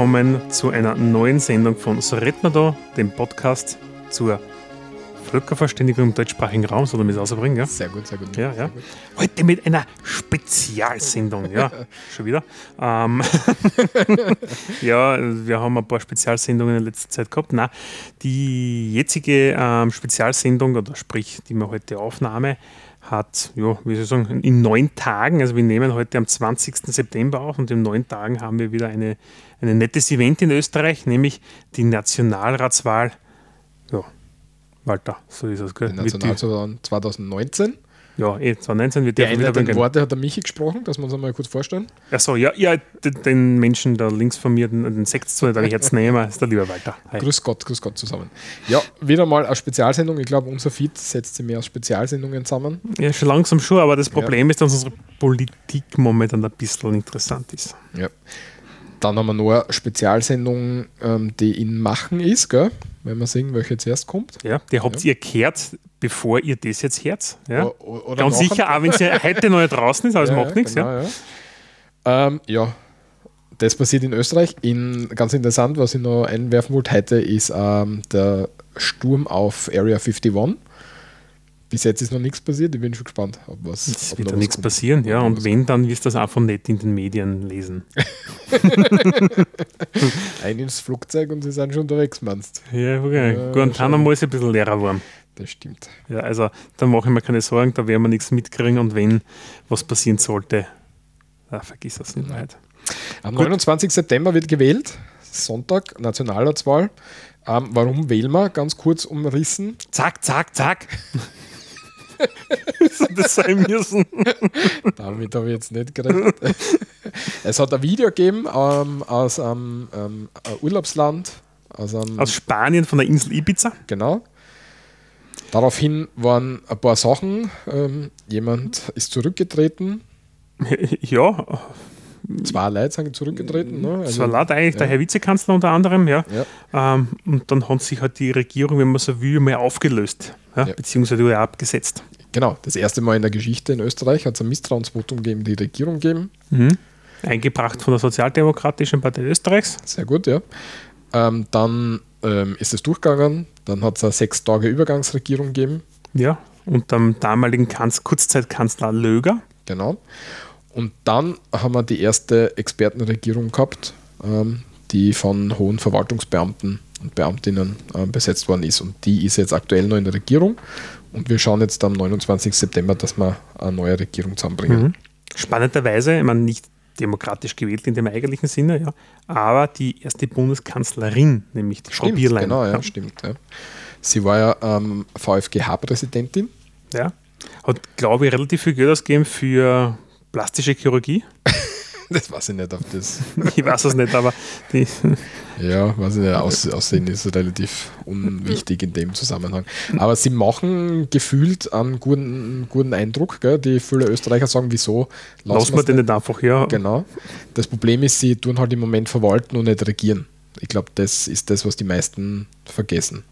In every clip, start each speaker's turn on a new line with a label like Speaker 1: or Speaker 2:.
Speaker 1: willkommen zu einer neuen Sendung von So redet man da, dem Podcast zur Völkerverständigung im deutschsprachigen Raum, soll man es ausbringen, ja?
Speaker 2: Sehr gut, sehr gut.
Speaker 1: Ja, ja.
Speaker 2: Sehr gut.
Speaker 1: Heute mit einer Spezialsendung, ja, schon wieder. Ähm, ja, wir haben ein paar Spezialsendungen in letzter Zeit gehabt. Nein, die jetzige ähm, Spezialsendung, oder sprich die wir heute aufnahme, hat, ja, wie soll ich sagen, in neun Tagen, also wir nehmen heute am 20. September auf und in neun Tagen haben wir wieder eine, ein nettes Event in Österreich, nämlich die Nationalratswahl. Ja, Walter, so ist es, gell?
Speaker 2: Die Nationalratswahl 2019.
Speaker 1: ja, eh, 2019 wird
Speaker 2: Die
Speaker 1: der wieder
Speaker 2: einleitenden
Speaker 1: beginnen.
Speaker 2: Worte hat der Michi gesprochen, dass wir uns einmal kurz vorstellen.
Speaker 1: Achso, ja, ja, den, den Menschen da links von mir, den, den Sekt zu den Herz nehmen, ist der lieber Walter. Hi.
Speaker 2: Grüß Gott, grüß Gott zusammen. Ja, wieder mal eine Spezialsendung. Ich glaube, unser Feed setzt sich mehr aus Spezialsendungen zusammen.
Speaker 1: Ja, schon langsam schon, aber das Problem ist, dass unsere Politik momentan ein bisschen interessant ist.
Speaker 2: Ja. Dann haben wir noch eine Spezialsendung, ähm, die in Machen ist, gell? wenn wir sehen, welche zuerst kommt.
Speaker 1: Ja, die habt ihr gehört, bevor ihr das jetzt hört. Ja.
Speaker 2: O- oder
Speaker 1: Ganz sicher, auch wenn sie heute noch draußen ist, aber es
Speaker 2: Ja,
Speaker 1: macht
Speaker 2: ja,
Speaker 1: nichts.
Speaker 2: Genau,
Speaker 1: Ja.
Speaker 2: ja. Ähm, ja, das passiert in Österreich. In, ganz interessant, was ich noch einwerfen wollte heute, ist ähm, der Sturm auf Area 51. Bis jetzt ist noch nichts passiert. Ich bin schon gespannt, ob was.
Speaker 1: Es wird nichts
Speaker 2: kommt.
Speaker 1: passieren, ja. Und wenn, dann wirst du das einfach nicht in den Medien lesen.
Speaker 2: Ein ins Flugzeug und sie sind schon unterwegs, meinst
Speaker 1: Ja, okay.
Speaker 2: Ja,
Speaker 1: Guantanamo ist ein bisschen leerer geworden.
Speaker 2: Das stimmt.
Speaker 1: Ja, also da mache ich mir keine Sorgen, da werden wir nichts mitkriegen und wenn was passieren sollte, ah, vergiss das nicht mehr.
Speaker 2: Am
Speaker 1: Gut.
Speaker 2: 29. September wird gewählt. Sonntag, Nationalratswahl. Ähm, warum wählen wir? Ganz kurz umrissen.
Speaker 1: Zack, zack, zack. Das sein müssen?
Speaker 2: Damit habe ich jetzt nicht gerechnet. es hat ein Video gegeben ähm, aus einem ähm, Urlaubsland. Aus einem,
Speaker 1: Aus Spanien von der Insel Ibiza.
Speaker 2: genau. Daraufhin waren ein paar Sachen. Ähm, jemand ist zurückgetreten.
Speaker 1: Ja,
Speaker 2: Zwei Leute sind zurückgetreten. Ne?
Speaker 1: das war laut eigentlich der
Speaker 2: ja.
Speaker 1: Herr Vizekanzler unter anderem, ja.
Speaker 2: Ja.
Speaker 1: Ähm, und dann hat sich halt die Regierung, wenn man so will, mal aufgelöst, ja,
Speaker 2: Ja.
Speaker 1: beziehungsweise wurde abgesetzt.
Speaker 2: Genau, das erste Mal in der Geschichte in Österreich hat es ein Misstrauensvotum gegen die Regierung gegeben.
Speaker 1: Eingebracht von der Sozialdemokratischen Partei Österreichs.
Speaker 2: Sehr gut, ja. Ähm, dann ähm, ist es durchgegangen. Dann hat es eine sechs Tage Übergangsregierung gegeben.
Speaker 1: Ja, unter dem damaligen Kanz Kurzzeitkanzler Löger.
Speaker 2: Genau. Und dann haben wir die erste Expertenregierung gehabt, ähm, die von hohen Verwaltungsbeamten und Beamtinnen äh, besetzt worden ist. Und die ist jetzt aktuell noch in der Regierung. Und wir schauen jetzt am 29. September, dass wir eine neue Regierung zusammenbringen.
Speaker 1: Mhm. Spannenderweise, ich meine, nicht demokratisch gewählt in dem eigentlichen Sinne, ja, aber die erste Bundeskanzlerin, nämlich die Frau
Speaker 2: Stimmt,
Speaker 1: Bierlein.
Speaker 2: genau, ja,
Speaker 1: ja.
Speaker 2: stimmt. Ja. Sie war ja ähm, VfGH-Präsidentin.
Speaker 1: Ja. Hat, glaube ich, relativ viel Geld ausgegeben für plastische Chirurgie.
Speaker 2: Das weiß ich nicht, ob das.
Speaker 1: Ich weiß es nicht, aber die,
Speaker 2: Ja, weiß ich nicht, Aus, Aussehen ist relativ unwichtig in dem Zusammenhang. Aber sie machen gefühlt einen guten, guten Eindruck. Gell? Die viele Österreicher sagen, wieso
Speaker 1: lassen wir den nicht einfach, ja.
Speaker 2: Genau. Das Problem ist, sie tun halt im Moment verwalten und nicht regieren. Ich glaube, das ist das, was die meisten vergessen.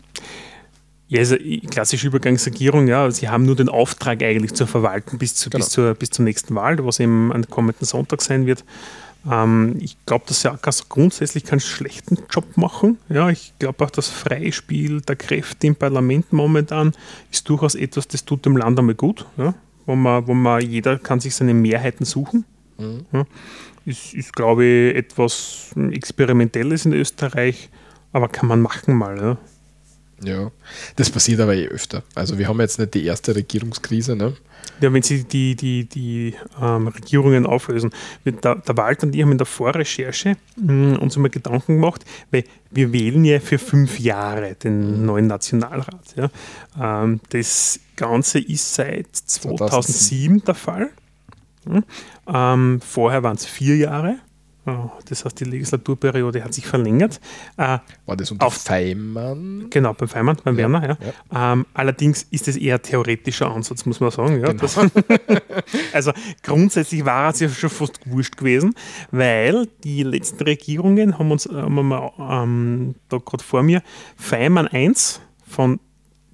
Speaker 1: Ja, also i- klassische Übergangsregierung, ja, sie haben nur den Auftrag eigentlich zu verwalten bis, zu, bis,
Speaker 2: Genau.
Speaker 1: zur, bis zur nächsten Wahl, was eben am kommenden Sonntag sein wird. Ähm, ich glaube, dass sie grundsätzlich keinen schlechten Job machen. Ja, ich glaube auch, das Freispiel der Kräfte im Parlament momentan ist durchaus etwas, das tut dem Land einmal gut, ja, wo, man, wo man jeder kann sich seine Mehrheiten suchen. Ja, ist, ist, glaube ich, etwas Experimentelles in Österreich, aber kann man machen mal. Ja.
Speaker 2: Ja, das passiert aber eh öfter. Also wir haben jetzt nicht die erste Regierungskrise. Ne?
Speaker 1: Ja, wenn Sie die, die, die ähm, Regierungen auflösen. Mit Der, Walter und ich haben in der Vorrecherche mh, uns immer Gedanken gemacht, weil wir wählen ja für fünf Jahre den neuen Nationalrat. Ja. Ähm, das Ganze ist seit 2007 der Fall. Hm. Ähm, vorher waren es vier Jahre. Das heißt, die Legislaturperiode hat sich verlängert.
Speaker 2: War das unter auf, Feimann?
Speaker 1: Genau, beim Feimann, beim ja, Werner, ja. ja. Ähm, allerdings ist es eher ein theoretischer Ansatz, muss man sagen. Ja, genau. das, also grundsätzlich war es ja schon fast wurscht gewesen, weil die letzten Regierungen haben uns, haben wir, ähm, da gerade vor mir, Feimann 1 von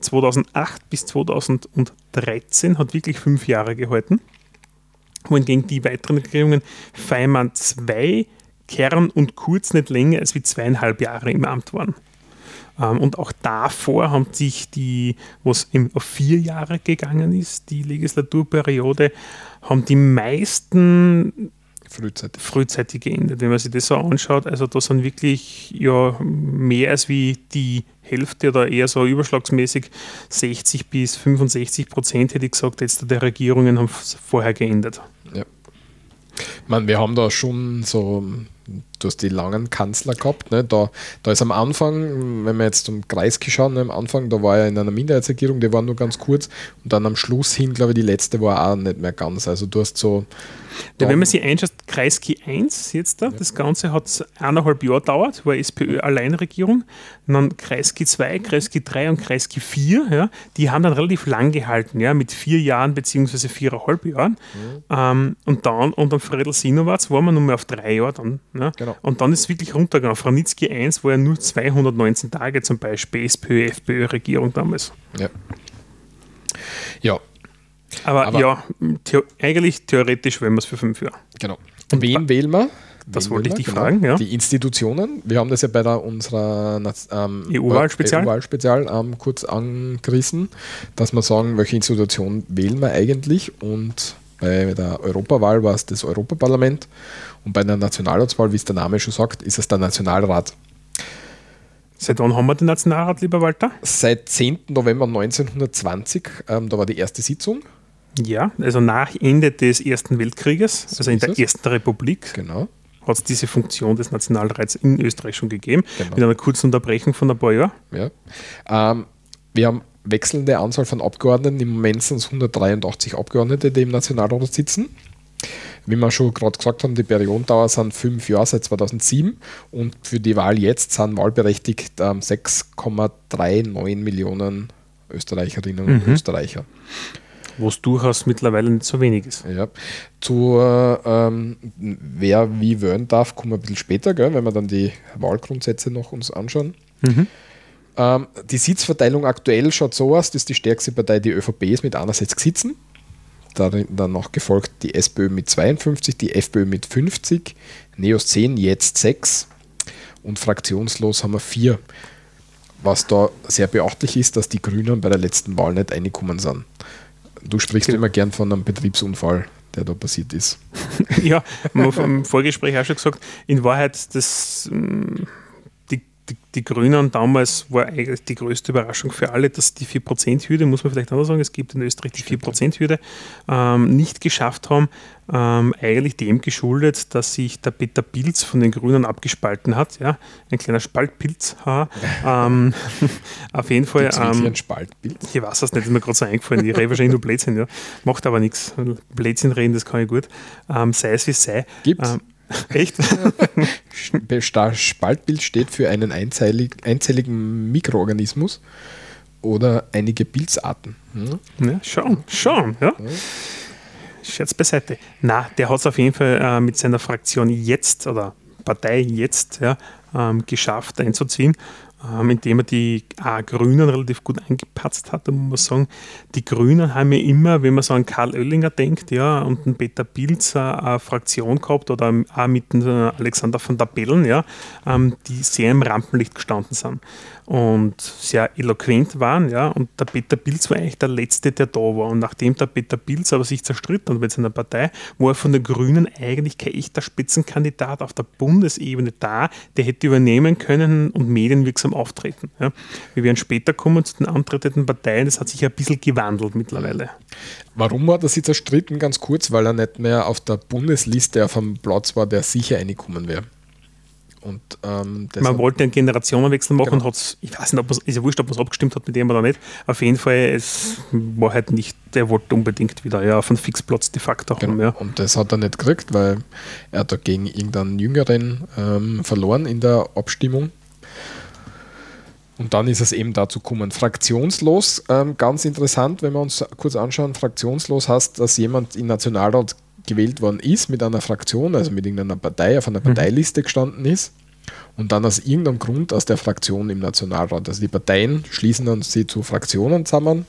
Speaker 1: 2008 bis 2013 hat wirklich fünf Jahre gehalten wohingegen die weiteren Regierungen Feimann zwei Kern und Kurz nicht länger als wie zweieinhalb Jahre im Amt waren. Ähm, und auch davor haben sich die, was auf vier Jahre gegangen ist, die Legislaturperiode, haben die meisten frühzeitig. frühzeitig geendet. Wenn man sich das so anschaut, also da sind wirklich ja mehr als wie die Hälfte oder eher so überschlagsmäßig 60 bis 65 Prozent, hätte ich gesagt, jetzt der Regierungen haben vorher geendet.
Speaker 2: Ja. Ich meine, wir haben da schon so, du hast die langen Kanzler gehabt, ne? da, da ist am Anfang, wenn wir jetzt zum Kreisky schauen, ne? am Anfang, da war er in einer Minderheitsregierung, die war nur ganz kurz und dann am Schluss hin, glaube ich, die letzte war auch nicht mehr ganz. Also du hast so
Speaker 1: ja, wenn man sich einschaut, Kreisky 1 jetzt da, das Ganze hat eineinhalb Jahre gedauert, war SPÖ-Alleinregierung. Dann Kreisky 2, Kreisky 3 und Kreisky 4, ja, die haben dann relativ lang gehalten, ja, mit vier Jahren bzw. viereinhalb Jahren. Mhm. Ähm, und dann unter Fredel Sinowatz waren wir nur mehr auf drei Jahre dann. Ja. Genau. Und dann ist es wirklich runtergegangen. Franitzky 1 war ja nur 219 Tage zum Beispiel SPÖ-FPÖ-Regierung damals.
Speaker 2: Ja. Ja,
Speaker 1: aber, Aber ja, the eigentlich theoretisch wären wir es für fünf Jahre.
Speaker 2: Genau. Und Wen wählen wir?
Speaker 1: Das wollte ich dich genau. fragen, ja.
Speaker 2: Die Institutionen. Wir haben das ja bei der, unserer ähm,
Speaker 1: EU-Wahl-Spezial
Speaker 2: EU ähm, kurz angerissen, dass wir sagen, welche Institution wählen wir eigentlich und bei der Europawahl war es das Europaparlament und bei der Nationalratswahl, wie es der Name schon sagt, ist es der Nationalrat.
Speaker 1: Seit wann haben wir den Nationalrat, lieber Walter?
Speaker 2: Seit 10. November 1920, ähm, da war die erste Sitzung.
Speaker 1: Ja, also nach Ende des Ersten Weltkrieges, so also in der es. Ersten Republik.
Speaker 2: Genau
Speaker 1: hat es diese Funktion des Nationalrats in Österreich schon gegeben, genau. mit einer kurzen Unterbrechung von ein paar Jahren.
Speaker 2: Ja. Ähm, wir haben wechselnde Anzahl von Abgeordneten. Im Moment sind es 183 Abgeordnete, die im Nationalrat sitzen. Wie wir schon gerade gesagt haben, die Periodendauer sind fünf Jahre seit 2007 und für die Wahl jetzt sind wahlberechtigt ähm, 6,39 Millionen Österreicherinnen und mhm. Österreicher
Speaker 1: was durchaus mittlerweile nicht so wenig ist.
Speaker 2: Ja. Zu ähm, wer wie wählen darf, kommen wir ein bisschen später, gell, wenn wir dann die Wahlgrundsätze noch uns anschauen. Mhm. Ähm, die Sitzverteilung aktuell schaut so aus, dass die stärkste Partei die ÖVP ist mit 61 Sitzen. Danach gefolgt die SPÖ mit 52, die FPÖ mit 50, Neos 10, jetzt 6 und fraktionslos haben wir 4. Was da sehr beachtlich ist, dass die Grünen bei der letzten Wahl nicht reingekommen sind. Du sprichst okay. immer gern von einem Betriebsunfall, der da passiert ist.
Speaker 1: ja, wir haben im Vorgespräch auch schon gesagt, in Wahrheit, das, mm, die, die, Grünen damals war eigentlich die größte Überraschung für alle, dass die 4%-Hürde, muss man vielleicht noch sagen, es gibt in Österreich die 4%-Hürde, ähm, nicht geschafft haben, ähm, eigentlich dem geschuldet, dass sich der Peter Pilz von den Grünen abgespalten hat. Ja? Ein kleiner Spaltpilz. ähm, auf jeden Fall.
Speaker 2: Ähm, ein Spaltpilz?
Speaker 1: Ich weiß es nicht, ist mir gerade so eingefallen. Ich rede wahrscheinlich nur Blödsinn. Ja? Macht aber nichts. Blödsinn reden, das kann ich gut. Ähm, sei es wie es sei.
Speaker 2: Gibt's?
Speaker 1: Echt?
Speaker 2: Spaltbild steht für einen einzellig, einzelligen Mikroorganismus oder einige Pilzarten.
Speaker 1: Hm? Ja, schon, schon. Ja. ja. Scherz beiseite. Na, der hat es auf jeden Fall äh, mit seiner Fraktion jetzt oder Partei jetzt ja, ähm, geschafft einzuziehen ähm, indem er die äh, Grünen relativ gut eingepatzt hat. Da muss man sagen, die Grünen haben ja immer, wenn man so an Karl Oellinger denkt, ja, und einen Peter Pilz äh, eine Fraktion gehabt oder auch mit dem Alexander von der Bellen, ja, ähm, die sehr im Rampenlicht gestanden sind und sehr eloquent waren. Ja, und der Peter Pilz war eigentlich der Letzte, der da war. Und nachdem der Peter Pilz aber sich zerstritten hat mit seiner Partei, war er von den Grünen eigentlich kein echter Spitzenkandidat auf der Bundesebene da, der hätte übernehmen können und medienwirksam auftreten. Ja. Wir werden später kommen zu den antretenden Parteien, das hat sich ein bisschen gewandelt mittlerweile.
Speaker 2: Warum war das jetzt zerstritten? Ganz kurz, weil er nicht mehr auf der Bundesliste auf einem Platz war, der sicher reingekommen wäre. Und, ähm,
Speaker 1: man wollte einen Generationenwechsel machen
Speaker 2: Genau.
Speaker 1: und hat ich weiß nicht, ob man ist ja wurscht, ob man es abgestimmt hat mit dem oder nicht. Auf jeden Fall, es war halt nicht, der wollte unbedingt wieder ja, auf einen Fixplatz de facto haben.
Speaker 2: Genau.
Speaker 1: Ja.
Speaker 2: Und das hat er nicht gekriegt, weil er hat da gegen irgendeinen Jüngeren ähm, verloren in der Abstimmung. Und dann ist es eben dazu gekommen. Fraktionslos, ähm, ganz interessant, wenn wir uns kurz anschauen, fraktionslos heißt, dass jemand im Nationalrat gewählt worden ist mit einer Fraktion, also mit irgendeiner Partei, auf einer Parteiliste gestanden ist und dann aus irgendeinem Grund aus der Fraktion im Nationalrat. Also die Parteien schließen dann sie zu Fraktionen zusammen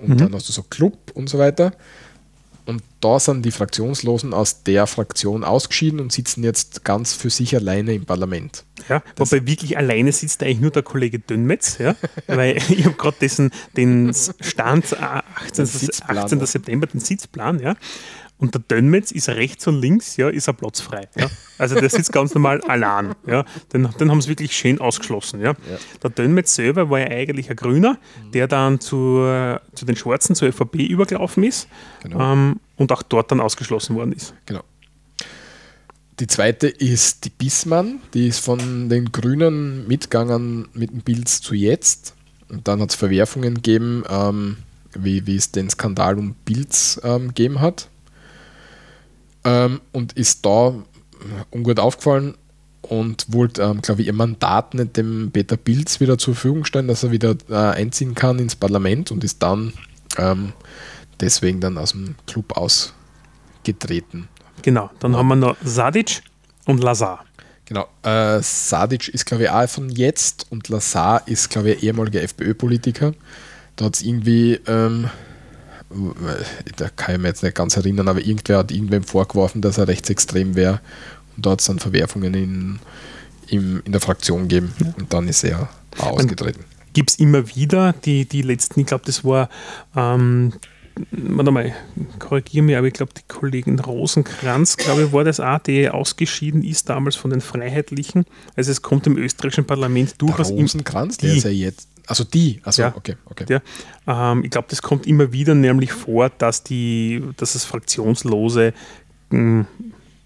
Speaker 2: und dann hast du so Club und so weiter. Und da sind die Fraktionslosen aus der Fraktion ausgeschieden und sitzen jetzt ganz für sich alleine im Parlament.
Speaker 1: Ja, wobei wirklich alleine sitzt eigentlich nur der Kollege Dönmetz, ja, weil ich habe gerade dessen den Stand äh, 18.
Speaker 2: Sitzplan,
Speaker 1: 18.
Speaker 2: ja.
Speaker 1: September, den Sitzplan, ja. Und der Dönmetz ist rechts und links, ja, ist er platzfrei. Ja. Also der sitzt ganz normal allein. Ja. Den, den haben sie wirklich schön ausgeschlossen. Ja. Der Dönmetz selber war ja eigentlich ein Grüner, der dann zu, zu den Schwarzen, zur ÖVP übergelaufen ist
Speaker 2: Genau.
Speaker 1: ähm, und auch dort dann ausgeschlossen worden ist.
Speaker 2: Genau. Die zweite ist die Bissmann, die ist von den Grünen mitgegangen mit dem Pilz zu jetzt. Und dann hat es Verwerfungen gegeben, ähm, wie, wie es den Skandal um Pilz ähm, gegeben hat. Ähm, und ist da ungut aufgefallen und wollte, ähm, glaube ich, ihr Mandat nicht dem Peter Pilz wieder zur Verfügung stellen, dass er wieder äh, einziehen kann ins Parlament und ist dann ähm, deswegen dann aus dem Club ausgetreten.
Speaker 1: Genau. Dann haben wir noch Sadic und Lazar.
Speaker 2: Genau. Äh, Sadic ist, glaube ich, auch von jetzt und Lazar ist, glaube ich, ehemaliger FPÖ-Politiker. Da hat es irgendwie, ähm, da kann ich mich jetzt nicht ganz erinnern, aber irgendwer hat irgendwem vorgeworfen, dass er rechtsextrem wäre. Und da hat es dann Verwerfungen in, im, in der Fraktion gegeben. Und dann ist er ausgetreten.
Speaker 1: gibt es immer wieder. Die, die letzten, ich glaube, das war, ähm, warte mal, korrigiere mich, aber ich glaube, die Kollegin Rosenkranz, glaube ich, war das auch, die ausgeschieden ist damals von den Freiheitlichen. Also es kommt im österreichischen Parlament
Speaker 2: Der
Speaker 1: durchaus im,
Speaker 2: Rosenkranz, der
Speaker 1: die-
Speaker 2: ist ja jetzt. Also die, also
Speaker 1: Ja.
Speaker 2: okay, okay.
Speaker 1: ja, ähm, ich glaube, das kommt immer wieder nämlich vor, dass, die, dass es Fraktionslose mh,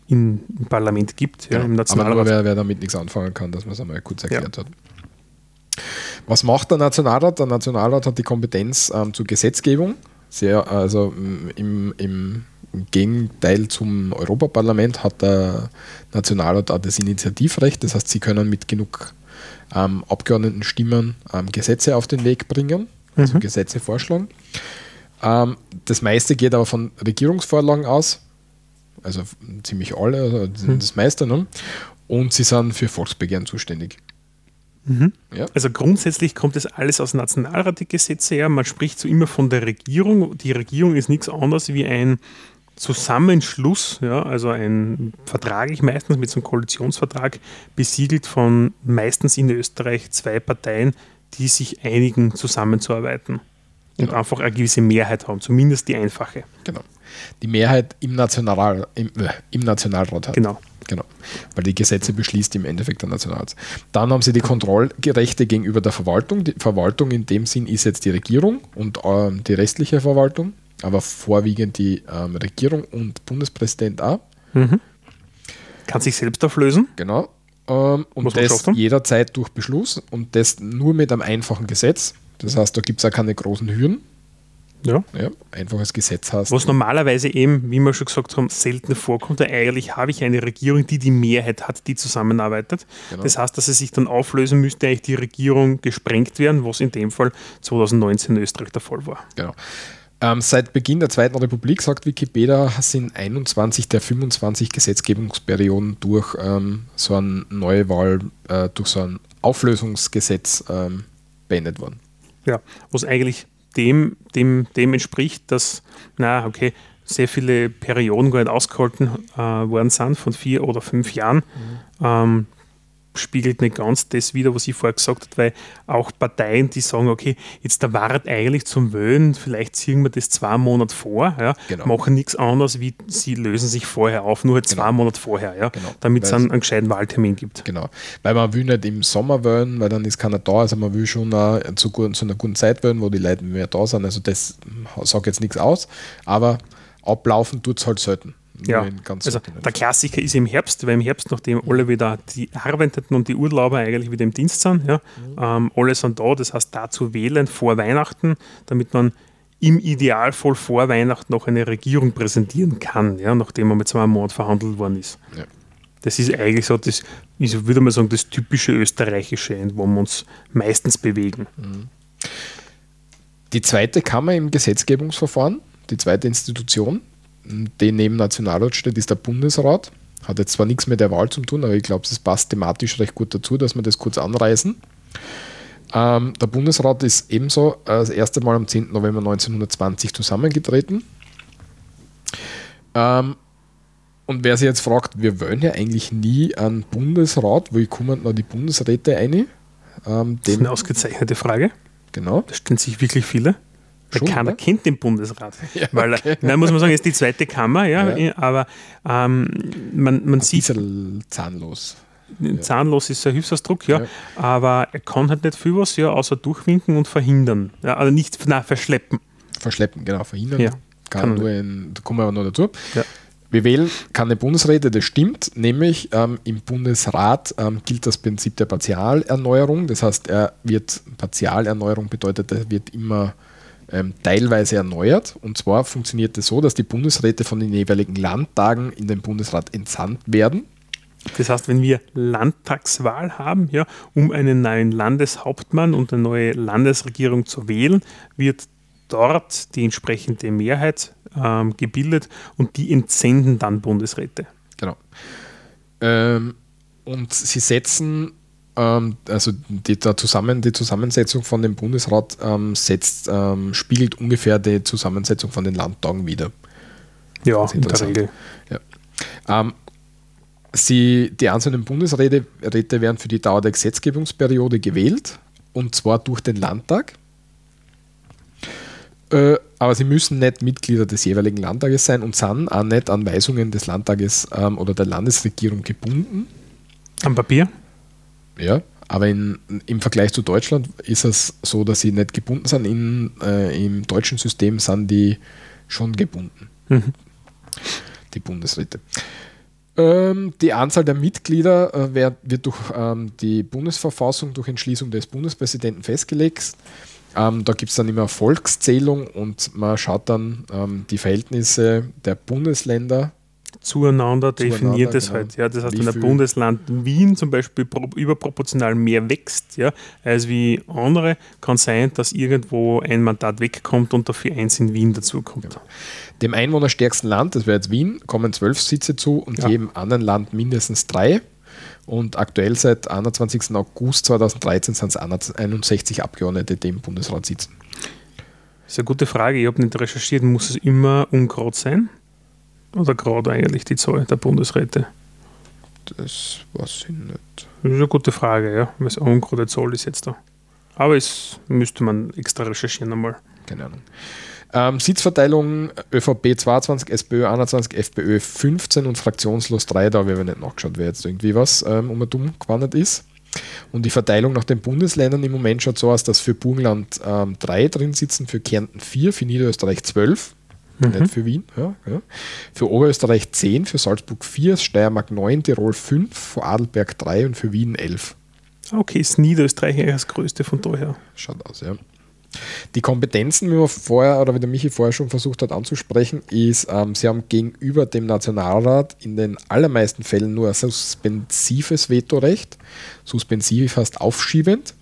Speaker 1: in, im Parlament gibt, ja,
Speaker 2: Genau.
Speaker 1: im
Speaker 2: Aber nur
Speaker 1: Nationalrat.
Speaker 2: wer, wer damit nichts anfangen kann, dass man es einmal kurz erklärt hat. Was macht der Nationalrat? Der Nationalrat hat die Kompetenz ähm, zur Gesetzgebung. Sehr, also mm, im, im, im Gegenteil zum Europaparlament hat der Nationalrat auch das Initiativrecht. Das heißt, sie können mit genug ähm, Abgeordnetenstimmen ähm, Gesetze auf den Weg bringen, also Gesetze vorschlagen. Ähm, das meiste geht aber von Regierungsvorlagen aus, also ziemlich alle, also das meiste. Ne? Und sie sind für Volksbegehren zuständig. Ja,
Speaker 1: Also grundsätzlich kommt das alles aus Nationalrat, die Gesetze her. Man spricht so immer von der Regierung. Die Regierung ist nichts anderes wie ein Zusammenschluss, ja, also ein vertraglich meistens mit so einem Koalitionsvertrag besiegelt von meistens in Österreich zwei Parteien, die sich einigen, zusammenzuarbeiten und
Speaker 2: Genau.
Speaker 1: einfach eine gewisse Mehrheit haben, zumindest die einfache.
Speaker 2: genau. Die Mehrheit im, National, im, äh, im Nationalrat hat.
Speaker 1: Genau.
Speaker 2: Genau. Weil die Gesetze beschließt im Endeffekt der Nationalrat. Dann haben sie die Kontrollgerechte gegenüber der Verwaltung. Die Verwaltung in dem Sinn ist jetzt die Regierung und ähm, die restliche Verwaltung, aber vorwiegend die ähm, Regierung und Bundespräsident auch.
Speaker 1: Kann sich selbst auflösen.
Speaker 2: Genau. Ähm, und das jederzeit durch Beschluss und das nur mit einem einfachen Gesetz. Das heißt, da gibt es auch keine großen Hürden.
Speaker 1: Ja.
Speaker 2: Ja, einfaches Gesetz heißt.
Speaker 1: Was normalerweise eben, wie wir schon gesagt haben, selten vorkommt. Weil eigentlich habe ich eine Regierung, die die Mehrheit hat, die zusammenarbeitet.
Speaker 2: Genau.
Speaker 1: Das heißt, dass es sich dann auflösen müsste, eigentlich die Regierung gesprengt werden, was in dem Fall 2019 in Österreich der Fall war.
Speaker 2: Genau. Ähm, seit Beginn der Zweiten Republik, sagt Wikipedia, sind 21 der 25 Gesetzgebungsperioden durch ähm, so eine Neuwahl, äh, durch so ein Auflösungsgesetz ähm, beendet worden.
Speaker 1: Ja, was eigentlich dem, dem, dem entspricht, dass, na, okay, sehr viele Perioden gar nicht ausgehalten äh, worden sind, von vier oder fünf Jahren. Ähm, spiegelt nicht ganz das wider, was ich vorher gesagt habe, weil auch Parteien, die sagen, okay, jetzt da war eigentlich zum Wählen, vielleicht ziehen wir das zwei Monate vor, ja,
Speaker 2: Genau.
Speaker 1: machen nichts anderes, wie sie lösen sich vorher auf, nur halt zwei Monate vorher, ja,
Speaker 2: Genau.
Speaker 1: damit es einen, einen gescheiten Wahltermin gibt.
Speaker 2: Genau. Weil man will nicht im Sommer wählen, weil dann ist keiner da. Also man will schon zu, zu einer guten Zeit wählen, wo die Leute mehr da sind. Also das sagt jetzt nichts aus, aber ablaufen tut es halt selten.
Speaker 1: Ja, also der Klassiker ist im Herbst, weil im Herbst, nachdem alle wieder die Arbeitenden und die Urlauber eigentlich wieder im Dienst sind, ja, mhm. ähm, alle sind da, das heißt dazu wählen vor Weihnachten, damit man im Idealfall vor Weihnachten noch eine Regierung präsentieren kann, ja, nachdem man mit zwei Monaten verhandelt worden ist. Ja. Das ist eigentlich so, das ist, würde man sagen, das typische österreichische, wo wir uns meistens bewegen. Mhm.
Speaker 2: Die zweite Kammer im Gesetzgebungsverfahren, die zweite Institution, die neben Nationalrat steht, ist der Bundesrat. Hat jetzt zwar nichts mit der Wahl zu tun, aber ich glaube, es passt thematisch recht gut dazu, dass wir das kurz anreißen. Ähm, der Bundesrat ist ebenso das erste Mal am 10. November 1920 zusammengetreten. Ähm, und wer sich jetzt fragt, wir wollen ja eigentlich nie einen Bundesrat, wo kommen noch die Bundesräte ein?
Speaker 1: Ähm, das ist eine ausgezeichnete Frage.
Speaker 2: Genau.
Speaker 1: Da stellen sich wirklich viele. Schon, keiner ne? kennt den Bundesrat. Ja, weil, okay. nein, muss man sagen, ist die zweite Kammer, ja, ja. aber ähm, man, man sieht.
Speaker 2: Ein zahnlos.
Speaker 1: Zahnlos ist ein Hilfsausdruck, ja, ja, aber er kann halt nicht viel was, ja, außer durchwinken und verhindern. Ja, also nicht, na, verschleppen.
Speaker 2: Verschleppen, genau, verhindern. Ja, kann, kann nur in, da kommen wir aber noch dazu. Ja. Wir wählen keine Bundesräte, das stimmt, nämlich ähm, im Bundesrat ähm, gilt das Prinzip der Partialerneuerung. Das heißt, er wird Partialerneuerung bedeutet, er wird immer ähm, teilweise erneuert. Und zwar funktioniert es das so, dass die Bundesräte von den jeweiligen Landtagen in den Bundesrat entsandt werden.
Speaker 1: Das heißt, wenn wir Landtagswahl haben, ja, um einen neuen Landeshauptmann und eine neue Landesregierung zu wählen, wird dort die entsprechende Mehrheit ähm, gebildet und die entsenden dann Bundesräte.
Speaker 2: Genau. Ähm, und sie setzen, also die, der Zusammen, die Zusammensetzung von dem Bundesrat ähm, setzt, ähm, spiegelt ungefähr die Zusammensetzung von den Landtagen wieder.
Speaker 1: Ja, in der Regel.
Speaker 2: Ja. Ähm, sie, die einzelnen Bundesräte Räte werden für die Dauer der Gesetzgebungsperiode gewählt und zwar durch den Landtag. Äh, aber sie müssen nicht Mitglieder des jeweiligen Landtages sein und sind auch nicht an Weisungen des Landtages ähm, oder der Landesregierung gebunden.
Speaker 1: Am Papier?
Speaker 2: Ja, aber in, im Vergleich zu Deutschland ist es so, dass sie nicht gebunden sind. In, äh, Im deutschen System sind die schon gebunden, mhm. die Bundesräte. Ähm, die Anzahl der Mitglieder äh, wird, wird durch ähm, die Bundesverfassung, durch Entschließung des Bundespräsidenten festgelegt. Ähm, da gibt es dann immer Volkszählung und man schaut dann ähm, die Verhältnisse der Bundesländer
Speaker 1: zueinander, definiert es genau. halt. Ja, das heißt, wie wenn ein Bundesland Wien zum Beispiel überproportional mehr wächst, ja, als wie andere, kann sein, dass irgendwo ein Mandat wegkommt und dafür eins in Wien dazukommt. Genau.
Speaker 2: Dem einwohnerstärksten Land, das wäre jetzt Wien, kommen zwölf Sitze zu und ja. jedem anderen Land mindestens drei. Und aktuell seit 21. August 2013 sind es 61 Abgeordnete, die im Bundesrat sitzen.
Speaker 1: Das ist eine gute Frage. Ich habe nicht recherchiert. Muss es immer ungrad sein? Oder gerade eigentlich die Zahl der Bundesräte?
Speaker 2: Das weiß ich nicht.
Speaker 1: Das ist eine gute Frage, ja. Was eine ungerade Zahl ist jetzt da. Aber es müsste man extra recherchieren einmal.
Speaker 2: Keine Ahnung. Ähm, Sitzverteilung ÖVP 22, SPÖ 21, FPÖ 15 und fraktionslos 3. Da habe ich aber nicht nachgeschaut, wer jetzt irgendwie was ähm, um dumm gewandert ist. Und die Verteilung nach den Bundesländern im Moment schaut so aus, dass für Burgenland ähm, 3 drin sitzen, für Kärnten 4, für Niederösterreich 12. Mhm. Nicht für Wien. Ja, ja. Für Oberösterreich 10, für Salzburg 4, Steiermark 9, Tirol 5, für Adelberg 3 und für Wien 11.
Speaker 1: Okay, ist Niederösterreich das größte von daher.
Speaker 2: Schaut aus, ja. Die Kompetenzen, wie man vorher oder wie der Michi vorher schon versucht hat anzusprechen, ist, ähm, sie haben gegenüber dem Nationalrat in den allermeisten Fällen nur ein suspensives Vetorecht. Suspensiv heißt aufschiebend.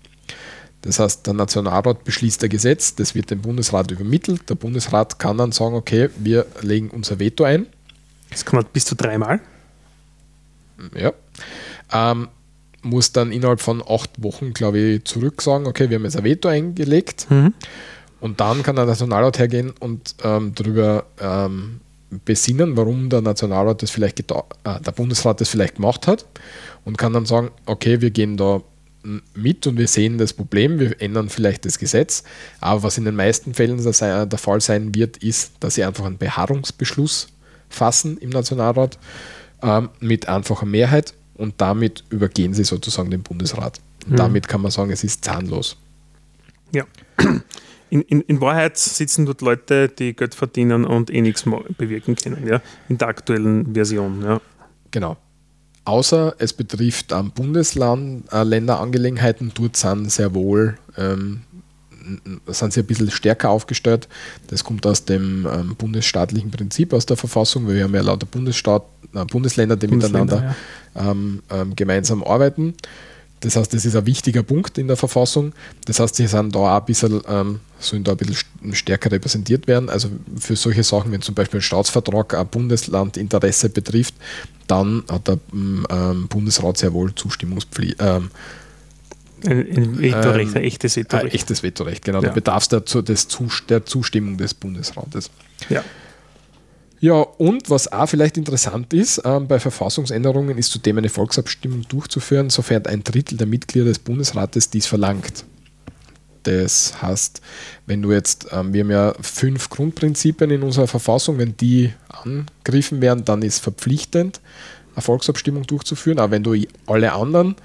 Speaker 2: Das heißt, der Nationalrat beschließt ein Gesetz, das wird dem Bundesrat übermittelt. Der Bundesrat kann dann sagen, okay, wir legen unser Veto ein.
Speaker 1: Das kann man bis zu dreimal.
Speaker 2: Ja. Ähm, muss dann innerhalb von acht Wochen, glaube ich, zurück sagen, okay, wir haben jetzt ein Veto eingelegt. Mhm. Und dann kann der Nationalrat hergehen und ähm, darüber ähm, besinnen, warum der Nationalrat das vielleicht äh, der Bundesrat das vielleicht gemacht hat und kann dann sagen, okay, wir gehen da mit und wir sehen das Problem, wir ändern vielleicht das Gesetz, aber was in den meisten Fällen der Fall sein wird, ist, dass sie einfach einen Beharrungsbeschluss fassen im Nationalrat ähm, mit einfacher Mehrheit und damit übergehen sie sozusagen den Bundesrat. Mhm. Damit kann man sagen, es ist zahnlos.
Speaker 1: Ja. in, in, in Wahrheit sitzen dort Leute, die Geld verdienen und eh nichts bewirken können, ja, in der aktuellen Version. Ja.
Speaker 2: Genau. Außer es betrifft ähm, Bundesland, äh, Länderangelegenheiten, dort sind sehr wohl ähm, sind sie ein bisschen stärker aufgestellt. Das kommt aus dem ähm, bundesstaatlichen Prinzip aus der Verfassung, weil wir haben ja lauter Bundesstaat, äh, Bundesländer, die Bundesländer, miteinander ja. ähm, ähm, gemeinsam arbeiten. Das heißt, das ist ein wichtiger Punkt in der Verfassung. Das heißt, sie sind da auch ein bisschen, ähm, sollen da ein bisschen stärker repräsentiert werden. Also für solche Sachen, wenn zum Beispiel ein Staatsvertrag ein Bundeslandinteresse betrifft, dann hat der ähm, Bundesrat sehr wohl Zustimmungspflicht. Ähm,
Speaker 1: ein, ein Vetorecht,
Speaker 2: ein ähm, echtes Vetorecht. Ein echtes Vetorecht, genau. Ja. Da bedarf es der, der Zustimmung des Bundesrates.
Speaker 1: Ja.
Speaker 2: Ja, und was auch vielleicht interessant ist, ähm, bei Verfassungsänderungen ist zudem eine Volksabstimmung durchzuführen, sofern ein Drittel der Mitglieder des Bundesrates dies verlangt. Das heißt, wenn du jetzt, ähm, wir haben ja fünf Grundprinzipien in unserer Verfassung, wenn die angegriffen werden, dann ist verpflichtend, eine Volksabstimmung durchzuführen. Aber wenn du alle anderen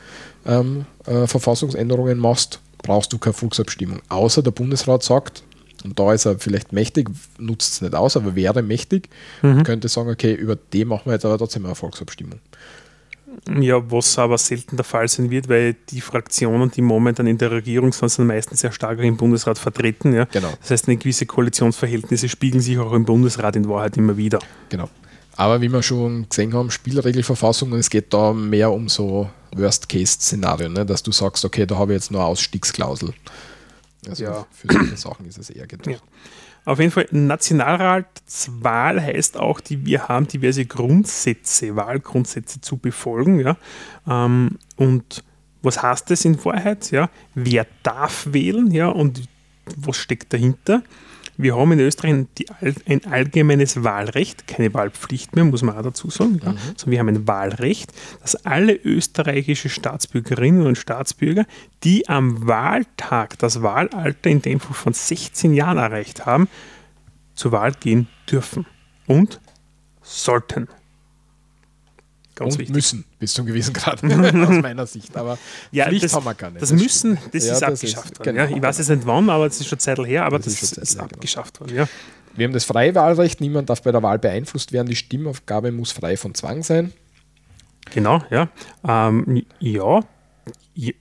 Speaker 2: ähm, äh, Verfassungsänderungen machst, brauchst du keine Volksabstimmung. Außer der Bundesrat sagt, und da ist er vielleicht mächtig, nutzt es nicht aus, aber wäre mächtig, mhm. könnte sagen, okay, über den machen wir jetzt aber trotzdem eine Volksabstimmung.
Speaker 1: Ja, was aber selten der Fall sein wird, weil die Fraktionen, die momentan in der Regierung sind, sind meistens sehr stark im Bundesrat vertreten. Ja?
Speaker 2: Genau.
Speaker 1: Das heißt, eine gewisse Koalitionsverhältnisse spiegeln sich auch im Bundesrat in Wahrheit immer wieder.
Speaker 2: Genau. Aber wie wir schon gesehen haben, Spielregelverfassung und es geht da mehr um so Worst-Case-Szenarien, ne? dass du sagst, okay, da habe ich jetzt nur eine Ausstiegsklausel. Also ja. für solche Sachen ist es eher gedacht. Ja.
Speaker 1: Auf jeden Fall, Nationalratswahl heißt auch, die, wir haben diverse Grundsätze, Wahlgrundsätze zu befolgen. Ja? Ähm, und was heißt das in Wahrheit? Ja? Wer darf wählen ja? und was steckt dahinter? Wir haben in Österreich ein allgemeines Wahlrecht, keine Wahlpflicht mehr, muss man auch dazu sagen, ja, mhm. sondern wir haben ein Wahlrecht, dass alle österreichische Staatsbürgerinnen und Staatsbürger, die am Wahltag das Wahlalter in dem Fall von 16 Jahren erreicht haben, zur Wahl gehen dürfen und sollten.
Speaker 2: Ganz und wichtig. müssen, bis zu einem gewissen Grad, aus meiner Sicht. Aber
Speaker 1: ja, Pflicht das, haben wir gar nicht. Das, das Müssen, das ja, ist das abgeschafft ist, worden. Genau. Ja. Ich weiß jetzt nicht wann, aber es ist schon Zeit her, aber das, das ist, ist genau. abgeschafft worden. Ja.
Speaker 2: Wir haben das freie Wahlrecht, niemand darf bei der Wahl beeinflusst werden, die Stimmaufgabe muss frei von Zwang sein.
Speaker 1: Genau, ja. Ähm, ja, ja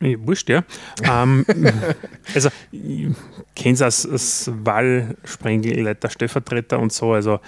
Speaker 1: Wurscht, ja. ähm, also, ich kenne es als, als Wahlsprengleiter, Stellvertreter und so. Also,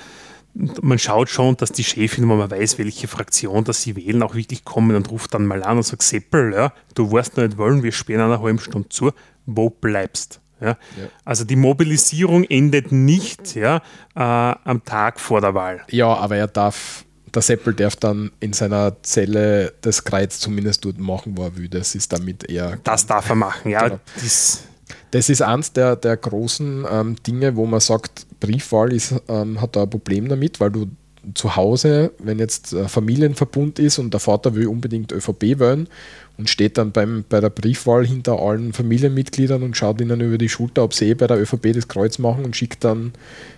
Speaker 1: man schaut schon, dass die Chefin, wenn man weiß, welche Fraktion dass sie wählen, auch wirklich kommen und ruft dann mal an und sagt, Seppel, ja, du weißt noch nicht wollen, wir sperren eine halbe Stunde zu, wo bleibst? Ja? ja. Also die Mobilisierung endet nicht ja, äh, am Tag vor der Wahl.
Speaker 2: Ja, aber er darf, der Seppel darf dann in seiner Zelle das Kreuz zumindest dort machen, wo er will. Das ist damit eher.
Speaker 1: Das darf er machen, ja.
Speaker 2: Genau. Das, das ist eins der, der großen ähm, Dinge, wo man sagt, Briefwahl ist, ähm, hat da ein Problem damit, weil du zu Hause, wenn jetzt ein Familienverbund ist und der Vater will unbedingt ÖVP wählen und steht dann beim, bei der Briefwahl hinter allen Familienmitgliedern und schaut ihnen über die Schulter, ob sie eh bei der ÖVP das Kreuz machen und schickt dann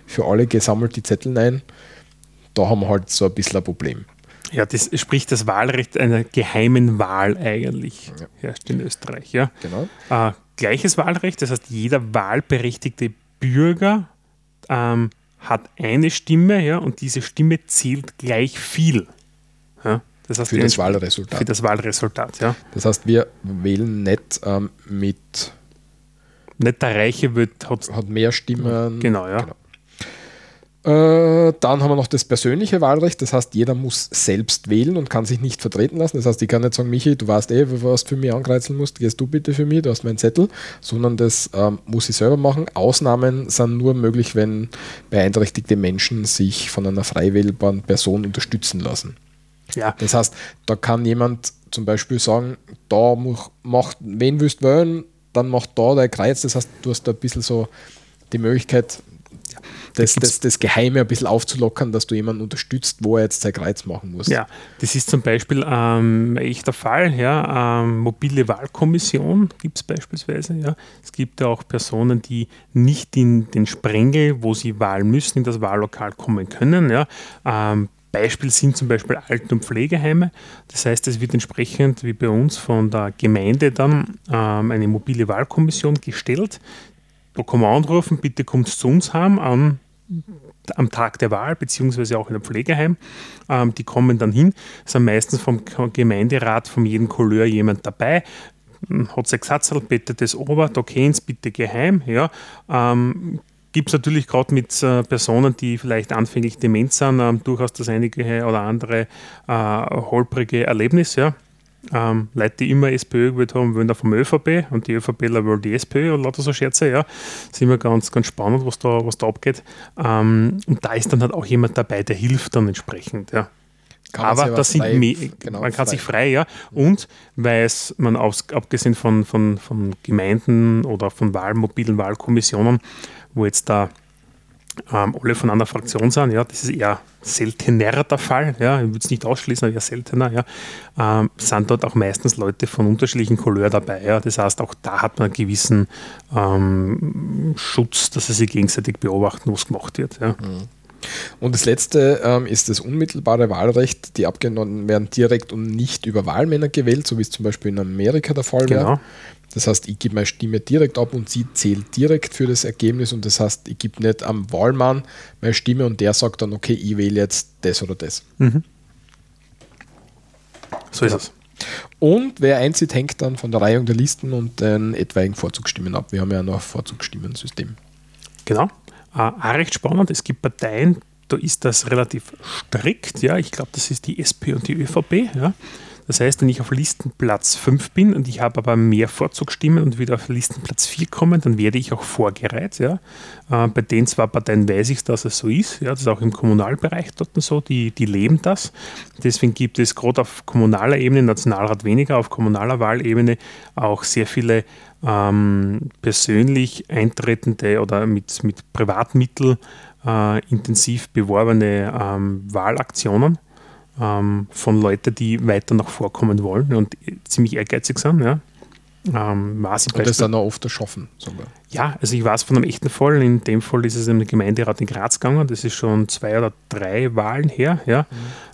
Speaker 2: für alle gesammelt die Zettel ein, da haben wir halt so ein bisschen ein Problem.
Speaker 1: Ja, das spricht das Wahlrecht einer geheimen Wahl eigentlich, ja. herrscht in Österreich. Ja.
Speaker 2: Genau.
Speaker 1: Äh, gleiches Wahlrecht, das heißt, jeder wahlberechtigte Bürger ähm, hat eine Stimme ja, und diese Stimme zählt gleich viel. Ja.
Speaker 2: Das heißt, für das Wahlresultat.
Speaker 1: Für das Wahlresultat, ja.
Speaker 2: Das heißt, wir wählen nicht ähm, mit.
Speaker 1: Nicht der Reiche wird,
Speaker 2: hat, hat mehr Stimmen.
Speaker 1: Genau, ja. Genau.
Speaker 2: Äh, dann haben wir noch das persönliche Wahlrecht, das heißt, jeder muss selbst wählen und kann sich nicht vertreten lassen. Das heißt, ich kann nicht sagen, Michi, du weißt eh, was du für mich ankreuzeln musst, gehst du bitte für mich, du hast meinen Zettel, sondern das ähm, muss ich selber machen. Ausnahmen sind nur möglich, wenn beeinträchtigte Menschen sich von einer frei wählbaren Person unterstützen lassen.
Speaker 1: Ja.
Speaker 2: Das heißt, da kann jemand zum Beispiel sagen, da macht, wen willst du wählen, dann macht da dein Kreuz. Das heißt, du hast da ein bisschen so die Möglichkeit, das, das, das Geheime ein bisschen aufzulockern, dass du jemanden unterstützt, wo er jetzt sein Kreuz machen muss.
Speaker 1: Ja, das ist zum Beispiel ähm, ein echter Fall. Ja, ähm, mobile Wahlkommission gibt es beispielsweise. Ja. Es gibt ja auch Personen, die nicht in den Sprengel, wo sie Wahlen müssen, in das Wahllokal kommen können. Ja. Ähm, Beispiel sind zum Beispiel Alten- und Pflegeheime. Das heißt, es wird entsprechend wie bei uns von der Gemeinde dann ähm, eine mobile Wahlkommission gestellt, da kann man anrufen, bitte kommt zu uns heim an, am Tag der Wahl, beziehungsweise auch in einem Pflegeheim. Ähm, die kommen dann hin, sind meistens vom Gemeinderat, von jedem Couleur jemand dabei, hat sich gesagt, bitte das ober, da kennst bitte geheim. Ja. Ähm, Gibt es natürlich gerade mit äh, Personen, die vielleicht anfänglich dement sind, ähm, durchaus das einige oder andere äh, holprige Erlebnis. Ja. Ähm, Leute, die immer SPÖ gewählt haben, wollen da vom ÖVP und die ÖVPler wollen die SPÖ und lauter so Scherze, ja. Das ist immer ganz, ganz spannend, was da, was da abgeht. Ähm, und da ist dann halt auch jemand dabei, der hilft dann entsprechend, ja. Kann aber das sind frei, genau, man kann frei. sich frei, ja. Und weil es man aus, abgesehen von, von, von Gemeinden oder von Wahl, mobilen Wahlkommissionen, wo jetzt da ähm, alle von einer Fraktion sind, ja, das ist eher seltener der Fall, ja, ich würde es nicht ausschließen, aber eher seltener, ja, ähm, sind dort auch meistens Leute von unterschiedlichen Couleur dabei, ja, das heißt, auch da hat man einen gewissen ähm, Schutz, dass sie sich gegenseitig beobachten, was gemacht wird, ja. Mhm.
Speaker 2: Und das letzte ähm, ist das unmittelbare Wahlrecht. Die Abgeordneten werden direkt und nicht über Wahlmänner gewählt, so wie es zum Beispiel in Amerika der Fall genau. wäre. Das heißt, ich gebe meine Stimme direkt ab und sie zählt direkt für das Ergebnis und das heißt, ich gebe nicht am Wahlmann meine Stimme und der sagt dann, okay, ich wähle jetzt das oder das. Mhm.
Speaker 1: So ist es.
Speaker 2: Und wer einzieht, hängt dann von der Reihung der Listen und den etwaigen Vorzugsstimmen ab. Wir haben ja noch ein Vorzugsstimmensystem.
Speaker 1: Genau. Äh, auch recht spannend. Es gibt Parteien, da ist das relativ strikt. Ja, ich glaube, das ist die SP und die ÖVP. Ja. Das heißt, wenn ich auf Listenplatz 5 bin und ich habe aber mehr Vorzugsstimmen und wieder auf Listenplatz 4 komme, dann werde ich auch vorgereiht. Ja. Äh, bei den zwei Parteien weiß ich, dass es so ist. Ja. Das ist auch im Kommunalbereich dort so, die, die leben das. Deswegen gibt es gerade auf kommunaler Ebene, Nationalrat weniger, auf kommunaler Wahlebene auch sehr viele ähm, persönlich eintretende oder mit, mit Privatmitteln äh, intensiv beworbene ähm, Wahlaktionen ähm, von Leuten, die weiter nach vorkommen wollen und ziemlich ehrgeizig sind. Ja.
Speaker 2: Ähm, ich und das dann auch oft erschaffen sogar.
Speaker 1: Ja, also ich weiß von einem echten Fall. In dem Fall ist es im Gemeinderat in Graz gegangen. Das ist schon zwei oder drei Wahlen her. Ja.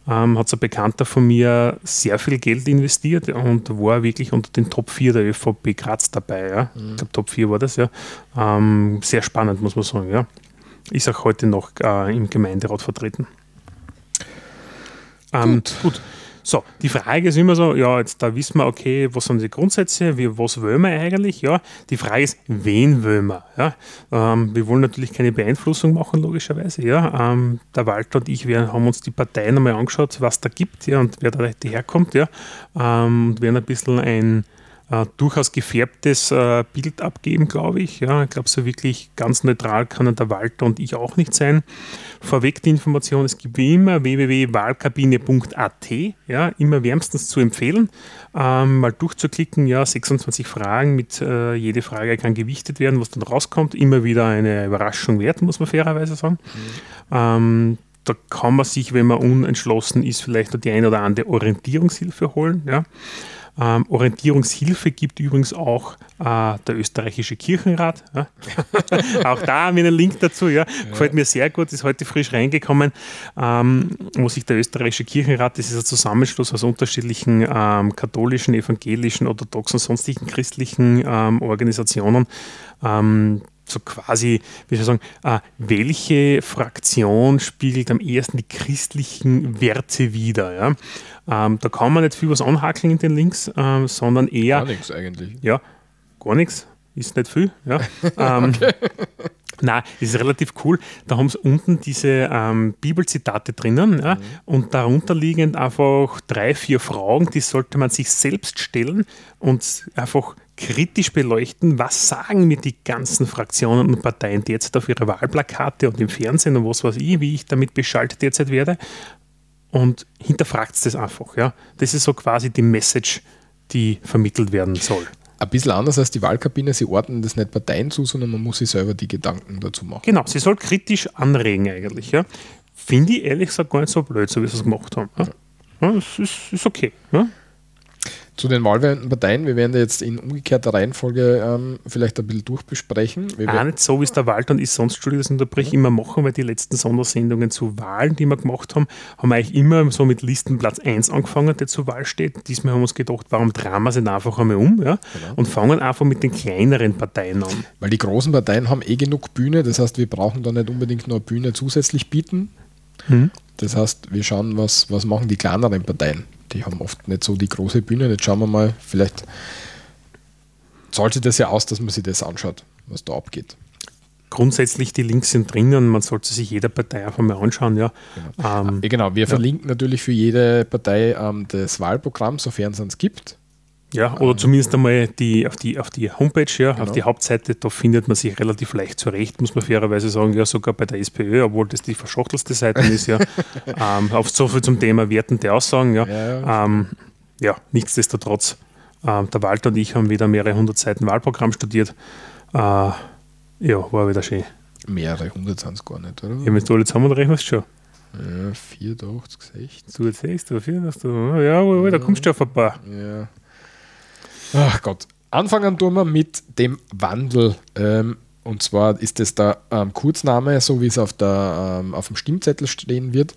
Speaker 1: Mhm. Ähm, hat ein Bekannter von mir sehr viel Geld investiert und war wirklich unter den Top 4 der ÖVP Graz dabei. Ja. Mhm. Ich glaube, Top 4 war das, ja. Ähm, sehr spannend, muss man sagen. Ja. Ist auch heute noch äh, im Gemeinderat vertreten. Ähm, gut. gut. So, die Frage ist immer so, ja, jetzt da wissen wir, okay, was sind die Grundsätze, wie, was wollen wir eigentlich, ja. Die Frage ist, wen wollen wir, ja. Ähm, wir wollen natürlich keine Beeinflussung machen, logischerweise, ja. Ähm, der Walter und ich wir haben uns die Parteien einmal angeschaut, was da gibt, ja, und wer da herkommt, ja. Ähm, und werden ein bisschen ein äh, durchaus gefärbtes äh, Bild abgeben, glaube ich. Ja, ich glaube, so wirklich ganz neutral kann der Walter und ich auch nicht sein. Vorweg die Information, es gibt wie immer www.wahlkabine.at, ja, immer wärmstens zu empfehlen, ähm, mal durchzuklicken, ja, 26 Fragen, mit äh, jede Frage kann gewichtet werden, was dann rauskommt, immer wieder eine Überraschung wert, muss man fairerweise sagen. Mhm. Ähm, da kann man sich, wenn man unentschlossen ist, vielleicht die eine oder andere Orientierungshilfe holen. Ja. Ähm, Orientierungshilfe gibt übrigens auch äh, der österreichische Kirchenrat. Ja. auch da haben wir einen Link dazu. Ja. Gefällt mir sehr gut, ist heute frisch reingekommen, ähm, wo sich der österreichische Kirchenrat, das ist ein Zusammenschluss aus unterschiedlichen ähm, katholischen, evangelischen, orthodoxen, sonstigen christlichen ähm, Organisationen, ähm, so quasi, wie soll ich sagen, äh, welche Fraktion spiegelt am ehesten die christlichen Werte wider. Ja? Ähm, da kann man nicht viel was anhakeln in den Links, ähm, sondern eher.
Speaker 2: Gar nichts eigentlich.
Speaker 1: Ja, gar nichts. Ist nicht viel. Ja. ähm, Nein, das ist relativ cool. Da haben sie unten diese ähm, Bibelzitate drinnen ja, mhm. und darunter liegend einfach drei, vier Fragen, die sollte man sich selbst stellen und einfach kritisch beleuchten, was sagen mir die ganzen Fraktionen und Parteien derzeit auf ihre Wahlplakate und im Fernsehen und was weiß ich, wie ich damit beschaltet derzeit werde und hinterfragt es das einfach. Ja. Das ist so quasi die Message, die vermittelt werden soll.
Speaker 2: Ein bisschen anders als die Wahlkabine, sie ordnen das nicht Parteien zu, sondern man muss sich selber die Gedanken dazu machen.
Speaker 1: Genau, sie soll kritisch anregen eigentlich. Ja. Finde ich ehrlich gesagt gar nicht so blöd, so wie sie es gemacht haben. Ja. ja das ist, ist okay. Ja.
Speaker 2: Zu den wahlwerbenden Parteien, wir werden jetzt in umgekehrter Reihenfolge ähm, vielleicht ein bisschen durchbesprechen. Wir
Speaker 1: Auch nicht so, wie es der Waldland ist, sonst, Entschuldigung, das unterbreche, immer machen, weil die letzten Sondersendungen zu Wahlen, die wir gemacht haben, haben wir eigentlich immer so mit Listenplatz 1 angefangen, der zur Wahl steht. Diesmal haben wir uns gedacht, warum drehen wir es nicht einfach einmal um ja?
Speaker 2: Genau.
Speaker 1: und fangen einfach mit den kleineren Parteien an.
Speaker 2: Weil die großen Parteien haben eh genug Bühne, das heißt, wir brauchen da nicht unbedingt noch eine Bühne zusätzlich bieten.
Speaker 1: Mhm.
Speaker 2: Das heißt, wir schauen, was, was machen die kleineren Parteien. Die haben oft nicht so die große Bühne. Jetzt schauen wir mal, vielleicht zahlt sich das ja aus, dass man sich das anschaut, was da abgeht.
Speaker 1: Grundsätzlich, die Links sind drinnen, man sollte sich jede Partei einfach mal anschauen. Ja. Ähm,
Speaker 2: Ja, genau, wir verlinken natürlich für jede Partei ähm, das Wahlprogramm, sofern es uns gibt.
Speaker 1: Ja, oder zumindest einmal die, auf, die, auf die Homepage, ja,
Speaker 2: Genau.
Speaker 1: auf die Hauptseite, da findet man sich relativ leicht zurecht, muss man fairerweise sagen, ja, sogar bei der SPÖ, obwohl das die verschachtelste Seite ist, ja. ähm, auf so viel zum Thema wertende Aussagen, ja.
Speaker 2: Ja,
Speaker 1: Ja, ähm, ja nichtsdestotrotz, ähm, der Walter und ich haben wieder mehrere hundert Seiten Wahlprogramm studiert. Äh, ja, war wieder schön.
Speaker 2: Mehrere hundert sind es gar nicht, oder?
Speaker 1: Ja, wenn du alle zusammen rechnest, schon.
Speaker 2: Ja, 84, 60.
Speaker 1: Du jetzt sechst, du vier, du, ja, wohl, da kommst du auf ein paar.
Speaker 2: Ja. Ach Gott. Anfangen tun wir mit dem Wandel. Ähm, und zwar ist das der ähm, Kurzname, so wie es auf, der, ähm, auf dem Stimmzettel stehen wird.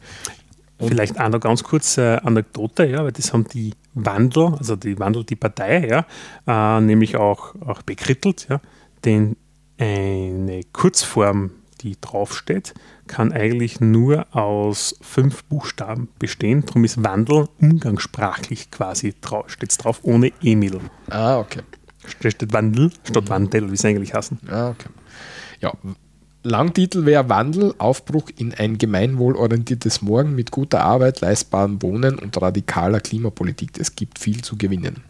Speaker 1: Vielleicht auch noch ganz kurz äh, Anekdote, ja, weil das haben die Wandel, also die Wandel, die Partei, ja, äh, nämlich auch, auch bekrittelt, ja, denn eine Kurzform, die draufsteht, kann eigentlich nur aus fünf Buchstaben bestehen. Darum ist Wandel umgangssprachlich quasi drauf, steht drauf, ohne Emil.
Speaker 2: Ah, okay.
Speaker 1: Steht steht Wandel statt Wandel, wie es eigentlich heißen.
Speaker 2: Ah, okay. Ja, Langtitel wäre Wandel, Aufbruch in ein gemeinwohlorientiertes Morgen mit guter Arbeit, leistbarem Wohnen und radikaler Klimapolitik. Es gibt viel zu gewinnen.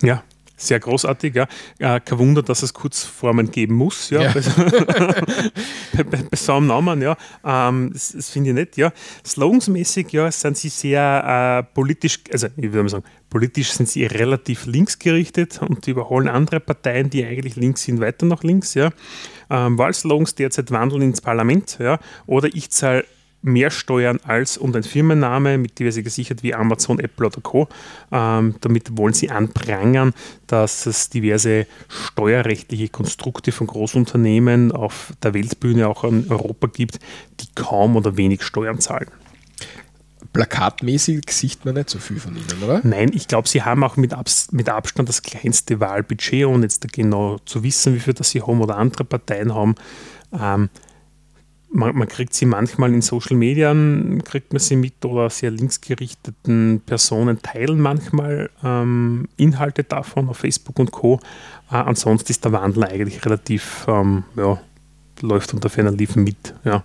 Speaker 1: Ja, sehr großartig, ja. Äh, kein Wunder, dass es Kurzformen geben muss, ja.
Speaker 2: Ja.
Speaker 1: bei, bei, bei so einem Namen, ja. Ähm, das das finde ich nett, ja. Slogensmäßig, ja, sind sie sehr äh, politisch, also ich würde mal sagen, politisch sind sie relativ links gerichtet und überholen andere Parteien, die eigentlich links sind, weiter nach links, ja. Ähm, Wahlslogans derzeit wandeln ins Parlament, ja. Oder ich zahle mehr Steuern als und ein Firmenname, mit sie gesichert wie Amazon, Apple oder Co. Ähm, damit wollen sie anprangern, dass es diverse steuerrechtliche Konstrukte von Großunternehmen auf der Weltbühne, auch in Europa gibt, die kaum oder wenig Steuern zahlen.
Speaker 2: Plakatmäßig sieht man nicht so viel von ihnen, oder?
Speaker 1: Nein, ich glaube, sie haben auch mit, Abs mit Abstand das kleinste Wahlbudget, ohne jetzt genau zu wissen, wie viel das sie haben oder andere Parteien haben. Ähm, man, man kriegt sie manchmal in Social Media, kriegt man sie mit oder sehr linksgerichteten Personen teilen manchmal ähm, Inhalte davon auf Facebook und Co. Äh, ansonsten ist der Wandel eigentlich relativ, ähm, ja, läuft unter ferner Liefen mit. Ja.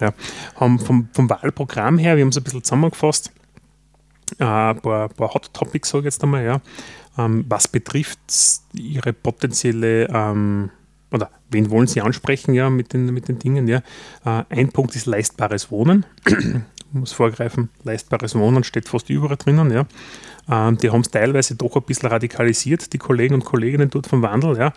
Speaker 1: Ja. Haben vom, vom Wahlprogramm her, wir haben es ein bisschen zusammengefasst, äh, ein paar, paar Hot Topics, sage ich jetzt einmal, ja. Ähm, was betrifft ihre potenzielle, ähm, oder wen wollen sie ansprechen, ja, mit den, mit den Dingen, ja. Äh, ein Punkt ist leistbares Wohnen. Ich muss vorgreifen, leistbares Wohnen steht fast überall drinnen, ja. Ähm, die haben es teilweise doch ein bisschen radikalisiert, die Kollegen und Kolleginnen dort vom Wandel, ja.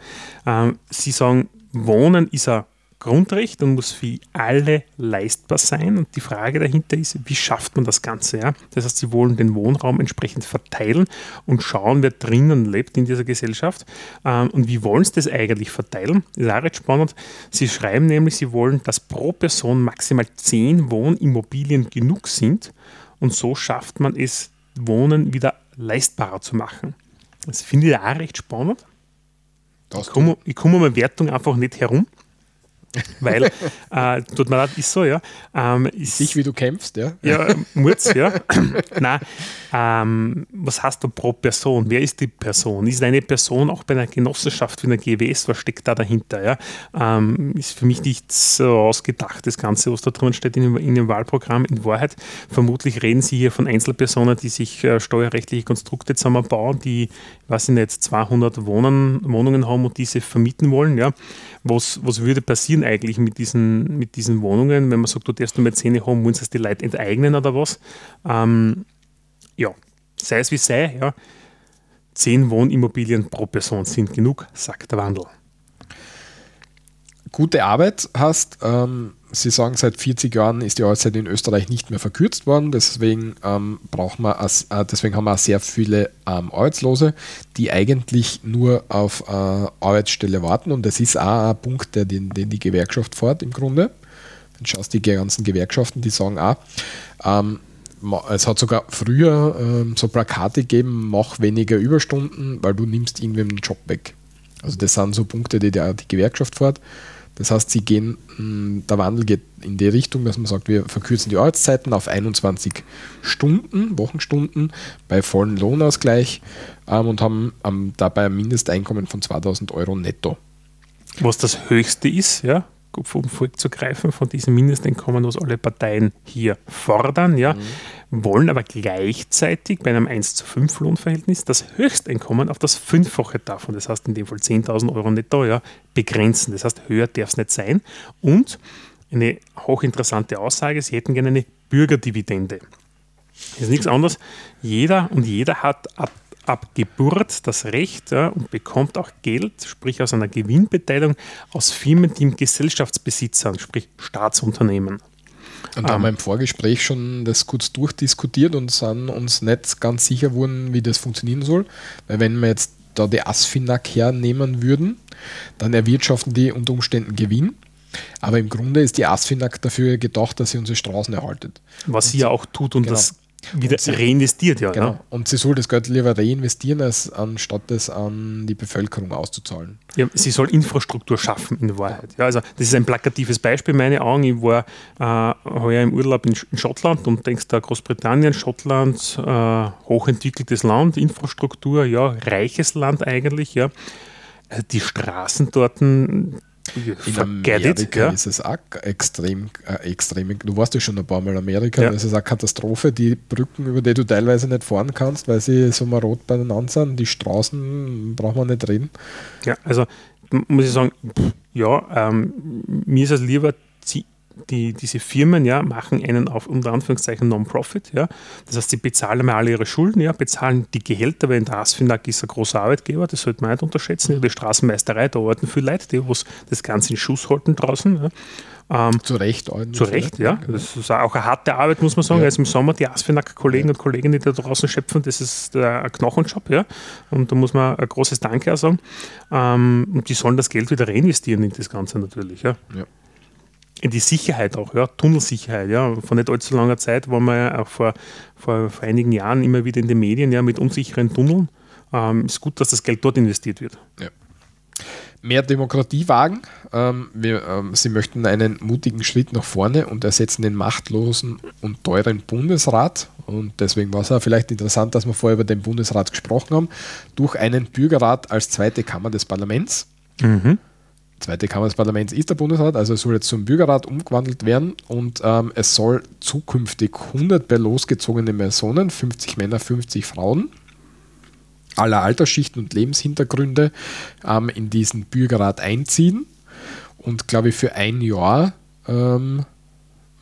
Speaker 1: Ähm, sie sagen, Wohnen ist ein Grundrecht und muss für alle leistbar sein. Und die Frage dahinter ist, wie schafft man das Ganze? Ja? Das heißt, sie wollen den Wohnraum entsprechend verteilen und schauen, wer drinnen lebt in dieser Gesellschaft. Ähm, und wie wollen sie das eigentlich verteilen? Das ist auch recht spannend. Sie schreiben nämlich, sie wollen, dass pro Person maximal zehn Wohnimmobilien genug sind. Und so schafft man es, Wohnen wieder leistbarer zu machen. Das finde ich auch recht spannend.
Speaker 2: Das
Speaker 1: Ich komme, ich komme um eine Wertung einfach nicht herum. Weil, äh, tut mir leid, ist so, ja. Ähm, ist,
Speaker 2: Sich, wie du kämpfst, ja?
Speaker 1: ja, Murz, ja. Nein, ähm, was heißt da pro Person? Wer ist die Person? Ist eine Person auch bei einer Genossenschaft wie einer GWS? Was steckt da dahinter? Ja? Ähm, ist für mich nicht so ausgedacht, das Ganze, was da drin steht in, in dem Wahlprogramm. In Wahrheit, vermutlich reden Sie hier von Einzelpersonen, die sich äh, steuerrechtliche Konstrukte zusammenbauen, die, ich weiß nicht, 200 Wohnen, Wohnungen haben und diese vermieten wollen. Ja? Was, was würde passieren eigentlich mit diesen, mit diesen Wohnungen, wenn man sagt, du darfst nur mehr Zähne haben, wollen sie die Leute enteignen oder was? Ähm, ja, sei es wie sei, ja. Zehn Wohnimmobilien pro Person sind genug, sagt der Wandel.
Speaker 2: gute Arbeit hast. Ähm, Sie sagen, seit 40 Jahren ist die Arbeitszeit in Österreich nicht mehr verkürzt worden. Deswegen, ähm, braucht man als, äh, deswegen haben wir auch sehr viele ähm, Arbeitslose, die eigentlich nur auf äh, Arbeitsstelle warten. Und das ist auch ein Punkt, der den, den die Gewerkschaft fährt im Grunde. Dann schaust du die ganzen Gewerkschaften, die sagen auch, ähm, es hat sogar früher ähm, so Plakate gegeben, mach weniger Überstunden, weil du nimmst irgendwem den Job weg. Also das sind so Punkte, die die, die Gewerkschaft fährt. Das heißt, sie gehen, hm, der Wandel geht in die Richtung, dass man sagt, wir verkürzen die Arbeitszeiten auf 21 Stunden, Wochenstunden bei vollem Lohnausgleich ähm, und haben ähm, dabei ein Mindesteinkommen von 2000 Euro netto.
Speaker 1: Was das höchste ist, ja, um vorzugreifen von diesem Mindesteinkommen, was alle Parteien hier fordern, ja, mhm. Wollen aber gleichzeitig bei einem 1 zu 5 Lohnverhältnis das Höchsteinkommen auf das Fünffache davon, das heißt in dem Fall 10.000 Euro netto, ja, begrenzen. Das heißt, höher darf es nicht sein. Und eine hochinteressante Aussage, sie hätten gerne eine Bürgerdividende. Das ist nichts anderes. Jeder und jeder hat ab ab Geburt das Recht ja, und bekommt auch Geld, sprich aus einer Gewinnbeteiligung aus Firmen, die im Gesellschaftsbesitz sind, sprich Staatsunternehmen.
Speaker 2: Und da haben wir im Vorgespräch schon das kurz durchdiskutiert und sind uns nicht ganz sicher geworden, wie das funktionieren soll. Weil wenn wir jetzt da die Asfinag hernehmen würden, dann erwirtschaften die unter Umständen Gewinn. Aber im Grunde ist die Asfinag dafür gedacht, dass sie unsere Straßen erhaltet.
Speaker 1: Was und sie ja auch tut und genau. das wieder sie, reinvestiert, ja.
Speaker 2: Genau. Ne? Und sie soll das Geld lieber reinvestieren, als anstatt es an die Bevölkerung auszuzahlen.
Speaker 1: Ja, sie soll Infrastruktur schaffen, in Wahrheit. Ja, also das ist ein plakatives Beispiel, meine Augen. Ich war äh, heuer im Urlaub in, in, Schottland und denkst da Großbritannien, Schottland, äh, hochentwickeltes Land, Infrastruktur, ja, reiches Land eigentlich, ja. Also die Straßen dort,
Speaker 2: in Amerika it, ist es auch extrem, äh, extrem. Du warst ja schon ein paar Mal in Amerika, ja. das ist eine Katastrophe. Die Brücken, über die du teilweise nicht fahren kannst, weil sie so marot beieinander sind. Die Straßen braucht man nicht reden.
Speaker 1: Ja, also muss ich sagen, ja, ähm, mir ist es lieber, die, diese Firmen ja, machen einen auf unter Anführungszeichen Non-Profit. Ja. Das heißt, sie bezahlen einmal alle ihre Schulden, ja, bezahlen die Gehälter, weil in der Asfinag ist ein großer Arbeitgeber, das sollte man nicht unterschätzen. Die Straßenmeisterei, da arbeiten viele Leute, die was das Ganze in Schuss halten draußen. Ja.
Speaker 2: Ähm, zu Recht.
Speaker 1: Zu Recht, ja. Das ist auch eine harte Arbeit, muss man sagen. Ja. Also im Sommer die Asfinag-Kollegen und Kolleginnen, die da draußen schöpfen, das ist ein Knochenjob, ja. Und da muss man ein großes Danke auch sagen. Ähm, und die sollen das Geld wieder reinvestieren in das Ganze natürlich, ja. ja in die Sicherheit auch, ja, Tunnelsicherheit, ja. Vor nicht allzu langer Zeit waren wir ja auch vor, vor, vor einigen Jahren immer wieder in den Medien ja, mit unsicheren Tunneln. Ähm, ist gut, dass das Geld dort investiert wird. Ja.
Speaker 2: Mehr Demokratie wagen. Ähm, wir, ähm, sie möchten einen mutigen Schritt nach vorne und ersetzen den machtlosen und teuren Bundesrat. Und deswegen war es auch vielleicht interessant, dass wir vorher über den Bundesrat gesprochen haben, durch einen Bürgerrat als zweite Kammer des Parlaments. Mhm zweite Kammer des Parlaments ist der Bundesrat, also soll jetzt zum Bürgerrat umgewandelt werden und ähm, es soll zukünftig 100 bei losgezogene Personen, 50 Männer, 50 Frauen, aller Altersschichten und Lebenshintergründe ähm, in diesen Bürgerrat einziehen. Und glaube ich für ein Jahr ähm,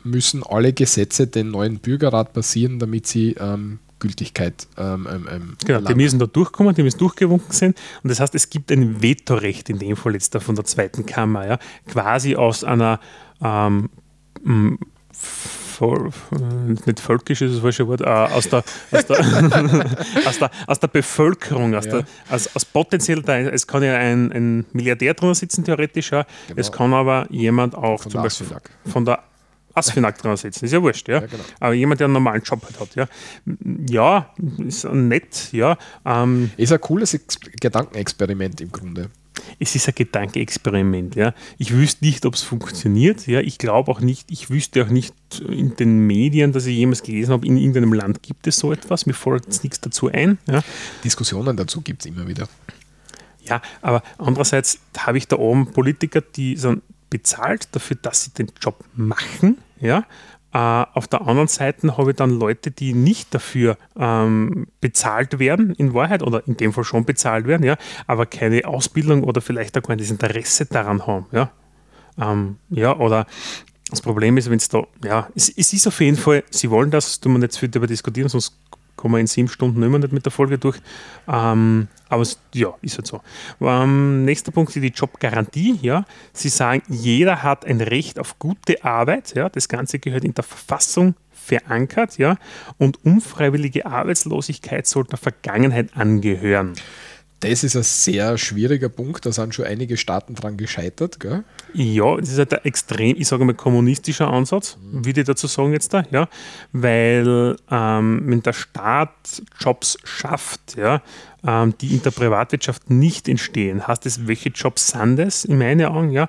Speaker 2: müssen alle Gesetze den neuen Bürgerrat passieren, damit sie ähm, Gültigkeit. Ähm, ähm,
Speaker 1: ähm, genau, die müssen da durchkommen, die müssen durchgewunken sein. Und das heißt, es gibt ein Vetorecht in dem Fall jetzt da von der zweiten Kammer, ja, quasi aus einer ähm, voll, nicht völkisch ist das falsche Wort, äh, aus, der, aus, der, aus, der, aus der Bevölkerung, aus, ja. der, aus, aus potenziell, da, es kann ja ein, ein Milliardär drunter sitzen, theoretisch, ja. Genau. es kann aber jemand auch von zum Beispiel von der Asfinag dran setzen, ist ja wurscht, ja. ja genau. Aber jemand, der einen normalen Job halt hat, ja. Ja, ist nett, ja.
Speaker 2: Ähm, ist ein cooles Ex Gedankenexperiment im Grunde.
Speaker 1: Es ist ein Gedankenexperiment, ja. Ich wüsste nicht, ob es funktioniert, ja. Ich glaube auch nicht, ich wüsste auch nicht in den Medien, dass ich jemals gelesen habe, in irgendeinem Land gibt es so etwas. Mir fällt jetzt nichts dazu ein. Ja.
Speaker 2: Diskussionen dazu gibt es immer wieder.
Speaker 1: Ja, aber andererseits habe ich da oben Politiker, die sind bezahlt dafür, dass sie den Job machen. Ja? Äh, auf der anderen Seite habe ich dann Leute, die nicht dafür ähm, bezahlt werden, in Wahrheit, oder in dem Fall schon bezahlt werden, ja, aber keine Ausbildung oder vielleicht auch kein Interesse daran haben. Ja, ähm, ja oder das Problem ist, wenn es da, ja, es, es, ist auf jeden Fall, sie wollen das, tun wir nicht viel darüber diskutieren, sonst kommen wir in sieben Stunden immer nicht mit der Folge durch. Ähm, aber es, ja, ist halt so. Ähm, nächster Punkt ist die Jobgarantie. Ja. Sie sagen, jeder hat ein Recht auf gute Arbeit. Ja. Das Ganze gehört in der Verfassung verankert. Ja. Und unfreiwillige Arbeitslosigkeit sollte der Vergangenheit angehören
Speaker 2: das ist ein sehr schwieriger Punkt. Da sind schon einige Staaten dran gescheitert. Gell?
Speaker 1: Ja, das ist halt ein extrem, ich sage mal, kommunistischer Ansatz, würde ich dazu sagen jetzt da, ja. Weil ähm, wenn der Staat Jobs schafft, ja, ähm, die in der Privatwirtschaft nicht entstehen, heißt das, welche Jobs sind das in meinen Augen, ja?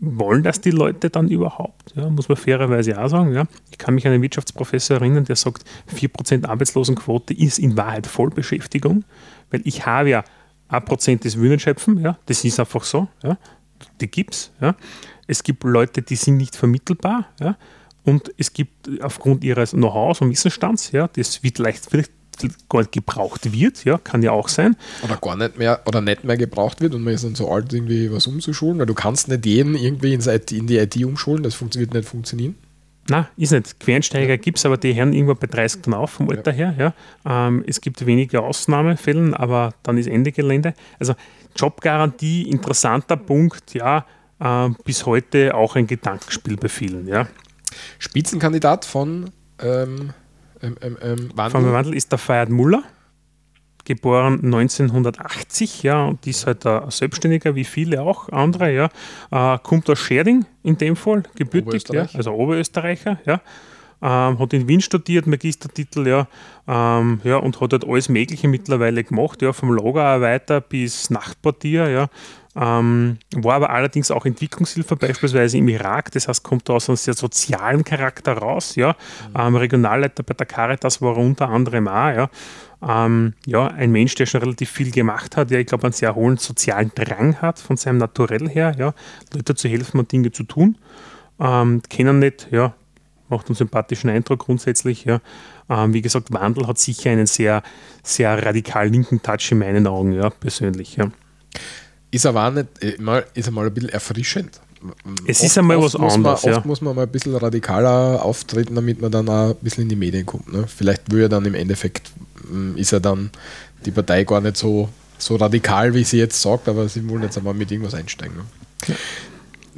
Speaker 1: wollen das die Leute dann überhaupt? Ja, muss man fairerweise auch sagen. Ja. Ich kann mich an einen Wirtschaftsprofessor erinnern, der sagt, 4% Arbeitslosenquote ist in Wahrheit Vollbeschäftigung weil ich habe ja ein Prozent des Würden schöpfen, ja, das ist einfach so, ja, die gibt es. Ja. Es gibt Leute, die sind nicht vermittelbar, ja, und es gibt aufgrund ihres Know-hows und Wissensstands, ja, das wird leicht vielleicht gar nicht gebraucht wird, ja, kann ja auch sein.
Speaker 2: Oder gar nicht mehr oder nicht mehr gebraucht wird und man ist dann so alt, irgendwie was umzuschulen, weil du kannst nicht jeden irgendwie in die IT umschulen, das wird nicht funktionieren.
Speaker 1: Nein, ist nicht. Quereinsteiger ja. gibt es, aber die hören irgendwo bei 30 dann auf vom Alter ja. her. Ja. Ähm, es gibt wenige Ausnahmefälle, aber dann ist Ende Gelände. Also Jobgarantie, interessanter Punkt, ja, äh, bis heute auch ein Gedankenspiel bei vielen. Ja.
Speaker 2: Spitzenkandidat von ähm, ähm, ähm,
Speaker 1: Wandel. Von Wandel ist der Feiert Muller geboren 1980, ja, und ist halt ein Selbstständiger, wie viele auch andere, ja. Äh, kommt aus Scherding in dem Fall, gebürtig, ja, also Oberösterreicher, ja. Ähm, hat in Wien studiert, Magistertitel, ja, ähm, ja, und hat halt alles Mögliche mittlerweile gemacht, ja, vom Lagerarbeiter bis Nachtportier, ja, ähm, war aber allerdings auch Entwicklungshilfe beispielsweise im Irak, das heißt, kommt aus einem sehr sozialen Charakter raus. Ja. Ähm, Regionalleiter bei der Caritas war er unter anderem auch. Ja. Ähm, ja, ein Mensch, der schon relativ viel gemacht hat, der, ich glaube, einen sehr hohen sozialen Drang hat, von seinem Naturell her, ja, Leute zu helfen und Dinge zu tun. Ähm, kennen nicht, ja, macht einen sympathischen Eindruck grundsätzlich. Ja. Ähm, wie gesagt, Wandel hat sicher einen sehr, sehr radikal linken Touch in meinen Augen, ja, persönlich. Ja
Speaker 2: ist aber auch nicht, äh, mal, ist einmal ein bisschen erfrischend.
Speaker 1: Es oft, ist einmal was anderes.
Speaker 2: Man, ja. Oft muss man mal ein bisschen radikaler auftreten, damit man dann auch ein bisschen in die Medien kommt. Ne? Vielleicht würde dann im Endeffekt, mm, ist ja dann die Partei gar nicht so, so radikal, wie sie jetzt sagt, aber sie wollen jetzt einmal mit irgendwas einsteigen. Ne?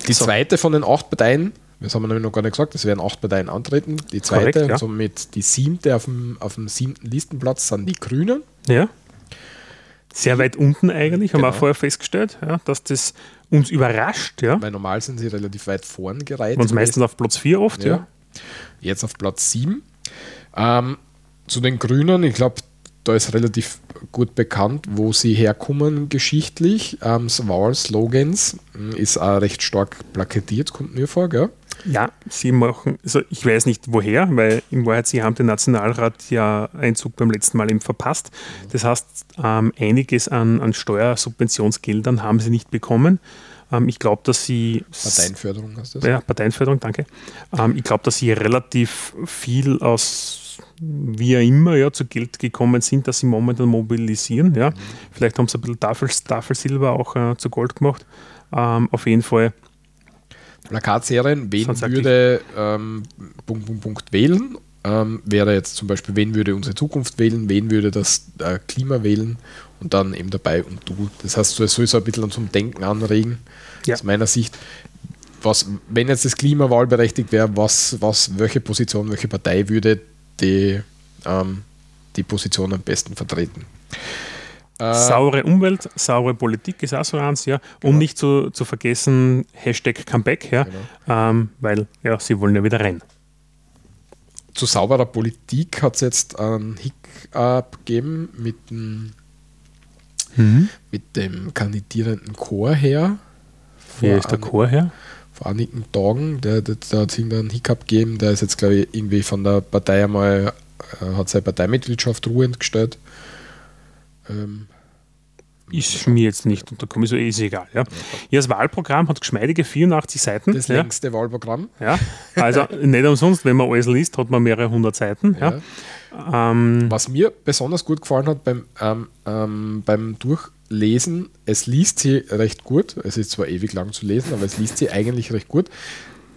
Speaker 2: Die zweite von den acht Parteien, das haben wir nämlich noch gar nicht gesagt, es werden acht Parteien antreten. Die zweite Korrekt, ja. und somit die siebte auf dem, auf dem siebten Listenplatz sind die Grünen.
Speaker 1: Ja sehr weit unten eigentlich, haben genau. wir auch vorher festgestellt, ja, dass das uns überrascht. Ja.
Speaker 2: Weil normal sind sie relativ weit vorn gereiht.
Speaker 1: Uns meistens auf Platz 4 oft, ja. ja.
Speaker 2: Jetzt auf Platz 7. Ähm, zu den Grünen, ich glaube, da ist relativ gut bekannt, wo sie herkommen geschichtlich. Ähm, Wahlslogans hm, ist auch recht stark plakatiert, kommt mir vor, gell?
Speaker 1: Ja, sie machen, also ich weiß nicht woher, weil in Wahrheit sie haben den Nationalrat ja Einzug beim letzten Mal eben verpasst. Das heißt, ähm, einiges an, an Steuersubventionsgeldern haben sie nicht bekommen. Ähm, ich glaube, dass sie.
Speaker 2: Parteienförderung hast du
Speaker 1: das? Ja, Parteienförderung, danke. Ähm, ich glaube, dass sie relativ viel aus wie auch immer ja, zu Geld gekommen sind, dass sie momentan mobilisieren. Ja. Mhm. Vielleicht haben sie ein bisschen Tafels, Tafelsilber auch äh, zu Gold gemacht. Ähm, auf jeden Fall
Speaker 2: Plakatserien, wen würde ähm, Punkt, Punkt, Punkt wählen, ähm, wäre jetzt zum Beispiel, wen würde unsere Zukunft wählen, wen würde das äh, Klima wählen und dann eben dabei und du. Das heißt, es soll so ein bisschen zum Denken anregen, ja. aus meiner Sicht. Was, wenn jetzt das Klima wahlberechtigt wäre, was, was, welche Position, welche Partei würde die, ähm, die Position am besten vertreten?
Speaker 1: Äh, saure Umwelt, saure Politik ist auch so eins, ja. Genau. Und nicht zu, zu vergessen, Hashtag Comeback, ja. Genau. Ähm, weil ja, sie wollen ja wieder rein.
Speaker 2: Zu sauberer Politik hat es jetzt einen Hiccup gegeben mit dem, mhm. mit dem kandidierenden Chorherr.
Speaker 1: Wer ist der Chorherr?
Speaker 2: Vor einigen Tagen, der, der, der hat es einen Hiccup gegeben, der ist jetzt, glaube ich, irgendwie von der Partei einmal, äh, hat seine Parteimitgliedschaft ruhend gestellt.
Speaker 1: Ähm, ist mir jetzt nicht unterkommen, so ist egal. Ja. ja, das Wahlprogramm hat geschmeidige 84 Seiten.
Speaker 2: Das ja. längste Wahlprogramm.
Speaker 1: Ja, also nicht umsonst, wenn man alles liest, hat man mehrere hundert Seiten. Ja.
Speaker 2: ja. Ähm, Was mir besonders gut gefallen hat beim, ähm, ähm, beim Durchlesen, es liest sie recht gut. Es ist zwar ewig lang zu lesen, aber es liest sie eigentlich recht gut.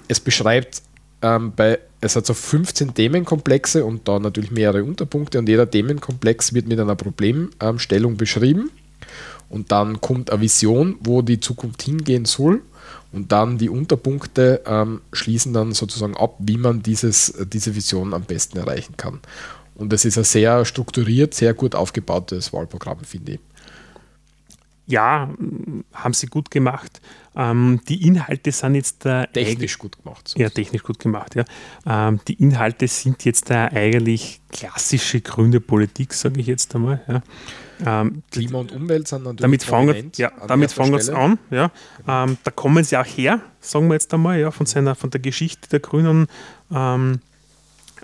Speaker 2: Es beschreibt ähm, bei es hat so 15 Themenkomplexe und da natürlich mehrere Unterpunkte und jeder Themenkomplex wird mit einer Problemstellung beschrieben und dann kommt eine Vision, wo die Zukunft hingehen soll und dann die Unterpunkte ähm, schließen dann sozusagen ab, wie man dieses, diese Vision am besten erreichen kann. Und das ist ein sehr strukturiert, sehr gut aufgebautes Wahlprogramm, finde ich.
Speaker 1: Ja, haben sie gut gemacht. Ähm, die Inhalte sind jetzt
Speaker 2: da technisch gut gemacht.
Speaker 1: So ja, technisch gut gemacht. Ja. Ähm, die Inhalte sind jetzt da eigentlich klassische grüne Politik, sage ich jetzt einmal.
Speaker 2: Ja. Ähm, Klima und Umwelt sind
Speaker 1: natürlich damit fangen, ja, damit fangen wir an. Ja. Ähm, da kommen sie auch her, sagen wir jetzt einmal, ja, von, seiner, von der Geschichte der Grünen. Ähm,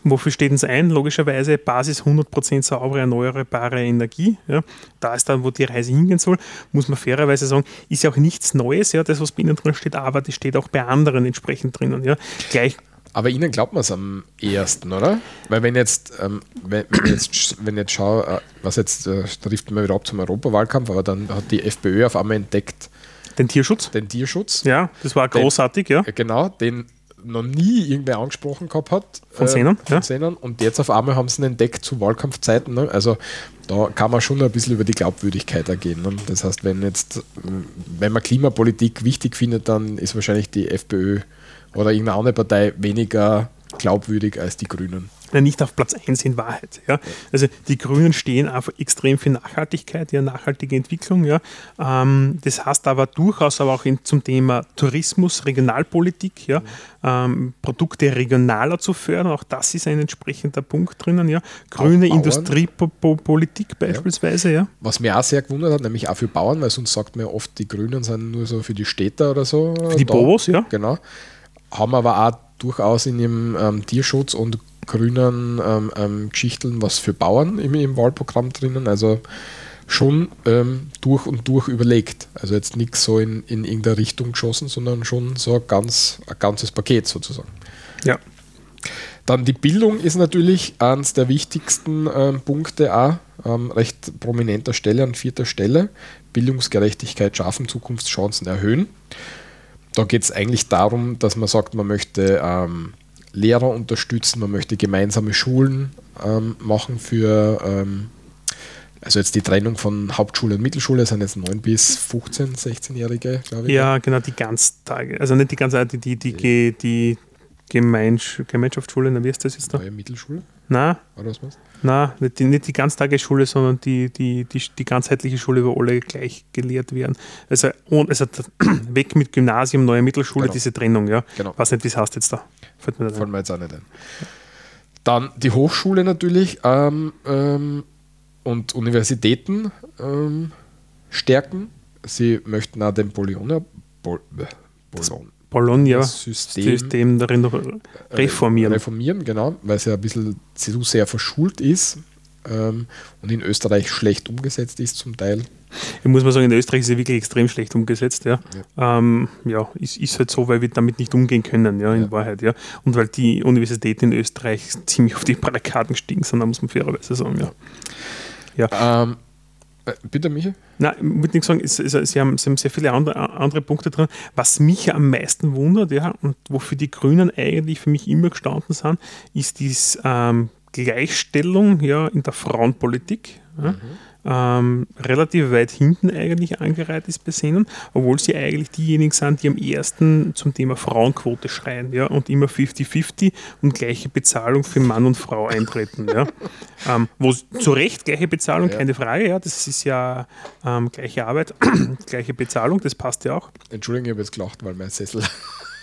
Speaker 1: Wofür steht uns ein? Logischerweise Basis 100% saubere, erneuerbare Energie. Ja. Da ist dann, wo die Reise hingehen soll, muss man fairerweise sagen, ist ja auch nichts Neues, ja, das, was bei Ihnen drin steht, aber das steht auch bei anderen entsprechend drinnen. Ja. Gleich
Speaker 2: aber Ihnen glaubt man es am ehesten, oder? Weil wenn jetzt, ähm, wenn, jetzt, wenn jetzt schau, äh, was jetzt äh, trifft man wieder ab zum Europawahlkampf, aber dann hat die FPÖ auf einmal entdeckt.
Speaker 1: Den Tierschutz?
Speaker 2: Den Tierschutz.
Speaker 1: Ja, das war großartig, den,
Speaker 2: ja. Genau, den noch nie irgendwer angesprochen gehabt hat.
Speaker 1: Von Sehnen.
Speaker 2: Äh, von ja. Und jetzt auf einmal haben sie ihn entdeckt zu Wahlkampfzeiten. Ne? Also da kann man schon ein bisschen über die Glaubwürdigkeit ergehen. Ne? Das heißt, wenn jetzt, wenn man Klimapolitik wichtig findet, dann ist wahrscheinlich die FPÖ oder irgendeine andere Partei weniger glaubwürdig als die Grünen
Speaker 1: nicht auf Platz 1 in Wahrheit. Ja. Also die Grünen stehen auf extrem für Nachhaltigkeit, ja, nachhaltige Entwicklung. Ja. Ähm, das heißt aber durchaus aber auch in, zum Thema Tourismus, Regionalpolitik, ja, ähm, Produkte regionaler zu fördern. Auch das ist ein entsprechender Punkt drinnen. Ja. Grüne Industriepolitik beispielsweise. Ja.
Speaker 2: Was mir auch sehr gewundert hat, nämlich auch für Bauern, weil sonst sagt man ja oft, die Grünen sind nur so für die Städter oder so.
Speaker 1: Für die da. Bobos, ja.
Speaker 2: Genau. Haben aber auch durchaus in ihrem ähm, Tierschutz und grünen ähm, ähm, Geschichten was für Bauern im, im Wahlprogramm drinnen. Also schon ähm, durch und durch überlegt. Also jetzt nichts so in, in irgendeine Richtung geschossen, sondern schon so ein, ganz, ein ganzes Paket sozusagen.
Speaker 1: Ja.
Speaker 2: Dann die Bildung ist natürlich eines der wichtigsten ähm, Punkte auch, ähm, recht prominenter Stelle, an vierter Stelle. Bildungsgerechtigkeit schaffen, Zukunftschancen erhöhen. Da geht es eigentlich darum, dass man sagt, man möchte ähm, Lehrer unterstützen, man möchte gemeinsame Schulen ähm, machen für, ähm, also jetzt die Trennung von Hauptschule und Mittelschule sind jetzt 9 bis 15, 16-Jährige,
Speaker 1: glaube ich. Ja, genau, die Ganztage, also nicht die ganze die, die, die, die Gemeinsch Gemeinschaftsschule, wie ist das jetzt da?
Speaker 2: Neue Mittelschule?
Speaker 1: Nein. Oder was meinst Nein, nicht die, nicht die Ganztagesschule, sondern die, die, die, die ganzheitliche Schule, wo alle gleich gelehrt werden. Also, und, also weg mit Gymnasium, neue Mittelschule, genau. diese Trennung, ja. Genau. Weiß nicht, wie es heißt jetzt da.
Speaker 2: Fällt mir, Fällt mir jetzt auch nicht ein. Dann die Hochschule natürlich ähm, ähm, und Universitäten ähm, stärken. Sie möchten auch den Bologna, Bol,
Speaker 1: Bologna, Bologna-System System darin reformieren.
Speaker 2: Reformieren, genau, weil es ja ein bisschen zu sehr verschult ist ähm, und in Österreich schlecht umgesetzt ist zum Teil.
Speaker 1: Ich muss mal sagen, in Österreich ist es wirklich extrem schlecht umgesetzt. Ja, ja. Ähm, ja ist, ist halt so, weil wir damit nicht umgehen können, ja, in ja. Wahrheit. Ja. Und weil die Universitäten in Österreich ziemlich auf die Barrikaden gestiegen sind, muss man fairerweise sagen. Ja.
Speaker 2: Ja. Ähm, äh, bitte, Michael?
Speaker 1: Nein, ich würde nicht sagen, es, es, Sie, haben, Sie haben sehr viele andere, andere Punkte drin. Was mich am meisten wundert, ja, und wofür die Grünen eigentlich für mich immer gestanden sind, ist die ähm, Gleichstellung ja, in der Frauenpolitik. Ja. Mhm ähm, relativ weit hinten eigentlich angereiht ist bei Senen, obwohl sie eigentlich diejenigen sind, die am ersten zum Thema Frauenquote schreien ja, und immer 50-50 und gleiche Bezahlung für Mann und Frau eintreten. ja. Ähm, wo zu Recht gleiche Bezahlung, ja. keine Frage, ja, das ist ja ähm, gleiche Arbeit, gleiche Bezahlung, das passt ja auch.
Speaker 2: Entschuldigung, ich habe jetzt gelacht, weil mein Sessel.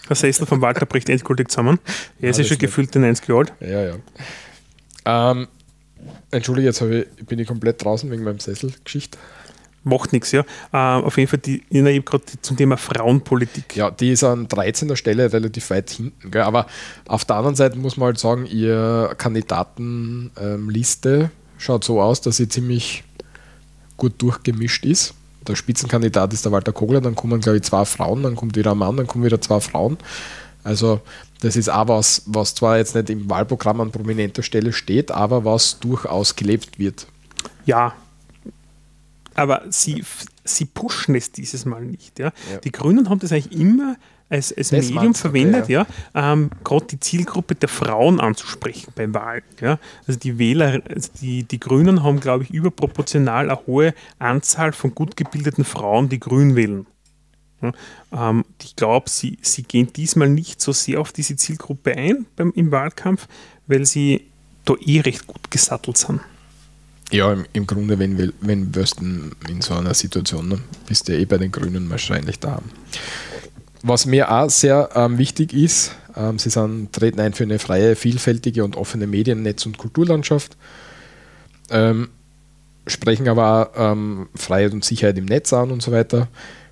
Speaker 1: Der Sessel von Walter bricht endgültig zusammen. Er ist ja schon gefühlt 90 Jahre alt.
Speaker 2: Ja, ja. Ähm, Entschuldige, jetzt ich, bin ich komplett draußen wegen meinem Sesselgeschichte.
Speaker 1: Macht nichts, ja. Äh, auf jeden Fall, die, ich habe gerade zum Thema Frauenpolitik.
Speaker 2: Ja, die ist an 13. Stelle relativ weit hinten. Gell? Aber auf der anderen Seite muss man halt sagen, ihre Kandidatenliste ähm, schaut so aus, dass sie ziemlich gut durchgemischt ist. Der Spitzenkandidat ist der Walter Kogler, dann kommen, glaube ich, zwei Frauen, dann kommt wieder ein Mann, dann kommen wieder zwei Frauen. Also das ist auch was, was zwar jetzt nicht im Wahlprogramm an prominenter Stelle steht, aber was durchaus gelebt wird.
Speaker 1: Ja, aber sie, sie pushen es dieses Mal nicht. Ja? ja. Die Grünen haben das eigentlich immer als, als
Speaker 2: Das
Speaker 1: Medium
Speaker 2: du, okay,
Speaker 1: verwendet, ja, ähm, gerade die Zielgruppe der Frauen anzusprechen beim Wahlen. Ja. Also die Wähler, also die, die Grünen haben, glaube ich, überproportional eine hohe Anzahl von gut gebildeten Frauen, die grün wählen. Ja, ähm, ich glaube, sie, sie gehen diesmal nicht so sehr auf diese Zielgruppe ein beim, im Wahlkampf, weil sie da eh recht gut gesattelt sind.
Speaker 2: Ja, im, im Grunde, wenn, wenn du in so einer Situation, ne, bist du ja eh bei den Grünen wahrscheinlich da. Was mir auch sehr ähm, wichtig ist, ähm, sie sind, treten ein für eine freie, vielfältige und offene Medien-, Netz- und Kulturlandschaft, ähm, sprechen aber auch ähm, Freiheit und Sicherheit im Netz an und so weiter,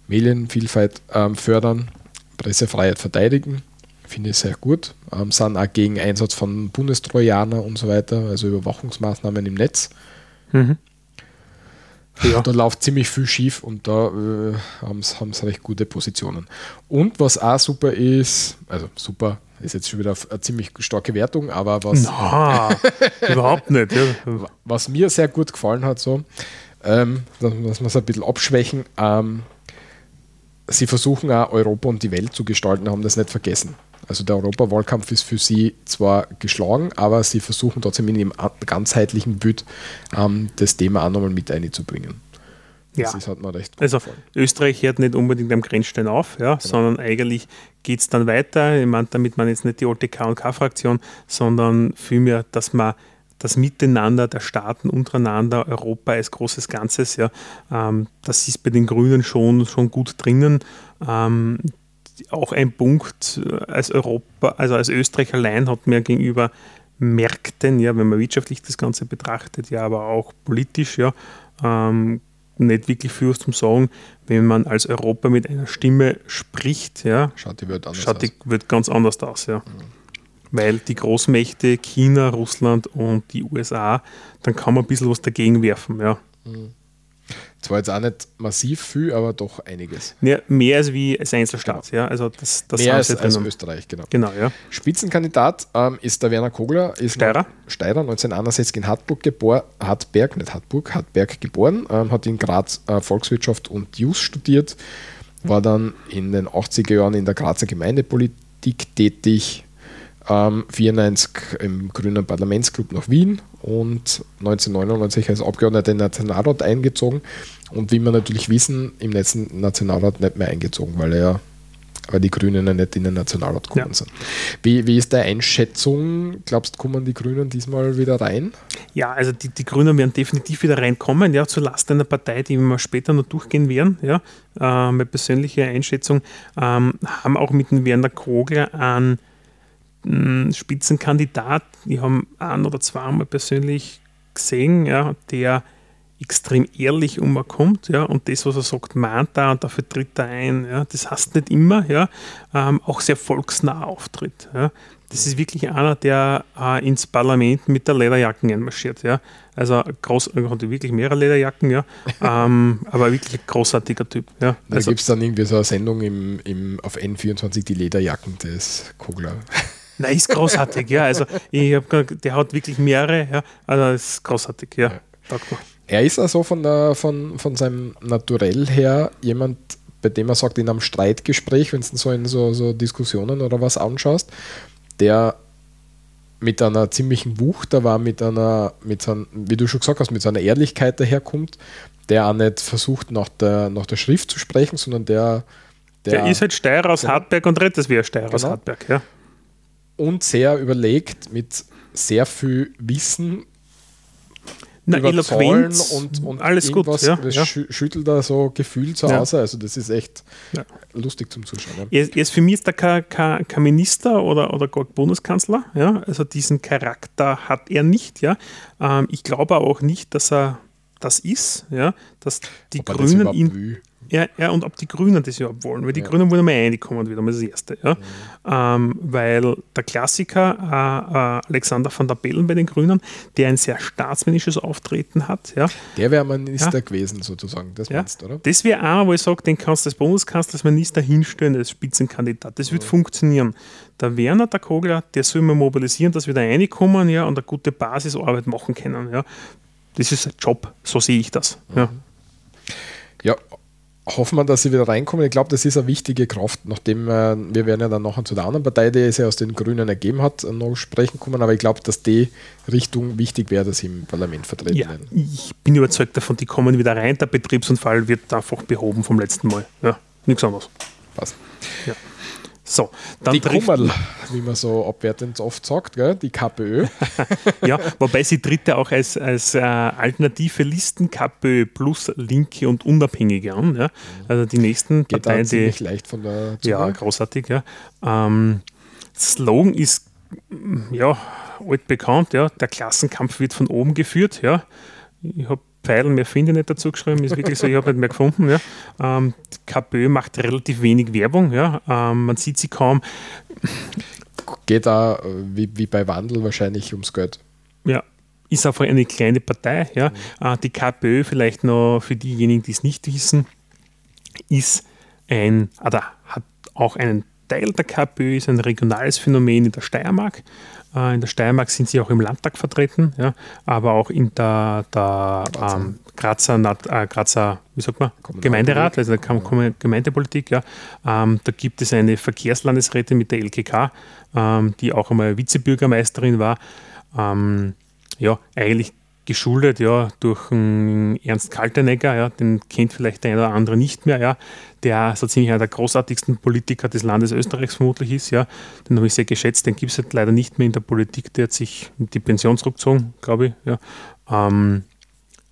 Speaker 2: Medienvielfalt ähm, fördern, Pressefreiheit verteidigen, finde ich sehr gut, ähm, sind auch gegen Einsatz von Bundestrojaner und so weiter, also Überwachungsmaßnahmen im Netz.
Speaker 1: Ja.
Speaker 2: Da läuft ziemlich viel schief und da äh, haben sie recht gute Positionen. Und was auch super ist, also super, ist jetzt schon wieder eine ziemlich starke Wertung, aber was,
Speaker 1: Na, überhaupt nicht. Ja.
Speaker 2: was mir sehr gut gefallen hat, so, ähm, dass, dass wir es ein bisschen abschwächen, ähm, sie versuchen auch Europa und die Welt zu gestalten, haben das nicht vergessen. Also der Europawahlkampf ist für sie zwar geschlagen, aber sie versuchen trotzdem in a- ganzheitlichen Bild ähm, das Thema auch nochmal mit einzubringen.
Speaker 1: Ja.
Speaker 2: Das hat mir recht
Speaker 1: Also
Speaker 2: gefallen.
Speaker 1: Österreich hört nicht unbedingt am Grenzstein auf, ja, sondern eigentlich geht es dann weiter. Ich meine, damit man jetzt nicht die alte K&K-Fraktion, sondern vielmehr, dass man das Miteinander der Staaten untereinander, Europa als großes Ganzes, ja, ähm, das ist bei den Grünen schon, schon gut drinnen. Ähm, auch ein Punkt äh, als Europa, also als Österreich allein hat mir gegenüber Märkten, ja, wenn man wirtschaftlich das Ganze betrachtet, ja, aber auch politisch, ja, ähm, nicht wirklich viel zum Sagen, wenn man als Europa mit einer Stimme spricht, ja,
Speaker 2: Schaut die Welt anders
Speaker 1: schaut die
Speaker 2: aus.
Speaker 1: wird ganz anders aus, ja. Weil die Großmächte China, Russland und die USA, dann kann man ein bisschen was dagegen werfen, ja.
Speaker 2: Zwar jetzt auch nicht massiv viel, aber doch einiges.
Speaker 1: Ja, mehr als wie als Einzelstaat, ja. Also das, das
Speaker 2: Mehr als, als. Österreich, genau.
Speaker 1: Genau, ja.
Speaker 2: Spitzenkandidat ähm, ist der Werner Kogler, ist
Speaker 1: Steirer.
Speaker 2: Steirer 1961 in Hartburg geboren, Hartberg, nicht Hartburg, Hartberg geboren, ähm, hat in Graz äh, Volkswirtschaft und Jus studiert, war dann in den 80er Jahren in der Grazer Gemeindepolitik tätig, ähm, 94 im Grünen Parlamentsclub nach Wien und 1999 als Abgeordneter in den Nationalrat eingezogen und wie wir natürlich wissen, im letzten Nationalrat nicht mehr eingezogen, weil er ja weil die Grünen ja nicht in den Nationalrat gekommen
Speaker 1: Ja.
Speaker 2: sind. Wie, wie ist deine Einschätzung? Glaubst du, kommen die Grünen diesmal wieder rein?
Speaker 1: Ja, also die, die Grünen werden definitiv wieder reinkommen, ja, zu Last einer Partei, die wir später noch durchgehen werden. Ja. Äh, meine persönliche Einschätzung ähm, haben auch mit dem Werner Kogler mh, Spitzenkandidat, die haben ein oder zweimal persönlich gesehen, ja, der extrem ehrlich umkommt, ja, und das, was er sagt, mahnt er und dafür tritt er ein, ja, das heißt nicht immer, ja, ähm, auch sehr volksnah auftritt, ja. Das ist wirklich einer, der äh, ins Parlament mit der Lederjacken einmarschiert, ja. Also groß, er wirklich mehrere Lederjacken, ja, ähm, aber wirklich ein großartiger Typ, ja.
Speaker 2: Da gibt es dann irgendwie so eine Sendung im, im, auf N24, die Lederjacken des Kogler.
Speaker 1: Nein, ist großartig, ja. Also ich hab, der hat wirklich mehrere, ja. Also ist großartig, ja.
Speaker 2: Ja. Er ist also von, der, von, von seinem Naturell her jemand, bei dem er sagt, in einem Streitgespräch, wenn du so in so, so Diskussionen oder was anschaust, der mit einer ziemlichen Wucht, da war mit einer, mit seinem, wie du schon gesagt hast, mit seiner Ehrlichkeit daherkommt, der auch nicht versucht, nach der, nach der Schrift zu sprechen, sondern der,
Speaker 1: Der, ist halt Steirer aus
Speaker 2: Genau.
Speaker 1: Hartberg und redet das wie ein Steirer aus
Speaker 2: Genau.
Speaker 1: Hartberg, ja.
Speaker 2: Und sehr überlegt, mit sehr viel Wissen
Speaker 1: Na,
Speaker 2: über
Speaker 1: Eloquenz
Speaker 2: Zahlen und, und
Speaker 1: alles gut,
Speaker 2: irgendwas,
Speaker 1: ja.
Speaker 2: das
Speaker 1: ja.
Speaker 2: schü- schüttelt da so gefühlt so
Speaker 1: Ja.
Speaker 2: aus. Also das ist echt
Speaker 1: Ja.
Speaker 2: lustig zum Zuschauen. Ja.
Speaker 1: Er, ist- für mich ist er kein, Minister oder, oder gar Bundeskanzler. Ja? Also diesen Charakter hat er nicht. Ja? Ähm, ich glaube auch nicht, dass er das ist, ja? dass die
Speaker 2: Ob
Speaker 1: Grünen ihn
Speaker 2: will.
Speaker 1: Ja, ja, und ob die Grünen das überhaupt wollen, weil die
Speaker 2: Ja.
Speaker 1: Grünen wollen mal reinkommen, wieder mal das Erste. Ja? Ähm, weil der Klassiker äh, äh, Alexander van der Bellen bei den Grünen, der ein sehr staatsmännisches Auftreten hat, ja,
Speaker 2: Der wäre Minister
Speaker 1: Ja.
Speaker 2: gewesen, sozusagen. Das
Speaker 1: ja.
Speaker 2: meinst du, oder?
Speaker 1: Das wäre einer, wo ich sage, den kannst du als Bundeskanzler, als Minister hinstellen, als Spitzenkandidat. Das wird funktionieren. Der Werner, der Kogler, der soll mal mobilisieren, dass wir da reinkommen ja, und eine gute Basisarbeit machen können. Ja. Das ist ein Job, so sehe ich das. Ja.
Speaker 2: Ja, hoffen wir, dass sie wieder reinkommen. Ich glaube, das ist eine wichtige Kraft, nachdem äh, wir werden ja dann noch zu der anderen Partei, die es ja aus den Grünen ergeben hat, noch sprechen kommen. Aber ich glaube, dass die Richtung wichtig wäre, dass sie im Parlament vertreten
Speaker 1: Ja,
Speaker 2: werden.
Speaker 1: ich bin überzeugt davon, die kommen wieder rein. Der Betriebsunfall wird einfach behoben vom letzten Mal. Ja, nichts anderes.
Speaker 2: Passt.
Speaker 1: So, dann
Speaker 2: die Kummerl, wie man so abwertend oft sagt, gell? die KPÖ.
Speaker 1: ja, wobei sie tritt ja auch als, als äh, alternative Listen KPÖ plus Linke und Unabhängige an. Ja? Also die nächsten
Speaker 2: Geht
Speaker 1: Parteien, die
Speaker 2: leicht von der Zunge.
Speaker 1: Ja, großartig, ja. Ähm, Slogan ist ja altbekannt, ja. Der Klassenkampf wird von oben geführt, ja. Ich habe Pfeil mehr finde ich nicht dazu geschrieben, ist wirklich so, ich habe nicht mehr gefunden, ja. Ähm, KPÖ macht relativ wenig Werbung, ja. Ähm, man sieht sie kaum,
Speaker 2: Geht da, äh, wie, wie bei Wandel, wahrscheinlich ums Geld.
Speaker 1: ja. Ist einfach eine kleine Partei, ja. Äh, die KPÖ, vielleicht noch für diejenigen, die es nicht wissen, ist ein, oder hat auch einen Teil der KPÖ, ist ein regionales Phänomen in der Steiermark. Äh, in der Steiermark sind sie auch im Landtag vertreten, ja, aber auch in der, der
Speaker 2: Grazer.
Speaker 1: ähm, Grazer, äh, Grazer, wie sagt man. Gemeinderat, also der Gemeindepolitik, ja. Ähm, da gibt es eine Verkehrslandesrätin mit der LKK, ähm, die auch einmal Vizebürgermeisterin war. Ähm, ja, eigentlich geschuldet ja, durch einen Ernst Kaltenegger, ja, den kennt vielleicht der eine oder andere nicht mehr, ja, der so ziemlich einer der großartigsten Politiker des Landes Österreichs vermutlich ist, ja, den habe ich sehr geschätzt, den gibt es halt leider nicht mehr in der Politik, der hat sich die Pension zurückgezogen, glaube ich, ja. Ähm,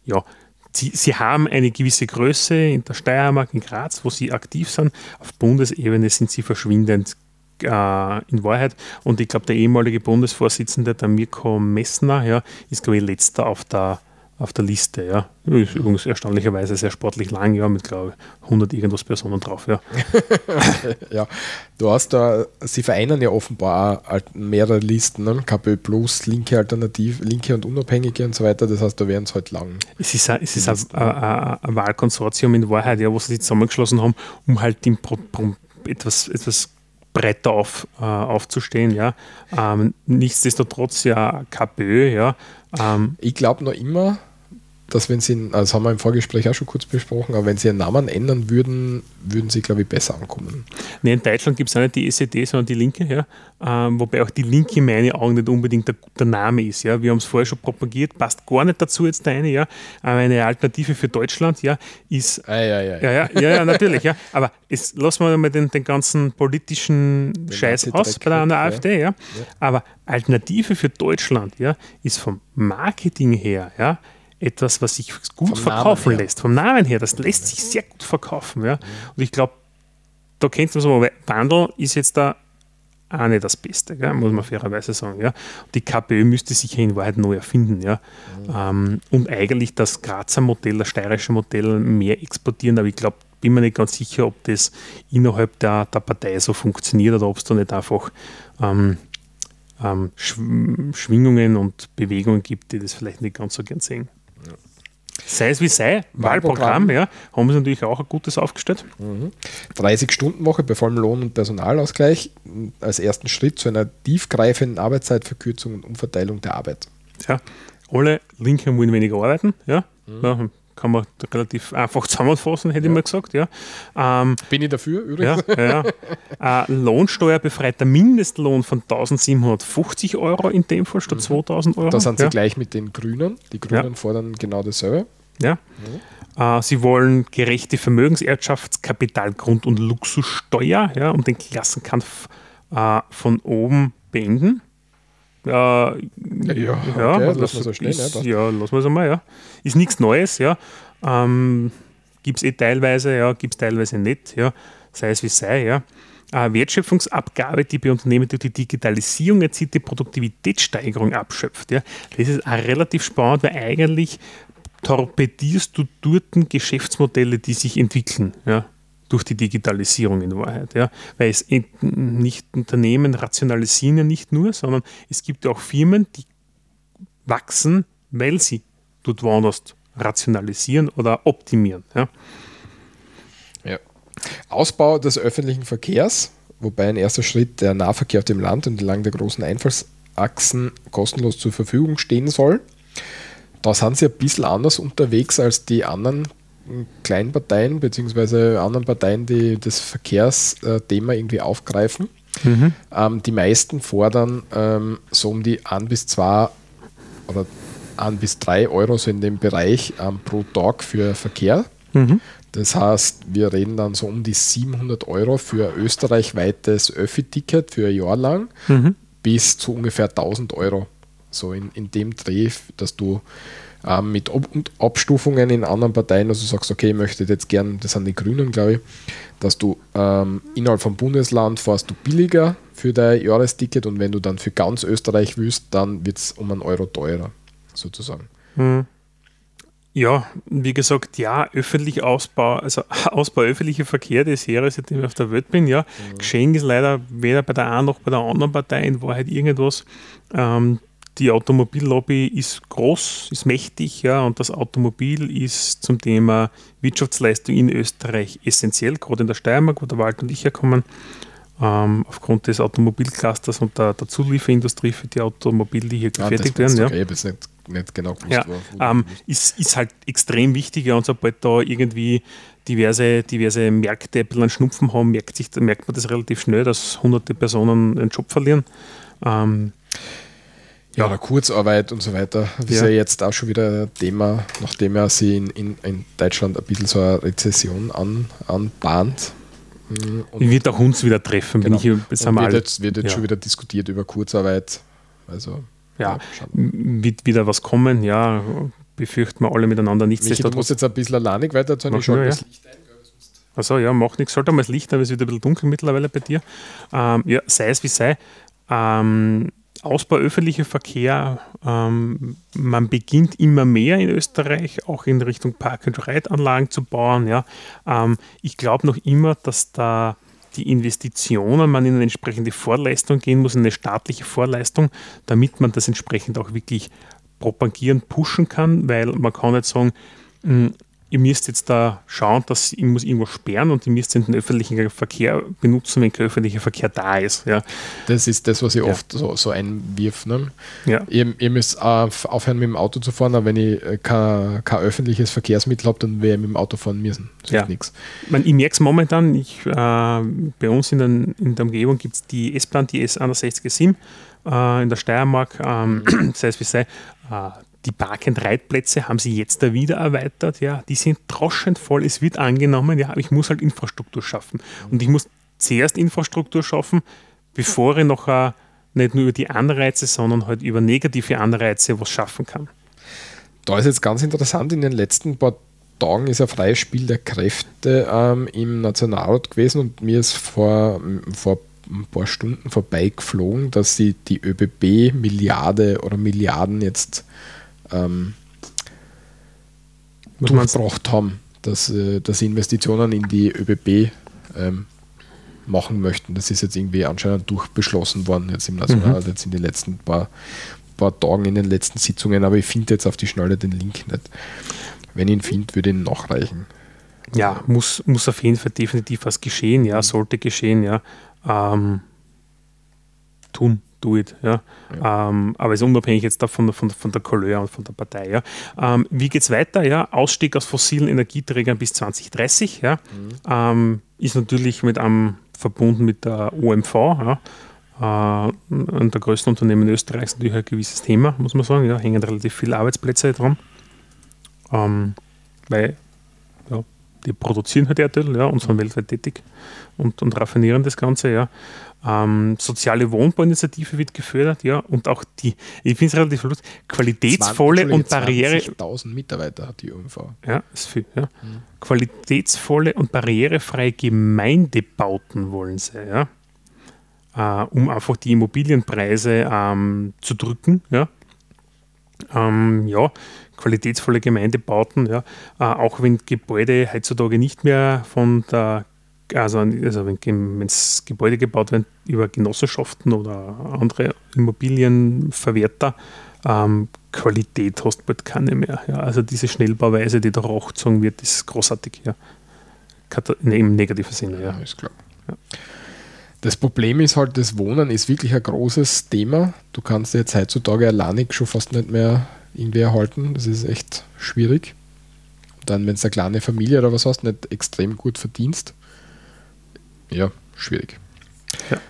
Speaker 1: ja, sie, sie haben eine gewisse Größe in der Steiermark, in Graz, wo sie aktiv sind. Auf Bundesebene sind sie verschwindend äh, in Wahrheit. Und ich glaube, der ehemalige Bundesvorsitzende, der Mirko Messner, ja, ist, glaube ich, letzter auf der, auf der Liste. Ja. Ist übrigens erstaunlicherweise sehr sportlich lang, ja, mit, glaube ich, 100 irgendwas Personen drauf. Ja.
Speaker 2: Ja, du hast da, sie vereinen ja offenbar mehrere Listen, ne? KPÖ Plus, linke Alternativ, linke und Unabhängige und so weiter. Das heißt, da werden es halt lang.
Speaker 1: Es ist, ein, es ist ein, ein, ein, Wahlkonsortium in Wahrheit, ja, wo sie sich zusammengeschlossen haben, um halt im Pro, Pro, etwas, etwas breiter auf, äh, aufzustehen. Ja. Ähm, nichtsdestotrotz ja KPÖ, ja. Ähm,
Speaker 2: Ich glaube noch immer, dass wenn sie, also das haben wir im Vorgespräch auch schon kurz besprochen, aber wenn sie ihren Namen ändern würden, würden sie, glaube ich, besser ankommen.
Speaker 1: nee, in Deutschland gibt es auch nicht die SED, sondern die Linke, ja. Ähm, wobei auch die Linke in meinen Augen nicht unbedingt der, der Name ist. Ja. Wir haben es vorher schon propagiert, passt gar nicht dazu jetzt der eine, ja. Aber eine Alternative für Deutschland, ja, ist
Speaker 2: Ah, ja, ja,
Speaker 1: Ja, ja, ja, ja natürlich, ja. Aber jetzt lassen wir mal den, den ganzen politischen Scheiß
Speaker 2: Nazi-Dreck
Speaker 1: aus bei der, an der AfD, ja. Aber Alternative für Deutschland, ja, ist vom Marketing her, ja, etwas, was sich gut
Speaker 2: Vom
Speaker 1: verkaufen lässt. Vom Namen her, das lässt sich sehr gut verkaufen, ja. Und ich glaube, da kennt man so, weil Wandel ist jetzt da auch nicht das Beste, gell? muss man fairerweise sagen. Ja. Die KPÖ müsste sich ja in Wahrheit neu erfinden. Ja. Ähm, und eigentlich das Grazer Modell, das steirische Modell mehr exportieren, aber ich glaube, bin mir nicht ganz sicher, ob das innerhalb der, der Partei so funktioniert oder ob es da nicht einfach ähm, ähm, Schw- Schwingungen und Bewegungen gibt, die das vielleicht nicht ganz so gern sehen. Sei es wie sei, Wahlprogramm,
Speaker 2: Wahlprogramm.
Speaker 1: ja, haben sie natürlich auch ein gutes aufgestellt.
Speaker 2: 30-Stunden-Woche bei vollem Lohn- und Personalausgleich als ersten Schritt zu einer tiefgreifenden Arbeitszeitverkürzung und Umverteilung der Arbeit.
Speaker 1: Ja, alle Linken wollen weniger arbeiten, ja. ja kann man relativ einfach zusammenfassen, hätte ich mal gesagt, ja. Ähm,
Speaker 2: Bin ich dafür
Speaker 1: ja,
Speaker 2: übrigens?
Speaker 1: ja, ja. Äh, Lohnsteuerbefreiter Mindestlohn von 1750 Euro in dem Fall statt 2000 Euro.
Speaker 2: Da sind sie
Speaker 1: ja.
Speaker 2: gleich mit den Grünen. Die Grünen fordern genau dasselbe.
Speaker 1: Ja. Äh, sie wollen gerechte Vermögenserbschafts-, Grund- und Luxussteuer, ja, um den Klassenkampf äh, von oben beenden. Äh, ja,
Speaker 2: Ja, okay,
Speaker 1: das
Speaker 2: lassen wir so stehen,
Speaker 1: ist,
Speaker 2: ja,
Speaker 1: ja, lassen wir es einmal, ja. Ist nichts Neues, ja. Ähm, gibt es eh teilweise, ja, gibt es teilweise nicht, ja. Sei es wie sei, ja. Äh, Wertschöpfungsabgabe, die bei Unternehmen durch die Digitalisierung erzielte Produktivitätssteigerung abschöpft. Ja. Das ist auch relativ spannend, weil eigentlich torpedierst du dort Geschäftsmodelle, die sich entwickeln, ja, durch die Digitalisierung in Wahrheit. Ja. Weil es nicht Unternehmen rationalisieren ja nicht nur, sondern es gibt ja auch Firmen, die wachsen, weil sie dort woanders rationalisieren oder optimieren. Ja.
Speaker 2: Ja. Ausbau des öffentlichen Verkehrs, wobei ein erster Schritt der Nahverkehr auf dem Land entlang der großen Einfallsachsen kostenlos zur Verfügung stehen soll. Da sind sie ein bisschen anders unterwegs als die anderen kleinen Parteien beziehungsweise anderen Parteien, die das Verkehrsthema irgendwie aufgreifen. Mhm. Ähm, die meisten fordern ähm, so um die 1 bis 2 oder 1 bis 3 Euro so in dem Bereich ähm, pro Tag für Verkehr. Mhm. Das heißt, wir reden dann so um die 700 Euro für österreichweites Öffi-Ticket für ein Jahr lang mhm. bis zu ungefähr 1000 Euro. So in, in dem Dreh, dass du ähm, mit Ob Abstufungen in anderen Parteien, also du sagst, okay, ich möchte jetzt gern, das sind die Grünen, glaube ich, dass du ähm, innerhalb vom Bundesland fährst du billiger für dein Jahresticket und wenn du dann für ganz Österreich willst, dann wird es um einen Euro teurer, sozusagen.
Speaker 1: Mhm. Ja, wie gesagt, ja, öffentlich Ausbau, also Ausbau öffentlicher Verkehr des Jahres, seitdem ich auf der Welt bin, ja. Mhm. Geschehen ist leider weder bei der einen noch bei der anderen Partei in Wahrheit irgendwas. Ähm, die Automobillobby ist groß, ist mächtig, ja, und das Automobil ist zum Thema Wirtschaftsleistung in Österreich essentiell, gerade in der Steiermark, wo der Wald und ich herkommen, ähm, aufgrund des Automobilclusters und der, der Zulieferindustrie für die Automobile, die hier gefertigt werden. Ja. Okay, ich nicht, nicht genau gewusst, ja, ähm, ist, ist halt extrem wichtig, ja, und sobald da irgendwie diverse, diverse Märkte ein bisschen einen Schnupfen haben, merkt, sich, merkt man das relativ schnell, dass hunderte Personen einen Job verlieren. Ähm,
Speaker 2: ja, oder Kurzarbeit und so weiter. Das ja. ist ja jetzt auch schon wieder ein Thema, nachdem er sie in, in, in Deutschland ein bisschen so eine Rezession an, anbahnt.
Speaker 1: Mhm, und wird auch uns wieder treffen.
Speaker 2: Genau. Bin ich, und wird jetzt, wird jetzt ja. schon wieder diskutiert über Kurzarbeit. Also,
Speaker 1: ja, wird wieder was kommen, ja, befürchten wir alle miteinander nichts.
Speaker 2: Michi, du musst jetzt ein bisschen alleinig weiter erzählen, ich schalte das Licht ein.
Speaker 1: Achso, ja, macht nichts. Sollte mal das Licht, aber es wird ein bisschen dunkel mittlerweile bei dir. Ähm, ja, sei es wie sei. Ähm, Ausbau öffentlicher Verkehr, ähm, man beginnt immer mehr in Österreich auch in Richtung Park-and-Ride-Anlagen zu bauen. Ja. Ähm, ich glaube noch immer, dass da die Investitionen, man in eine entsprechende Vorleistung gehen muss, eine staatliche Vorleistung, damit man das entsprechend auch wirklich propagieren, pushen kann, weil man kann nicht sagen, hm, ihr müsst jetzt da schauen, dass ich muss irgendwo sperren und ihr müsst den öffentlichen Verkehr benutzen, wenn kein öffentlicher Verkehr da ist. Ja.
Speaker 2: Das ist das, was ich ja. oft so, so einwirf. Ne? Ja. Ihr, ihr, müsst aufhören, mit dem Auto zu fahren, aber wenn ich äh, kein, kein öffentliches Verkehrsmittel habe, dann werde ich mit dem Auto fahren müssen.
Speaker 1: Das ja. nichts. Ich, ich merke es momentan, ich, äh, bei uns in, den, in der Umgebung gibt es die S-Bahn, die S61 SIM äh, in der Steiermark, ähm, sei es wie sei, äh, die Park-and-Ride-Plätze haben sie jetzt da wieder erweitert. Ja, die sind droschend voll. Es wird angenommen, ja, aber ich muss halt Infrastruktur schaffen. Und ich muss zuerst Infrastruktur schaffen, bevor ich noch uh, nicht nur über die Anreize, sondern halt über negative Anreize was schaffen kann.
Speaker 2: Da ist jetzt ganz interessant, in den letzten paar Tagen ist ein freies Spiel der Kräfte ähm, im Nationalrat gewesen und mir ist vor, vor ein paar Stunden vorbeigeflogen, dass sie die ÖBB Milliarde oder Milliarden jetzt ähm, durchgebracht haben, dass, äh, dass sie Investitionen in die ÖBB ähm, machen möchten. Das ist jetzt irgendwie anscheinend durchbeschlossen worden jetzt im Nationalrat, mhm. jetzt in den letzten paar, paar Tagen, in den letzten Sitzungen, aber ich finde jetzt auf die Schnelle den Link nicht. Wenn ich ihn finde, würde ich ihn nachreichen.
Speaker 1: Ja, muss, muss auf jeden Fall definitiv was geschehen, ja, sollte geschehen, ja. Ähm, tun do it. Ja. ja. Ähm, aber ist unabhängig jetzt davon von, von der Couleur und von der Partei. Ja. Ähm, wie geht es weiter? Ja? Ausstieg aus fossilen Energieträgern bis 2030 ja. Mhm. Ähm, ist natürlich mit einem verbunden mit der OMV. Ja. Äh, der größten Unternehmen Österreichs natürlich ein gewisses Thema, muss man sagen. Ja, hängen relativ viele Arbeitsplätze dran. Ähm, weil die produzieren halt Erdöl ja, und sind weltweit tätig und, und raffinieren das Ganze. Ja. Ähm, soziale Wohnbauinitiative wird gefördert, ja, und auch die, ich finde es relativ lustig, qualitätsvolle 20, und barriere.
Speaker 2: 20.000 Mitarbeiter hat die UMV.
Speaker 1: Ja, ist viel, ja. Mhm. Qualitätsvolle und barrierefreie Gemeindebauten wollen sie, ja. Äh, um einfach die Immobilienpreise ähm, zu drücken, ja. Ähm, ja, qualitätsvolle Gemeindebauten, ja, äh, auch wenn Gebäude heutzutage nicht mehr von der also, also wenn es Gebäude gebaut werden über Genossenschaften oder andere Immobilienverwerter, ähm, Qualität hast du bald keine mehr. Ja. Also diese Schnellbauweise, die da hochgezogen wird, ist großartig. Ja. Im negativen Sinne. Ja, ist klar. Ja.
Speaker 2: Das Problem ist halt, das Wohnen ist wirklich ein großes Thema. Du kannst jetzt heutzutage alleinig schon fast nicht mehr irgendwie erhalten. Das ist echt schwierig. dann, wenn du eine kleine Familie oder was hast, nicht extrem gut verdienst, ja, schwierig.
Speaker 1: Ja.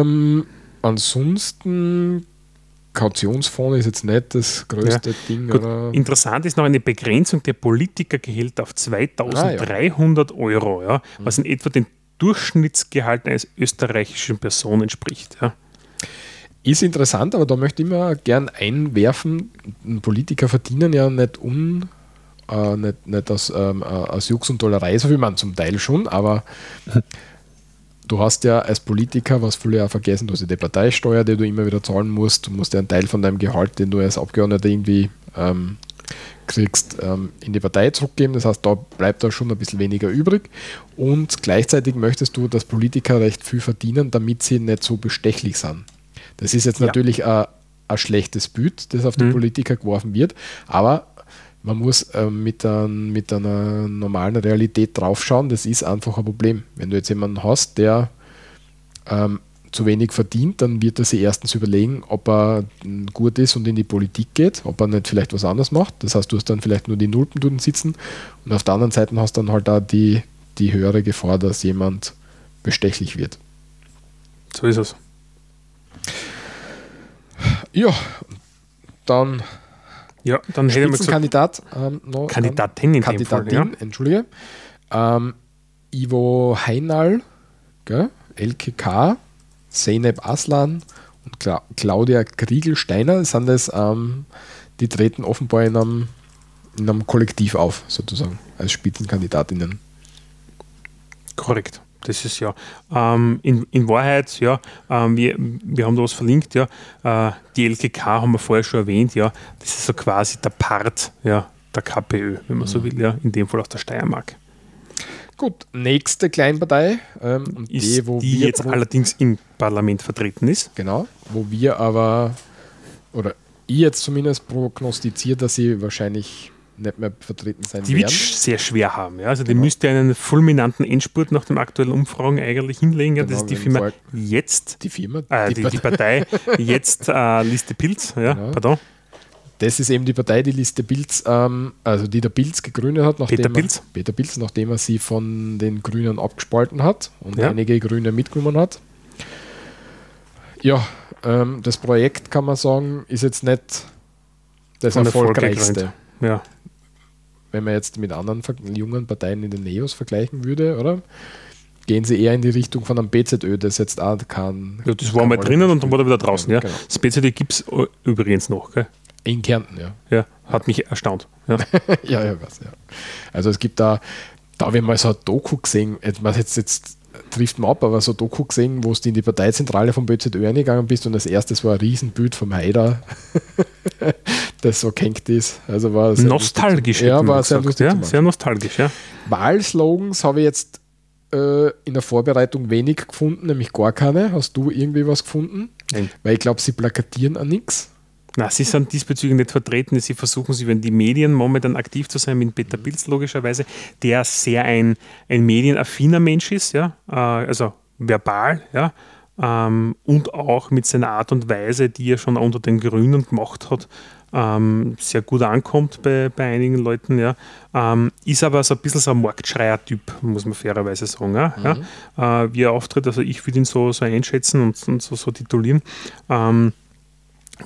Speaker 2: Ähm, ansonsten, Kautionsfonds ist jetzt nicht das größte Ding.
Speaker 1: Gut, interessant ist noch eine Begrenzung der Politikergehälter auf 2300 Euro, ja, was in etwa dem Durchschnittsgehalt eines österreichischen Person entspricht. Ja.
Speaker 2: Ist interessant, aber da möchte ich immer gern einwerfen, Politiker verdienen ja nicht un äh, nicht, nicht aus, ähm, äh, aus Jux und Dollerei, so wie man zum Teil schon, aber du hast ja als Politiker, was viele ja vergessen, du hast ja die Parteisteuer, die du immer wieder zahlen musst, du musst ja einen Teil von deinem Gehalt, den du als Abgeordneter irgendwie ähm, kriegst, ähm, in die Partei zurückgeben. Das heißt, da bleibt da schon ein bisschen weniger übrig. Und gleichzeitig möchtest du, dass Politiker recht viel verdienen, damit sie nicht so bestechlich sind. Das ist jetzt
Speaker 1: Ja.
Speaker 2: natürlich ein, ein schlechtes Bild, das auf die
Speaker 1: Mhm.
Speaker 2: Politiker geworfen wird, aber man muss ähm, mit, ein, mit einer normalen Realität draufschauen. Das ist einfach ein Problem. Wenn du jetzt jemanden hast, der ähm, zu wenig verdient, dann wird er sich erstens überlegen, ob er gut ist und in die Politik geht, ob er nicht vielleicht was anderes macht. Das heißt, du hast dann vielleicht nur die Nulpen sitzen und auf der anderen Seite hast du dann halt auch die, die höhere Gefahr, dass jemand bestechlich wird.
Speaker 1: So ist es.
Speaker 2: Ja, dann
Speaker 1: Ja, dann hätte ich mal gesagt,
Speaker 2: Spitzenkandidat. Ähm, noch,
Speaker 1: Kandidatin in dem Fall,
Speaker 2: Kandidatin,
Speaker 1: ja.
Speaker 2: entschuldige. Ähm, Ivo Heinal, gell? LKK, Zeynep Aslan und Cla Claudia Kriegelsteiner sind das, ähm, die treten offenbar in einem, in einem Kollektiv auf, sozusagen, als Spitzenkandidatinnen.
Speaker 1: Korrekt. Das ist ja. Ähm, in, in Wahrheit, ja, ähm, wir, wir haben da was verlinkt, ja. Äh, die LKK haben wir vorher schon erwähnt, ja. Das ist so quasi der Part ja, der KPÖ, wenn man
Speaker 2: Mhm.
Speaker 1: so will, ja. In dem Fall aus der Steiermark.
Speaker 2: Gut, nächste Kleinpartei, ähm,
Speaker 1: Ist
Speaker 2: die, wo
Speaker 1: die jetzt allerdings im Parlament vertreten ist.
Speaker 2: Genau, wo wir aber, oder ich jetzt zumindest prognostiziert, dass sie wahrscheinlich nicht mehr vertreten sein
Speaker 1: Die wird sehr schwer haben. Ja. Also die
Speaker 2: Genau.
Speaker 1: müsste einen fulminanten Endspurt nach den aktuellen Umfragen eigentlich hinlegen. Ja. Das
Speaker 2: Genau,
Speaker 1: ist die Firma jetzt,
Speaker 2: Die Firma,
Speaker 1: äh, die, die Partei jetzt äh, Liste Pilz. Ja,
Speaker 2: Genau.
Speaker 1: pardon.
Speaker 2: das ist eben die Partei, die Liste Pilz, ähm, also die der Pilz gegründet hat, nachdem
Speaker 1: Peter
Speaker 2: er,
Speaker 1: Pilz.
Speaker 2: Peter Pilz, nachdem er sie von den Grünen abgespalten hat und
Speaker 1: Ja.
Speaker 2: einige Grüne mitgenommen hat. Ja, ähm, das Projekt kann man sagen, ist jetzt nicht das erfolgreichste.
Speaker 1: Ja.
Speaker 2: Wenn man jetzt mit anderen jungen Parteien in den Neos vergleichen würde, oder? Gehen sie eher in die Richtung von einem BZÖ, das jetzt auch kann.
Speaker 1: Ja, das war mal drinnen und dann war er wieder draußen. Ja.
Speaker 2: Genau.
Speaker 1: Das BCD gibt es übrigens noch. Gell?
Speaker 2: In Kärnten, ja.
Speaker 1: Ja, hat mich erstaunt. Ja.
Speaker 2: ja, ja, was, ja. Also es gibt da, da habe ich mal so ein Doku gesehen, was jetzt, jetzt trifft man ab, aber so ein Doku gesehen, wo du in die Parteizentrale vom BZÖ eingegangen bist und als erstes war ein Riesenbild vom Haider, das so gehängt ist. Also war sehr
Speaker 1: Nostalgisch.
Speaker 2: Ja, war sehr
Speaker 1: gesagt,
Speaker 2: lustig.
Speaker 1: Ja, sehr nostalgisch, ja.
Speaker 2: Wahlslogans habe ich jetzt äh, in der Vorbereitung wenig gefunden, nämlich gar keine. Hast du irgendwie was gefunden?
Speaker 1: Nein.
Speaker 2: Weil ich glaube, sie plakatieren an nichts.
Speaker 1: Na, sie sind diesbezüglich nicht vertreten. Sie versuchen, sie über die Medien momentan aktiv zu sein, mit Peter Pilz logischerweise, der sehr ein, ein medienaffiner Mensch ist, ja, äh, also verbal, ja, ähm, und auch mit seiner Art und Weise, die er schon unter den Grünen gemacht hat, ähm, sehr gut ankommt bei, bei einigen Leuten, ja. Ähm, ist aber so ein bisschen so ein Marktschreier-Typ, muss man fairerweise sagen, ja. ja. Äh, wie er auftritt, also ich würde ihn so, so einschätzen und, und so, so titulieren.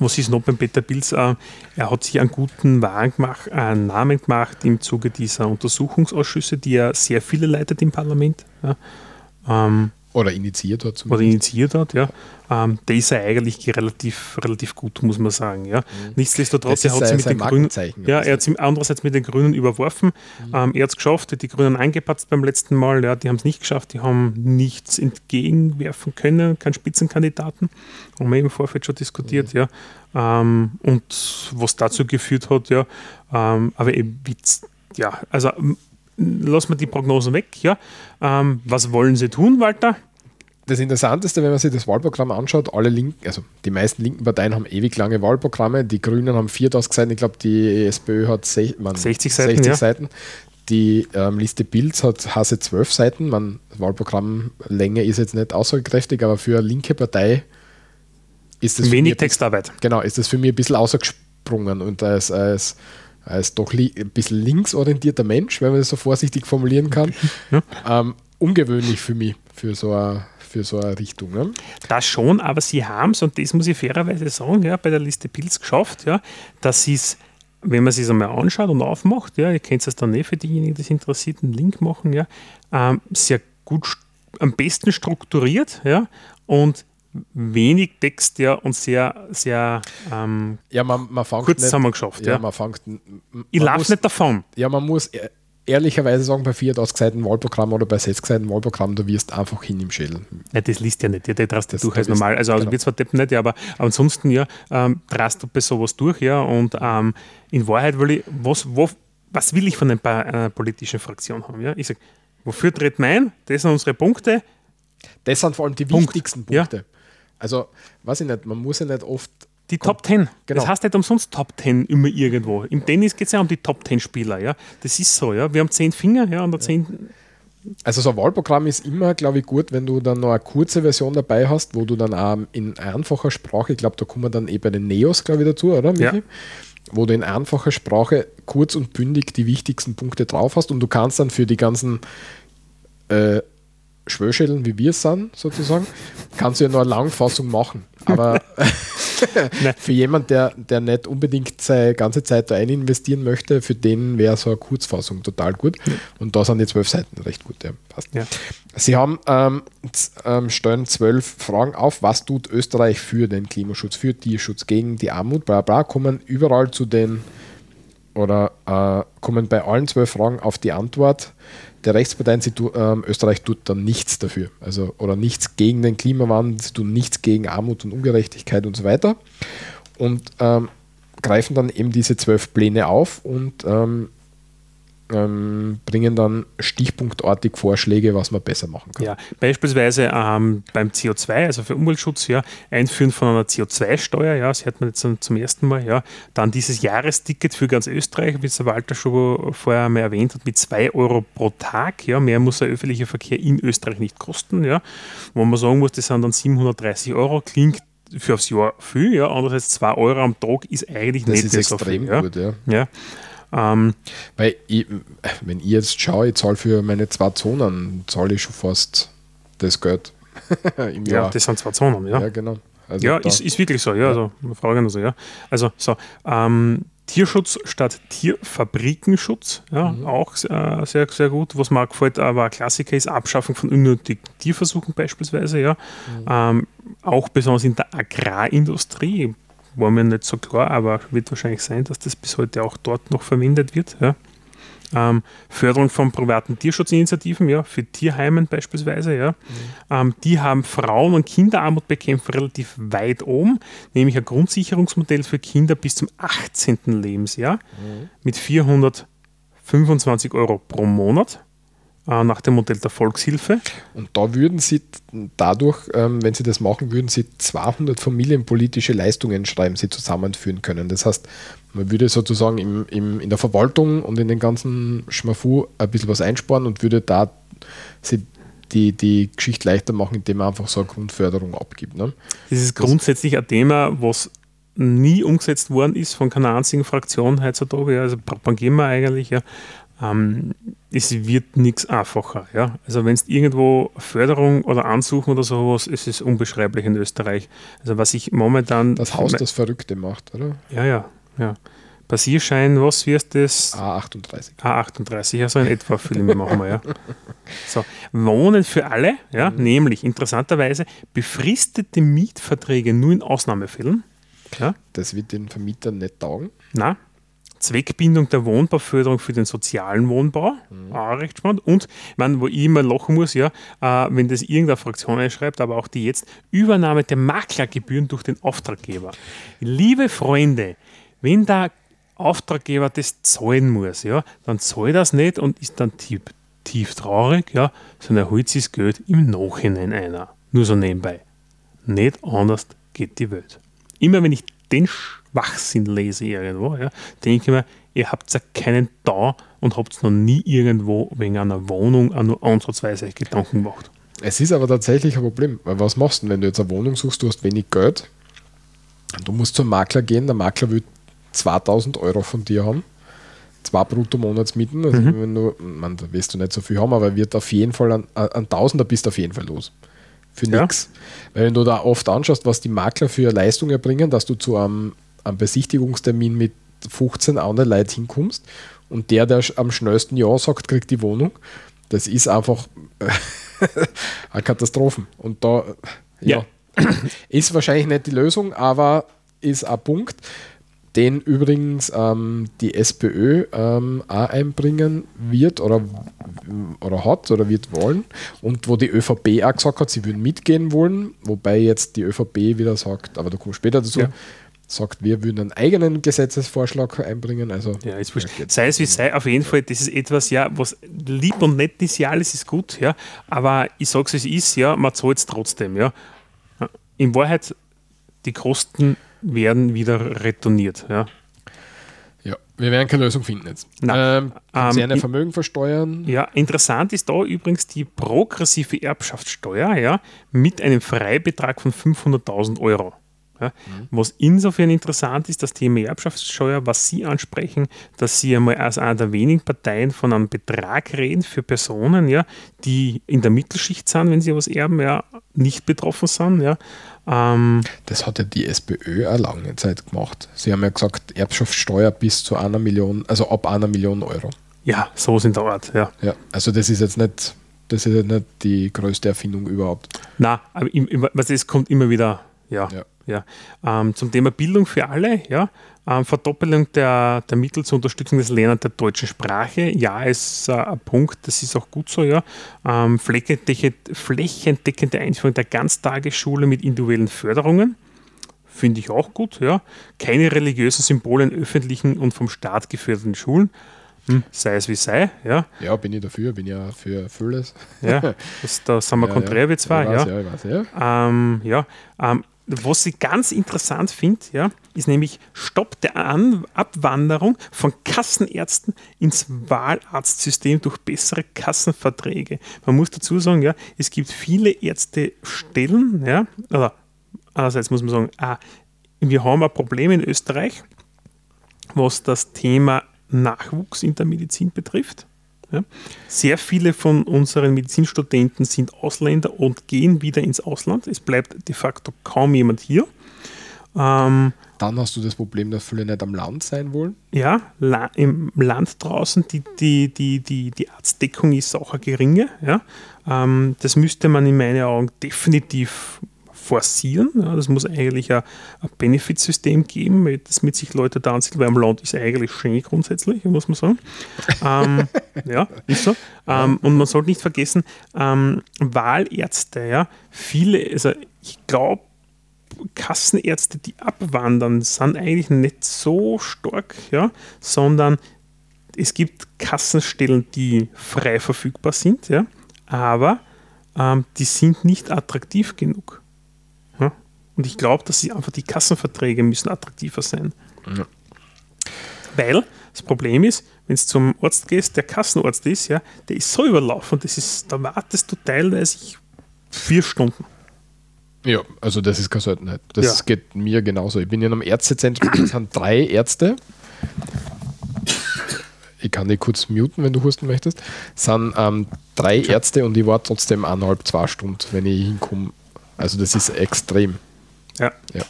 Speaker 1: Was ist noch beim Peter Pilz? Äh, er hat sich einen guten gemacht, einen Namen gemacht im Zuge dieser Untersuchungsausschüsse, die er sehr viele leitet im Parlament. Ja. Ähm,
Speaker 2: Oder initiiert hat
Speaker 1: oder
Speaker 2: zumindest.
Speaker 1: initiiert hat, ja. Ähm, der ist er eigentlich relativ, relativ gut, muss man sagen. Ja. Nichtsdestotrotz,
Speaker 2: Mhm. Das
Speaker 1: er hat sie mit den Grünen, ja, er hat sie andererseits mit den Grünen überworfen. Ähm, er hat es geschafft, hat die Grünen eingepatzt beim letzten Mal. Ja, die haben es nicht geschafft, die haben nichts entgegenwerfen können, keinen Spitzenkandidaten. Haben wir im Vorfeld schon diskutiert, ja. Ähm, und was dazu geführt hat, ja. Ähm, aber eben, Witz, ja, also lassen wir die Prognosen weg, ja. Ähm, was wollen sie tun, Walter?
Speaker 2: Das Interessanteste, wenn man sich das Wahlprogramm anschaut, alle linken, also die meisten linken Parteien haben ewig lange Wahlprogramme. Die Grünen haben 4000 Seiten, ich glaube, die SPÖ hat sech, man,
Speaker 1: 60 Seiten,
Speaker 2: 60
Speaker 1: ja.
Speaker 2: Seiten. Die ähm, Liste Bilds hat Hase 12 Seiten. Man, Wahlprogrammlänge ist jetzt nicht aussagekräftig, aber für eine linke Partei ist das für
Speaker 1: Wenig Textarbeit.
Speaker 2: Genau, ist das für mich ein bisschen außergesprungen und als, als als doch ein bisschen linksorientierter Mensch, wenn man das so vorsichtig formulieren kann, ja. ähm, ungewöhnlich für mich, für so eine, für so eine Richtung. Ne?
Speaker 1: Das schon, aber sie haben es, und das muss ich fairerweise sagen, ja, bei der Liste Pilz geschafft, ja, dass sie es wenn man sich einmal anschaut und aufmacht, ja, ihr kennt es dann nicht für diejenigen, die es interessiert, einen Link machen, ja, ähm, sehr gut, am besten strukturiert, ja, und wenig Text ja und sehr, sehr ähm,
Speaker 2: ja, man, man kurz
Speaker 1: nicht, zusammengeschafft.
Speaker 2: Ja, ja. Man fängt,
Speaker 1: ich laufe nicht davon.
Speaker 2: Ja, man muss e-, ehrlicherweise sagen, bei 4000 Seiten Wahlprogramm oder bei 60 Seiten Wahlprogramm, du wirst einfach hin im Schädel.
Speaker 1: Ja, das liest ja nicht, ja, der drast du durch als normal. Also, also genau. wird zwar tippen nicht, ja, aber, ansonsten ja, ähm, drast du bei sowas durch, ja, und ähm, in Wahrheit will ich, was, wo, was will ich von einer politischen Fraktion haben? Ja? Ich sage, wofür tritt mein? Das sind unsere Punkte.
Speaker 2: Das sind vor allem die Punkt. wichtigsten Punkte. Ja. Also, weiß ich nicht, man muss ja nicht oft.
Speaker 1: Die Top 10. Genau. Das heißt nicht umsonst Top 10 immer irgendwo. Im Tennis geht es ja um die Top 10 Spieler. Ja? Das ist so. Ja? Wir haben zehn Finger ja, und der zehn.
Speaker 2: Also so ein Wahlprogramm ist immer, glaube ich, gut, wenn du dann noch eine kurze Version dabei hast, wo du dann auch in einfacher Sprache, ich glaube, da kommen wir dann eh bei den Neos, glaube ich, dazu, oder Michi? Ja. Wo du in einfacher Sprache kurz und bündig die wichtigsten Punkte drauf hast und du kannst dann für die ganzen äh, Schwörschädeln, wie wir es sind, sozusagen, kannst du ja nur eine Langfassung machen. Aber für jemanden, der, der nicht unbedingt seine ganze Zeit da ein investieren möchte, für den wäre so eine Kurzfassung total gut. Ja. Und da sind die zwölf Seiten recht gut. Ja, passt. Ja. Sie haben ähm, ähm, stellen zwölf Fragen auf, was tut Österreich für den Klimaschutz, für Tierschutz, gegen die Armut, bla bla, kommen überall zu den oder äh, kommen bei allen zwölf Fragen auf die Antwort der Rechtsparteien, sie tu, ähm, Österreich tut dann nichts dafür. Also, oder nichts gegen den Klimawandel, sie tun nichts gegen Armut und Ungerechtigkeit und so weiter. Und ähm, greifen dann eben diese zwölf Pläne auf und ähm, ähm, bringen dann stichpunktartig Vorschläge, was man besser machen kann.
Speaker 1: Ja, beispielsweise ähm, beim CO2, also für Umweltschutz, ja, Einführen von einer CO2-Steuer, ja, das hört man jetzt zum, ersten Mal, ja. Dann dieses Jahresticket für ganz Österreich, wie es der Walter schon vorher mal erwähnt hat, mit 2 Euro pro Tag, ja, mehr muss der öffentliche Verkehr in Österreich nicht kosten, ja. Wo man sagen muss, das sind dann 730 Euro, klingt für aufs Jahr viel, ja, andererseits 2 Euro am Tag ist eigentlich
Speaker 2: das
Speaker 1: nicht
Speaker 2: ist extrem
Speaker 1: viel,
Speaker 2: gut, ja.
Speaker 1: ja. Ähm,
Speaker 2: Weil, ich, wenn ich jetzt schaue, ich zahle für meine zwei Zonen, zahle ich schon fast das Geld
Speaker 1: im Jahr. Ja, das sind zwei Zonen, ja.
Speaker 2: Ja, genau.
Speaker 1: Also ja, ist, ist wirklich so, ja. ja. Also, Fragen also, ja. Also, so, ähm, Tierschutz statt Tierfabrikenschutz, ja, mhm. auch äh, sehr, sehr gut. Was mir gefällt, aber ein Klassiker ist Abschaffung von unnötigen Tierversuchen beispielsweise, ja. Mhm. Ähm, auch besonders in der Agrarindustrie war mir nicht so klar, aber wird wahrscheinlich sein, dass das bis heute auch dort noch verwendet wird. Ja. Ähm, Förderung von privaten Tierschutzinitiativen, ja, für Tierheimen beispielsweise, ja. Mhm. Ähm, die haben Frauen- und Kinderarmut bekämpft relativ weit oben, nämlich ein Grundsicherungsmodell für Kinder bis zum 18. Lebensjahr mhm. mit 425 Euro pro Monat. Äh, nach dem Modell der Volkshilfe.
Speaker 2: Und da würden Sie dadurch, ähm, wenn Sie das machen, würden Sie 200 familienpolitische Leistungen schreiben, Sie zusammenführen können. Das heißt, man würde sozusagen im, im, in der Verwaltung und in den ganzen Schmafu ein bisschen was einsparen und würde da Sie die, die Geschichte leichter machen, indem man einfach so eine Grundförderung abgibt. Ne?
Speaker 1: Das ist grundsätzlich ein Thema, was nie umgesetzt worden ist von keiner einzigen Fraktion heutzutage. Also propagieren wir eigentlich, ja ähm, es wird nichts einfacher. Ja? Also wenn es irgendwo Förderung oder Ansuchen oder sowas, ist es unbeschreiblich in Österreich. Also was ich momentan...
Speaker 2: Das Haus, das Verrückte macht, oder?
Speaker 1: Ja, ja, ja. Passierschein, was wird das?
Speaker 2: A38.
Speaker 1: A38, ja, so in etwa Filme machen wir, ja. So, Wohnen für alle, ja, mhm. nämlich interessanterweise befristete Mietverträge nur in Ausnahmefällen.
Speaker 2: Ja. Das wird den Vermietern nicht taugen.
Speaker 1: Nein, Zweckbindung der Wohnbauförderung für den sozialen Wohnbau, mhm. auch recht spannend. Und, meine, wo ich immer lachen muss, ja, äh, wenn das irgendeine Fraktion einschreibt, aber auch die jetzt, Übernahme der Maklergebühren durch den Auftraggeber. Liebe Freunde, wenn der Auftraggeber das zahlen muss, ja, dann zahlt das nicht und ist dann tief, tief traurig, ja, sondern holt sich das Geld im Nachhinein einer. Nur so nebenbei. Nicht anders geht die Welt. Immer wenn ich den Schwachsinn lese irgendwo, ja, denke ich mir, ihr habt ja keinen da und habt noch nie irgendwo wegen einer Wohnung auch nur ansatzweise Gedanken gemacht.
Speaker 2: Es ist aber tatsächlich ein Problem, weil was machst du, wenn du jetzt eine Wohnung suchst, du hast wenig Geld, du musst zum Makler gehen, der Makler will 2000 Euro von dir haben zwei Bruttomonatsmieten. Also
Speaker 1: Mhm.
Speaker 2: wenn du, man, da wirst du nicht so viel haben, aber wird auf jeden Fall an, an Tausender bist du auf jeden Fall los. Für
Speaker 1: Ja.
Speaker 2: nix. Weil wenn du da oft anschaust, was die Makler für Leistung erbringen, dass du zu einem, einem Besichtigungstermin mit 15 anderen Leuten hinkommst und der, der am schnellsten Ja sagt, kriegt die Wohnung. Das ist einfach eine Katastrophe. Und da, ja, ist wahrscheinlich nicht die Lösung, aber ist ein Punkt, den übrigens ähm, die SPÖ ähm, auch einbringen wird oder, oder hat oder wird wollen und wo die ÖVP auch gesagt hat, sie würden mitgehen wollen, wobei jetzt die ÖVP wieder sagt, aber da kommen wir später dazu,
Speaker 1: Ja.
Speaker 2: Sagt, wir würden einen eigenen Gesetzesvorschlag einbringen. Also
Speaker 1: Ja, ist wurscht.
Speaker 2: Ja,
Speaker 1: sei es wie sei, auf jeden Fall, das ist etwas, ja, was lieb und nett ist, ja, alles ist gut, ja, aber ich sage es, es ist, ja, man zahlt es trotzdem, ja. In Wahrheit, die Kosten werden wieder retourniert, ja.
Speaker 2: ja, wir werden keine Lösung finden jetzt.
Speaker 1: Nein.
Speaker 2: Ähm, Konzerne
Speaker 1: Ähm,
Speaker 2: Vermögen versteuern.
Speaker 1: Ja, interessant ist da übrigens die progressive Erbschaftssteuer ja, mit einem Freibetrag von 500.000 Euro. Ja, Was insofern interessant ist, das Thema Erbschaftssteuer, was Sie ansprechen, dass Sie einmal als einer der wenigen Parteien von einem Betrag reden für Personen, ja, die in der Mittelschicht sind, wenn sie was erben, ja, nicht betroffen sind. Ja. Ähm,
Speaker 2: Das hat ja die SPÖ eine lange Zeit gemacht. Sie haben ja gesagt, Erbschaftssteuer bis zu einer Million, also ab einer Million Euro.
Speaker 1: ja, sowas in der Art. Ja.
Speaker 2: Ja, also das ist jetzt nicht, das ist jetzt nicht die größte Erfindung überhaupt.
Speaker 1: Na, aber im, im, was es kommt immer wieder, ja.
Speaker 2: Ja.
Speaker 1: Ja. Ähm, zum Thema Bildung für alle, ja. Ähm, Verdoppelung der, der Mittel zur Unterstützung des Lernens der deutschen Sprache, ja, ist äh, ein Punkt, das ist auch gut so, ja. Ähm, flächendeckende, flächendeckende Einführung der Ganztagesschule mit individuellen Förderungen, finde ich auch gut, ja. Keine religiösen Symbole in öffentlichen und vom Staat geförderten Schulen, hm, sei es wie sei, ja.
Speaker 2: Ja, bin ich dafür, bin ja für vieles.
Speaker 1: ja. Das, da sind wir
Speaker 2: Ja,
Speaker 1: konträr, wir zwei,
Speaker 2: ich weiß,
Speaker 1: ja.
Speaker 2: ja. Ich weiß, ja.
Speaker 1: Ähm, ja, ähm, was ich ganz interessant finde, ja, ist nämlich Stopp der An Abwanderung von Kassenärzten ins Wahlarztsystem durch bessere Kassenverträge. Man muss dazu sagen, ja, es gibt viele Ärztestellen, ja, oder andererseits muss man sagen, ah, wir haben ein Problem in Österreich, was das Thema Nachwuchs in der Medizin betrifft. Ja. Sehr viele von unseren Medizinstudenten sind Ausländer und gehen wieder ins Ausland. Es bleibt de facto kaum jemand hier. Ähm,
Speaker 2: Dann hast du das Problem, dass viele nicht am Land sein wollen.
Speaker 1: ja, la im Land draußen, die, die, die, die, die Arztdeckung ist auch eine geringe. Ja. Ähm, das müsste man in meinen Augen definitiv forcieren. Ja. Das muss eigentlich ein, ein Benefitsystem geben, das mit sich Leute da ansieht, weil am Land ist eigentlich schön grundsätzlich, muss man sagen. ähm, ja, ist so. Ähm, und man sollte nicht vergessen, ähm, Wahlärzte, ja, viele, also ich glaube, Kassenärzte, die abwandern, sind eigentlich nicht so stark, ja, sondern es gibt Kassenstellen, die frei verfügbar sind, ja, aber ähm, die sind nicht attraktiv genug. Und ich glaube, dass sie einfach die Kassenverträge müssen attraktiver sein.
Speaker 2: Ja.
Speaker 1: Weil das Problem ist, wenn du zum Arzt gehst, der Kassenarzt ist, ja, der ist so überlaufen, das ist, da wartest du teilweise vier Stunden.
Speaker 2: Ja, also das ist keine Seltenheit. Das
Speaker 1: Ja.
Speaker 2: geht mir genauso. Ich bin in einem Ärztezentrum, das sind drei Ärzte. Ich kann dich kurz muten, wenn du husten möchtest. Es sind ähm, drei Ärzte und ich war trotzdem eineinhalb, zwei Stunden, wenn ich hinkomme. Also das ist extrem.
Speaker 1: Ja.
Speaker 2: Ja.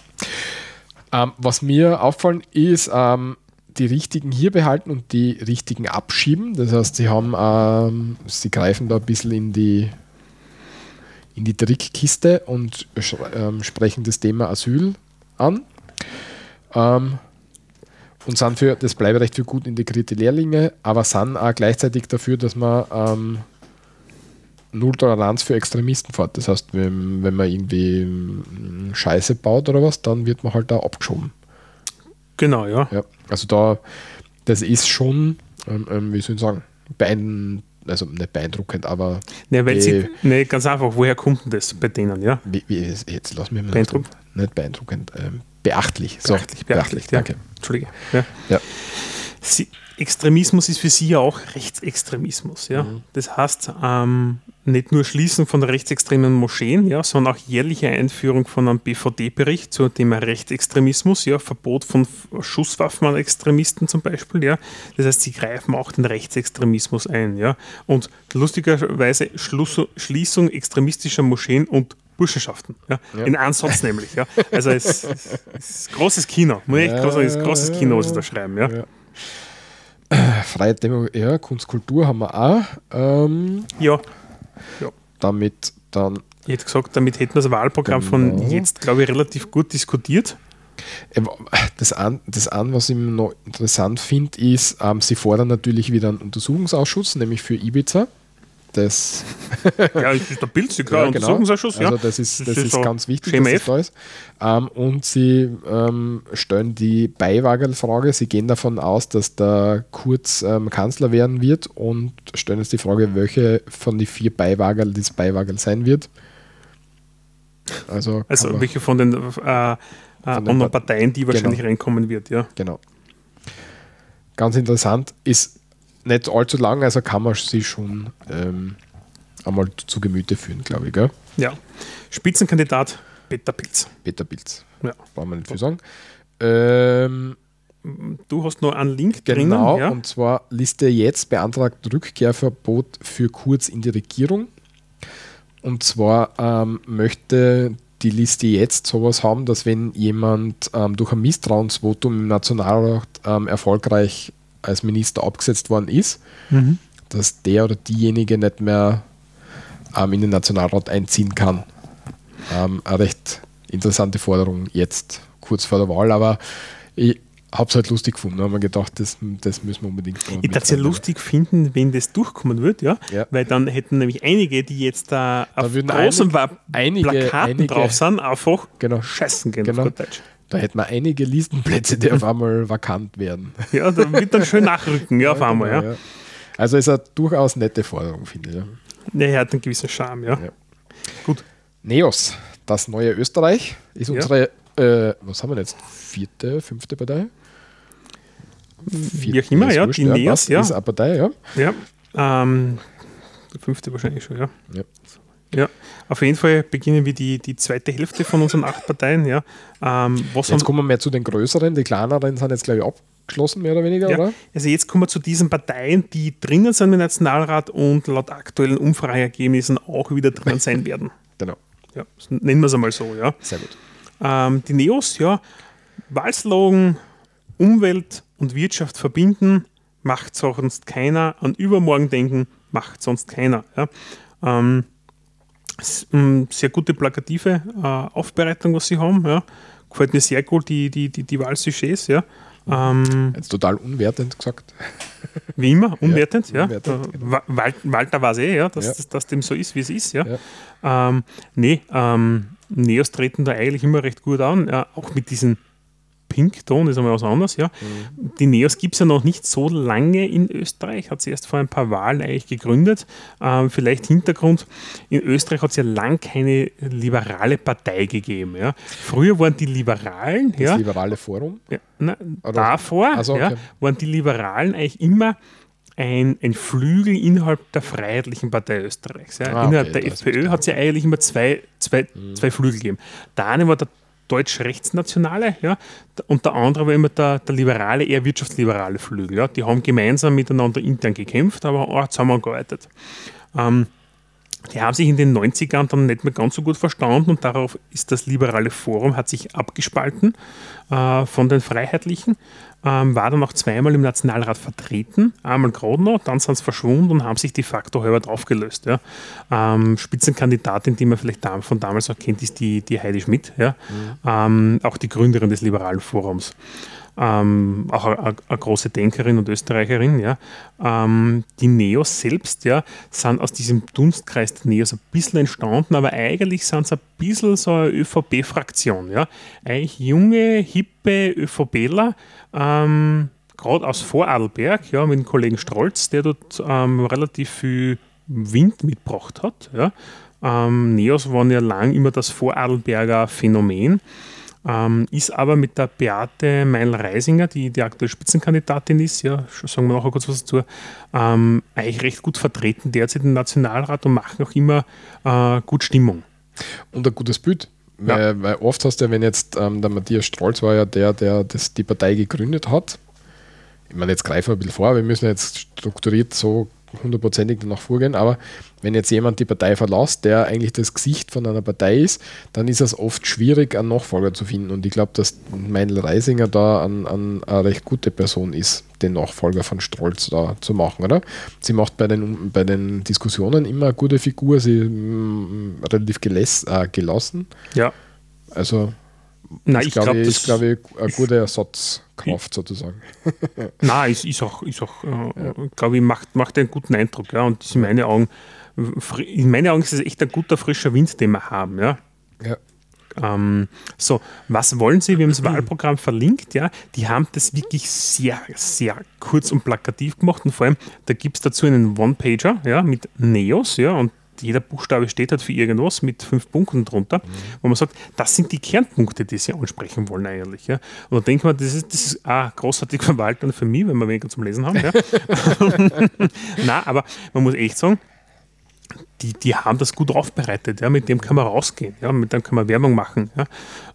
Speaker 2: Ähm, was mir auffallen ist, ähm, die richtigen hier behalten und die richtigen abschieben. Das heißt, sie haben, ähm, sie greifen da ein bisschen in die in die Trickkiste und ähm, sprechen das Thema Asyl an. Ähm, und sind für das Bleiberecht für gut integrierte Lehrlinge, aber sind auch gleichzeitig dafür, dass man ähm, Null Toleranz für Extremisten fährt. Das heißt, wenn, wenn man irgendwie ähm, Scheiße baut oder was, dann wird man halt da abgeschoben.
Speaker 1: Genau, ja.
Speaker 2: Ja, also da, das ist schon, ähm, ähm, wie soll ich sagen, beein, also nicht beeindruckend, aber
Speaker 1: Ne, weil
Speaker 2: die-
Speaker 1: sie, ne, ganz einfach, woher kommt denn das bei denen, ja?
Speaker 2: wie, wie, jetzt lass mich mal
Speaker 1: Beeindruckend?
Speaker 2: nicht beeindruckend, ähm, beachtlich. So,
Speaker 1: Beachtlich, beachtlich, ja.
Speaker 2: danke.
Speaker 1: Entschuldige. Ja.
Speaker 2: Ja.
Speaker 1: Sie, Extremismus ist für sie ja auch Rechtsextremismus. Ja? Mhm. Das heißt, ähm, nicht nur Schließen von rechtsextremen Moscheen, ja, sondern auch jährliche Einführung von einem BVD-Bericht zum Thema Rechtsextremismus, ja, Verbot von Schusswaffen an Extremisten zum Beispiel. Ja. Das heißt, sie greifen auch den Rechtsextremismus ein. Ja. Und lustigerweise Schluss, Schließung extremistischer Moscheen und Burschenschaften. Ja? ja. In Ansatz nämlich. Ja? Also es, es, es ist großes Kino. Muss ich echt ja, sagen, es ist großes Kino, was sie da schreiben. Ja? ja.
Speaker 2: Freie Demo, ja, Kunstkultur haben wir auch. Ähm,
Speaker 1: ja. ja.
Speaker 2: Damit dann.
Speaker 1: Ich hätte gesagt, damit hätten wir das Wahlprogramm genau. von jetzt, glaube ich, relativ gut diskutiert.
Speaker 2: Äh, das an, das an was ich noch interessant finde, ist, ähm, sie fordern natürlich wieder einen Untersuchungsausschuss, nämlich für Ibiza das.
Speaker 1: ja, ist der klar, ja, genau. Untersuchungsausschuss,
Speaker 2: ja. Also das ist, das, das ist, ist ganz wichtig, dass das da ist. Ähm, und sie ähm, stellen die Beiwagerl-Frage. Sie gehen davon aus, dass der Kurz ähm, Kanzler werden wird und stellen jetzt die Frage, welche von den vier Beiwagerl das Beiwagerl sein wird.
Speaker 1: Also, also welche von den, äh, von äh, Parteien, die wahrscheinlich genau. reinkommen wird, ja.
Speaker 2: Genau. Ganz interessant ist nicht allzu lang, also kann man sich schon ähm, einmal zu Gemüte führen, glaube ich. Gell?
Speaker 1: Ja. Spitzenkandidat Peter Pilz.
Speaker 2: Peter Pilz. Ja. Brauchen wir nicht viel sagen. Ähm,
Speaker 1: du hast noch einen Link
Speaker 2: genau, drinnen. Genau, ja? und zwar Liste jetzt beantragt Rückkehrverbot für Kurz in die Regierung. Und zwar ähm, möchte die Liste jetzt sowas haben, dass wenn jemand ähm, durch ein Misstrauensvotum im Nationalrat ähm, erfolgreich als Minister abgesetzt worden ist, mhm. dass der oder diejenige nicht mehr ähm, in den Nationalrat einziehen kann. Ähm, eine recht interessante Forderung jetzt, kurz vor der Wahl, aber ich habe es halt lustig gefunden. Da haben wir gedacht, das, das müssen wir unbedingt
Speaker 1: machen. Ich würde es ja lustig finden, wenn das durchkommen wird, ja? ja? Weil dann hätten nämlich einige, die jetzt da,
Speaker 2: da auf großen einige,
Speaker 1: Plakaten einige, drauf sind, einfach
Speaker 2: genau,
Speaker 1: scheißen gehen
Speaker 2: genau. auf Deutsch. Da hätten wir einige Listenplätze, die auf einmal vakant werden.
Speaker 1: Ja, da wird dann schön nachrücken, ja, auf einmal. Genau, ja. ja.
Speaker 2: Also ist eine durchaus nette Forderung, finde ich. Ja.
Speaker 1: Ja, er hat einen gewissen Charme, ja. ja.
Speaker 2: Gut. Neos, das neue Österreich, ist unsere, äh, was haben wir jetzt, vierte, fünfte Partei?
Speaker 1: Vierte, Wie auch immer, ja,
Speaker 2: die Neos, ja. Ist eine Partei, ja.
Speaker 1: Ja, ähm, fünfte wahrscheinlich schon, ja. ja. Ja, auf jeden Fall beginnen wir die, die zweite Hälfte von unseren acht Parteien. Ja.
Speaker 2: Ähm, jetzt kommen wir mehr zu den größeren, die kleineren sind jetzt, glaube ich, abgeschlossen, mehr oder weniger, ja. oder?
Speaker 1: Also jetzt kommen wir zu diesen Parteien, die drinnen sind im Nationalrat und laut aktuellen Umfrageergebnissen auch wieder drinnen sein werden.
Speaker 2: Genau.
Speaker 1: Ja, nennen wir es einmal so, ja.
Speaker 2: Sehr gut.
Speaker 1: Ähm, die Neos, ja, Wahlslogan Umwelt und Wirtschaft verbinden, macht sonst keiner, an übermorgen denken, macht sonst keiner. Ja. Ähm, sehr gute plakative äh, Aufbereitung, was sie haben. Ja. Gefällt mir sehr gut, die, die, die, die Wahlsujets. Ja.
Speaker 2: Ähm, Jetzt total unwertend gesagt.
Speaker 1: Wie immer, unwertend, ja. ja. Unwertend, genau. Walter weiß eh, ja, dass, ja. Dass, dass, dem so ist, wie es ist. Ja. ja. Ähm, nee, ähm, Neos treten da eigentlich immer recht gut an, auch mit diesen Pinkton ist einmal was anderes, ja. Mhm. Die Neos gibt es ja noch nicht so lange in Österreich, hat sie erst vor ein paar Wahlen eigentlich gegründet. Ähm, vielleicht Hintergrund, in Österreich hat es ja lang keine liberale Partei gegeben. Ja. Früher waren die Liberalen,
Speaker 2: das
Speaker 1: ja,
Speaker 2: liberale Forum?
Speaker 1: Ja, na, davor also, okay. ja, waren die Liberalen eigentlich immer ein, ein, Flügel innerhalb der Freiheitlichen Partei Österreichs. Ja. Ah, innerhalb okay, der FPÖ hat es ja eigentlich immer zwei, zwei, mhm. zwei Flügel gegeben. Der eine war der deutsch-rechtsnationale, ja, und der andere war immer der, der liberale, eher wirtschaftsliberale Flügel. Ja. Die haben gemeinsam miteinander intern gekämpft, aber auch zusammengearbeitet. Ähm, die haben sich in den 90ern dann nicht mehr ganz so gut verstanden und darauf ist das liberale Forum, hat sich abgespalten äh, von den Freiheitlichen, ähm, war dann auch zweimal im Nationalrat vertreten, einmal gerade noch, dann sind sie verschwunden und haben sich de facto halber aufgelöst. Ja. Ähm, Spitzenkandidatin, die man vielleicht von damals auch kennt, ist die, die Heidi Schmidt, ja. Mhm. Ähm, auch die Gründerin des liberalen Forums ähm, auch eine, große Denkerin und Österreicherin. Ja. Ähm, die Neos selbst ja, sind aus diesem Dunstkreis der Neos ein bisschen entstanden, aber eigentlich sind sie ein bisschen so eine ÖVP-Fraktion. Ja. Eigentlich junge, hippe ÖVPler, ähm, gerade aus Vorarlberg, ja, mit dem Kollegen Strolz, der dort ähm, relativ viel Wind mitgebracht hat. Ja. Ähm, Neos waren ja lang immer das Vorarlberger Phänomen. Ähm, ist aber mit der Beate Meinl-Reisinger, die die aktuelle Spitzenkandidatin ist, ja, sagen wir nachher kurz was dazu, ähm, eigentlich recht gut vertreten derzeit im Nationalrat und machen auch immer äh, gut Stimmung.
Speaker 2: Und ein gutes Bild. Ja. Weil, weil, oft hast du ja, wenn jetzt ähm, der Matthias Strolz war ja der, der das, die Partei gegründet hat. Ich meine, jetzt greifen wir ein bisschen vor, wir müssen jetzt strukturiert so hundertprozentig danach vorgehen, aber wenn jetzt jemand die Partei verlässt, der eigentlich das Gesicht von einer Partei ist, dann ist es oft schwierig, einen Nachfolger zu finden. Und ich glaube, dass Meinl Reisinger da an, an eine recht gute Person ist, den Nachfolger von Strolz da zu machen, oder? Sie macht bei den, bei den Diskussionen immer eine gute Figur, sie mm, relativ geläs, äh, gelassen.
Speaker 1: Ja.
Speaker 2: Also
Speaker 1: Nein, ich glaube,
Speaker 2: glaub, ist, glaube ich, eine gute Ersatzkraft sozusagen.
Speaker 1: Nein, ist, ist auch, ist auch äh, ja. glaube ich, macht, macht einen guten Eindruck. Ja, und in meinen Augen, in meinen Augen ist es echt ein guter, frischer Wind, den wir haben. Ja.
Speaker 2: ja.
Speaker 1: Ähm, so, was wollen Sie? Wir haben das Wahlprogramm verlinkt, ja. Die haben das wirklich sehr, sehr kurz und plakativ gemacht und vor allem, da gibt es dazu einen One-Pager, ja, mit Neos, ja, und jeder Buchstabe steht halt für irgendwas mit fünf Punkten drunter, mhm. wo man sagt, das sind die Kernpunkte, die sie ansprechen wollen eigentlich. Ja. Und da denkt man, das ist, das ist ah, großartig verwaltet für mich, wenn wir weniger zum Lesen haben. Ja. Na, aber man muss echt sagen, die, die haben das gut aufbereitet, ja, mit dem kann man rausgehen, ja, mit dem kann man Werbung machen. Ja.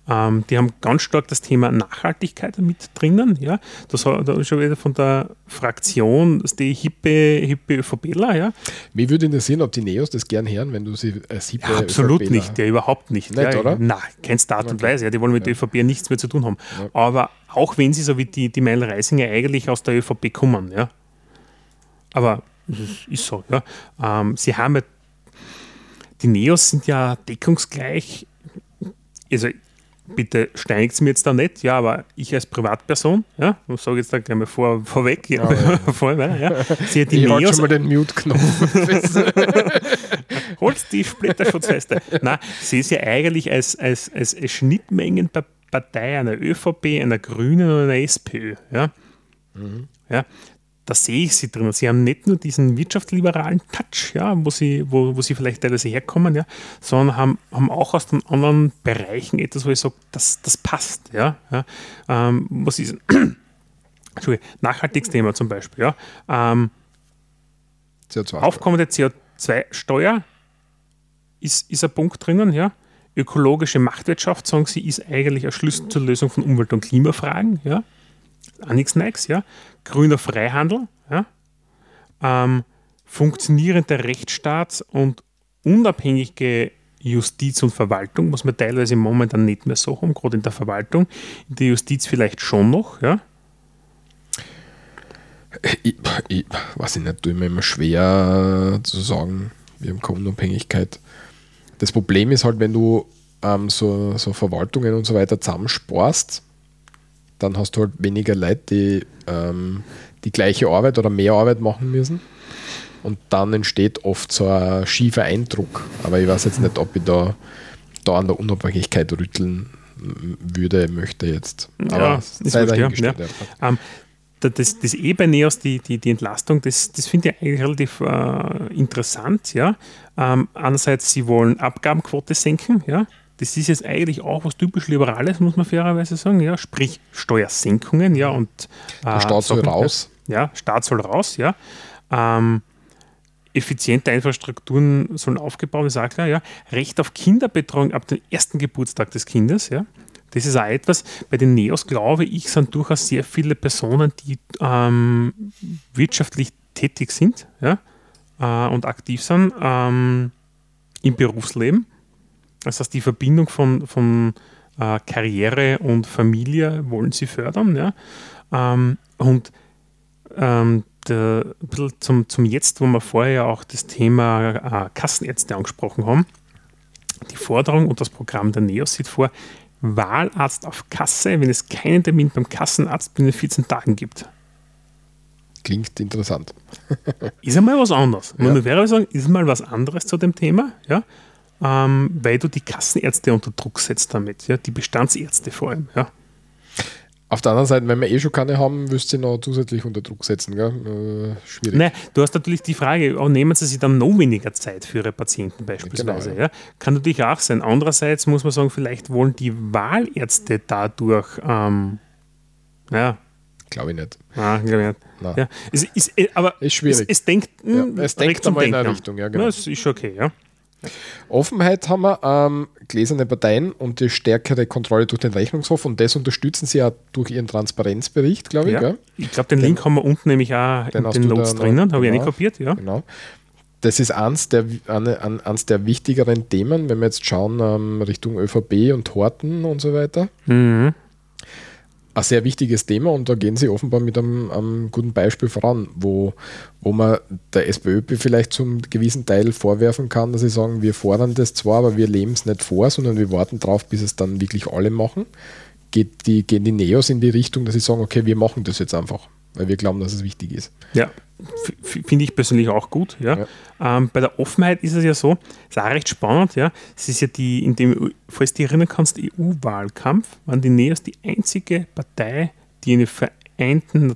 Speaker 1: Ähm, die haben ganz stark das Thema Nachhaltigkeit mit drinnen. Ja. Das da schon wieder von der Fraktion, das die hippe, hippe ÖVPler. Ja.
Speaker 2: Mich würde interessieren, ob die Neos das gern hören, wenn du sie als hippe
Speaker 1: ja, Absolut ÖVPler nicht, ja, überhaupt nicht.
Speaker 2: nicht
Speaker 1: ja,
Speaker 2: oder?
Speaker 1: Nein, keinster Art und Weise. Ja, die wollen mit ja. der ÖVP nichts mehr zu tun haben. Aber auch wenn sie so wie die, die Meil Reisinger eigentlich aus der ÖVP kommen, ja. Aber ist so, ja. Ähm, sie haben ja die Neos sind ja deckungsgleich. Also bitte steinigt es mir jetzt da nicht, ja, aber ich als Privatperson, ja, ich sage jetzt da gleich mal vor, vorweg, ja, ja. vor, ja,
Speaker 2: sehe die ich Neos. schon mal den Mute-Knopf.
Speaker 1: Holst die Splitterschutzweste. Nein, sehe sie ja eigentlich als, als, als Schnittmengenpartei einer ÖVP, einer Grünen und einer SPÖ, ja. Mhm. ja da sehe ich sie drin. Sie haben nicht nur diesen wirtschaftsliberalen Touch, ja, wo sie, wo, wo sie vielleicht teilweise herkommen, ja, sondern haben, haben auch aus den anderen Bereichen etwas, wo ich sage, das, das passt. Ja, ja. Ähm, was ist Nachhaltigsthema zum Beispiel. Ja. Ähm, CO2 aufkommende CO2-Steuer ist, ist ein Punkt drinnen, ja. Ökologische Machtwirtschaft, sagen sie, ist eigentlich ein Schlüssel zur Lösung von Umwelt- und Klimafragen. Ja auch nichts Neues, ja. Grüner Freihandel, ja. Ähm, funktionierender Rechtsstaat und unabhängige Justiz und Verwaltung, was wir teilweise momentan nicht mehr so haben, gerade in der Verwaltung, in der Justiz vielleicht schon noch, ja.
Speaker 2: Ich, ich weiß ich nicht, tue mir immer schwer zu sagen, wir haben keine Unabhängigkeit. Das Problem ist halt, wenn du ähm, so, so Verwaltungen und so weiter zusammensporst, dann hast du halt weniger Leute, die ähm, die gleiche Arbeit oder mehr Arbeit machen müssen. Und dann entsteht oft so ein schiefer Eindruck. Aber ich weiß jetzt nicht, ob ich da, da an der Unabhängigkeit rütteln würde, möchte jetzt.
Speaker 1: Aber ja, ist wurscht, ja. ja. Um, ähm, das, das eh bei NEOS, die, die, die Entlastung, das, das finde ich eigentlich relativ äh, interessant. Ja. Ähm, einerseits, sie wollen Abgabenquote senken, ja. Das ist jetzt eigentlich auch was typisch Liberales, muss man fairerweise sagen. Ja, sprich Steuersenkungen, ja, und
Speaker 2: äh, der Staat soll raus.
Speaker 1: Ja, Staat soll raus, ja. Ähm, effiziente Infrastrukturen sollen aufgebaut werden, ist auch klar, ja. Recht auf Kinderbetreuung ab dem ersten Geburtstag des Kindes, ja. Das ist auch etwas, bei den Neos, glaube ich, sind durchaus sehr viele Personen, die ähm, wirtschaftlich tätig sind ja, äh, und aktiv sind ähm, im Berufsleben das heißt, die Verbindung von, von äh, Karriere und Familie wollen sie fördern. Ja? Ähm, und ähm, der, zum, zum Jetzt, wo wir vorher ja auch das Thema äh, Kassenärzte angesprochen haben, die Forderung und das Programm der NEOS sieht vor, Wahlarzt auf Kasse, wenn es keinen Termin beim Kassenarzt binnen 14 Tagen gibt.
Speaker 2: Klingt interessant.
Speaker 1: ist einmal was anderes. Ja. Man wäre sagen, ist mal was anderes zu dem Thema. Ja? Ähm, weil du die Kassenärzte unter Druck setzt damit, ja, die Bestandsärzte vor allem. Ja.
Speaker 2: Auf der anderen Seite, wenn wir eh schon keine haben, müsst ihr noch zusätzlich unter Druck setzen. Gell? Äh, schwierig.
Speaker 1: Nein, du hast natürlich die Frage, oh, nehmen sie sich dann noch weniger Zeit für ihre Patienten beispielsweise.
Speaker 2: Genau,
Speaker 1: ja. Kann natürlich auch sein. Andererseits muss man sagen, vielleicht wollen die Wahlärzte dadurch, ähm, ja,
Speaker 2: Glaube ich nicht.
Speaker 1: Nein, glaube ich nicht.
Speaker 2: Nein.
Speaker 1: Ja. Es ist, aber
Speaker 2: Ist schwierig.
Speaker 1: Es, es denkt,
Speaker 2: Ja,
Speaker 1: mh,
Speaker 2: es denkt einmal in eine. Richtung, ja, genau.
Speaker 1: Ja, das ist schon okay, ja.
Speaker 2: Offenheit haben wir, ähm, gläserne Parteien und die stärkere Kontrolle durch den Rechnungshof und das unterstützen sie ja durch ihren Transparenzbericht, glaube ich.
Speaker 1: ja.
Speaker 2: Gell?
Speaker 1: Ich glaube, den Link haben wir unten nämlich auch
Speaker 2: Den
Speaker 1: in den Notes drinnen, habe ich
Speaker 2: genau.
Speaker 1: nicht kopiert, ja.
Speaker 2: Genau. Das ist eins der, eine, eins der wichtigeren Themen, wenn wir jetzt schauen ähm, Richtung ÖVP und Horten und so weiter.
Speaker 1: Mhm.
Speaker 2: Ein sehr wichtiges Thema und da gehen sie offenbar mit einem, einem guten Beispiel voran, wo, wo man der SPÖ vielleicht zum gewissen Teil vorwerfen kann, dass sie sagen, wir fordern das zwar, aber wir leben es nicht vor, sondern wir warten drauf, bis es dann wirklich alle machen. Geht die, gehen die Neos in die Richtung, dass sie sagen, okay, wir machen das jetzt einfach, weil wir glauben, dass es wichtig ist.
Speaker 1: Ja, finde ich persönlich auch gut. Ja. Ähm, bei der Offenheit ist es ja so, ist auch recht spannend, ja. Es ist ja die, in dem, falls du dich erinnern kannst, EU-Wahlkampf, waren die NEOS die einzige Partei, die eine Vereinten,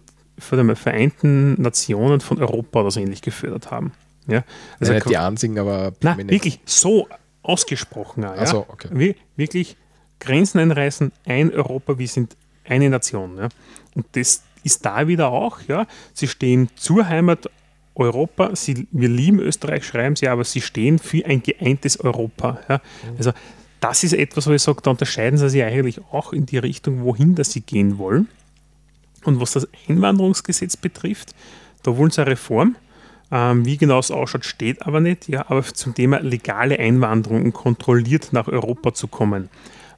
Speaker 1: mal, Vereinten Nationen von Europa oder so ähnlich gefördert haben. Ja.
Speaker 2: Also
Speaker 1: Also
Speaker 2: nicht die einzigen, aber
Speaker 1: na, wirklich so ausgesprochen. Ja?
Speaker 2: So, okay.
Speaker 1: Wir, wirklich Grenzen einreißen, ein Europa, wir sind eine Nation. Ja? Und das ist da wieder auch, ja. Sie stehen zur Heimat Europa, sie, wir lieben Österreich, schreiben sie, aber sie stehen für ein geeintes Europa. Ja? Also das ist etwas, wo ich sage, da unterscheiden sie sich eigentlich auch in die Richtung, wohin dass sie gehen wollen. Und was das Einwanderungsgesetz betrifft, da wollen sie eine Reform. Ähm, wie genau es ausschaut, steht aber nicht. Ja, aber zum Thema legale Einwanderung und kontrolliert nach Europa zu kommen,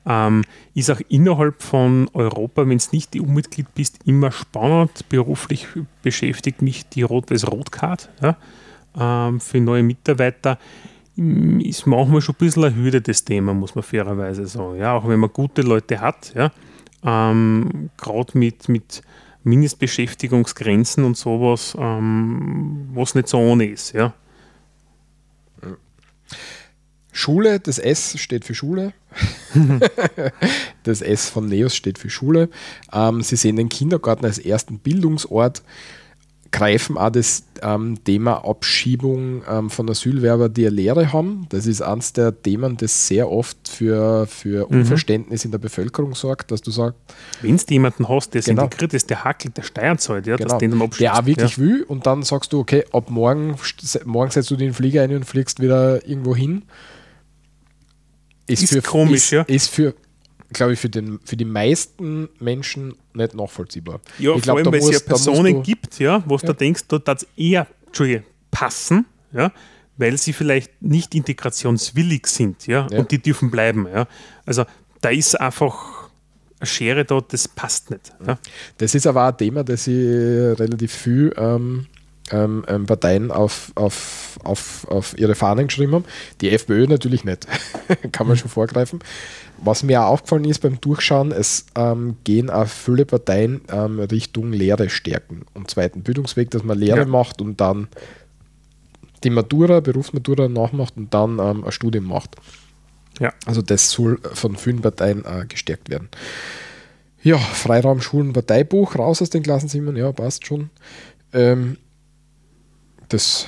Speaker 1: ähm, ist auch innerhalb von Europa, wenn es nicht EU-Mitglied bist, immer spannend. Beruflich beschäftigt mich die Rot-Weiß Rotcard ja, ähm, für neue Mitarbeiter. Mm, Ist manchmal schon ein bisschen Hürde, das Thema, muss man fairerweise sagen. Ja, auch wenn man gute Leute hat, ja, ähm, gerade mit, mit Mindestbeschäftigungsgrenzen und sowas, ähm, was nicht so ohne ist. Ja.
Speaker 2: Schule, das S steht für Schule. das S von Neos steht für Schule. Ähm, sie sehen den Kindergarten als ersten Bildungsort, greifen auch das ähm, Thema Abschiebung ähm, von Asylwerber, die eine Lehre haben. Das ist eines der Themen, das sehr oft für, für Unverständnis in der Bevölkerung sorgt, dass du sagst,
Speaker 1: Wenn du jemanden hast, der
Speaker 2: Genau.
Speaker 1: integriert ist, der hackelt, der Steuern zahlt, ja,
Speaker 2: genau,
Speaker 1: dass den dann
Speaker 2: der auch wirklich
Speaker 1: ja.
Speaker 2: will und dann sagst du, okay, ab morgen, morgen setzt du den Flieger ein und fliegst wieder irgendwo hin.
Speaker 1: Ist komisch,
Speaker 2: ist,
Speaker 1: ja.
Speaker 2: Ist für, glaube ich, für, den, für die meisten Menschen nicht nachvollziehbar.
Speaker 1: Ja,
Speaker 2: ich
Speaker 1: vor allem, weil es ja Personen
Speaker 2: du-
Speaker 1: gibt, ja, wo du da denkst, da das eher passen, ja, weil sie vielleicht nicht integrationswillig sind, ja,
Speaker 2: Ja.
Speaker 1: und die dürfen bleiben, ja. Also da ist einfach eine Schere da, das passt nicht. Ja.
Speaker 2: Das ist aber auch ein Thema, das sie relativ viel ähm, ähm, ähm, Parteien auf, auf, auf, auf ihre Fahnen geschrieben haben. Die FPÖ natürlich nicht. Kann man schon vorgreifen. Was mir auch aufgefallen ist beim Durchschauen, es ähm, gehen auch viele Parteien ähm, Richtung Lehre stärken und zweiten Bildungsweg, dass man Lehre
Speaker 1: Ja.
Speaker 2: macht und dann die Matura, Berufsmatura nachmacht und dann ähm, ein Studium macht.
Speaker 1: Ja.
Speaker 2: Also das soll von vielen Parteien äh, gestärkt werden. Ja, Freiraum, Schulen, Parteibuch, raus aus den Klassenzimmern, ja, passt schon. Ähm, das,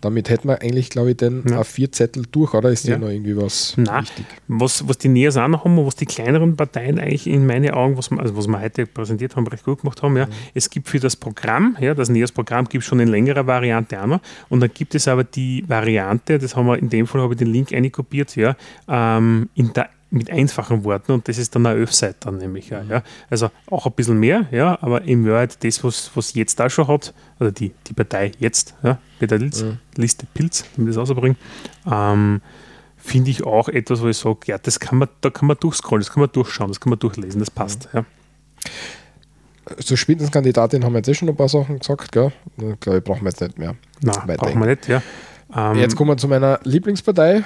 Speaker 2: damit hätten wir eigentlich, glaube ich, den
Speaker 1: Ja.
Speaker 2: A4-Zettel durch, oder ist
Speaker 1: Ja.
Speaker 2: noch irgendwie was
Speaker 1: Nein,
Speaker 2: wichtig?
Speaker 1: was, was die Neos auch noch haben was die kleineren Parteien eigentlich in meinen Augen, was wir, also was wir heute präsentiert haben, recht gut gemacht haben, ja, es gibt für das Programm, ja, das Neos-Programm gibt es schon in längerer Variante auch noch und dann gibt es aber die Variante, das haben wir in dem Fall habe ich den Link einkopiert, ja, ähm, in der mit einfachen Worten und das ist dann eine Öff-Seite dann nämlich. Ja, ja. Also auch ein bisschen mehr, ja, aber im Wahrheit das, was, was jetzt da schon hat, also die, die Partei jetzt, ja, Peter Litz, Liste Pilz, wenn wir das ausbringen, ähm, finde ich auch etwas, wo ich sage, ja, das kann man, da kann man durchscrollen, das kann man durchschauen, das kann man durchlesen, das passt. Ja.
Speaker 2: Zur Spitzenkandidatin haben wir jetzt eh schon ein paar Sachen gesagt, gell? Ich glaube, brauchen wir jetzt nicht mehr.
Speaker 1: Nein, brauchen wir nicht, ja. Ähm,
Speaker 2: Jetzt kommen wir zu meiner Lieblingspartei.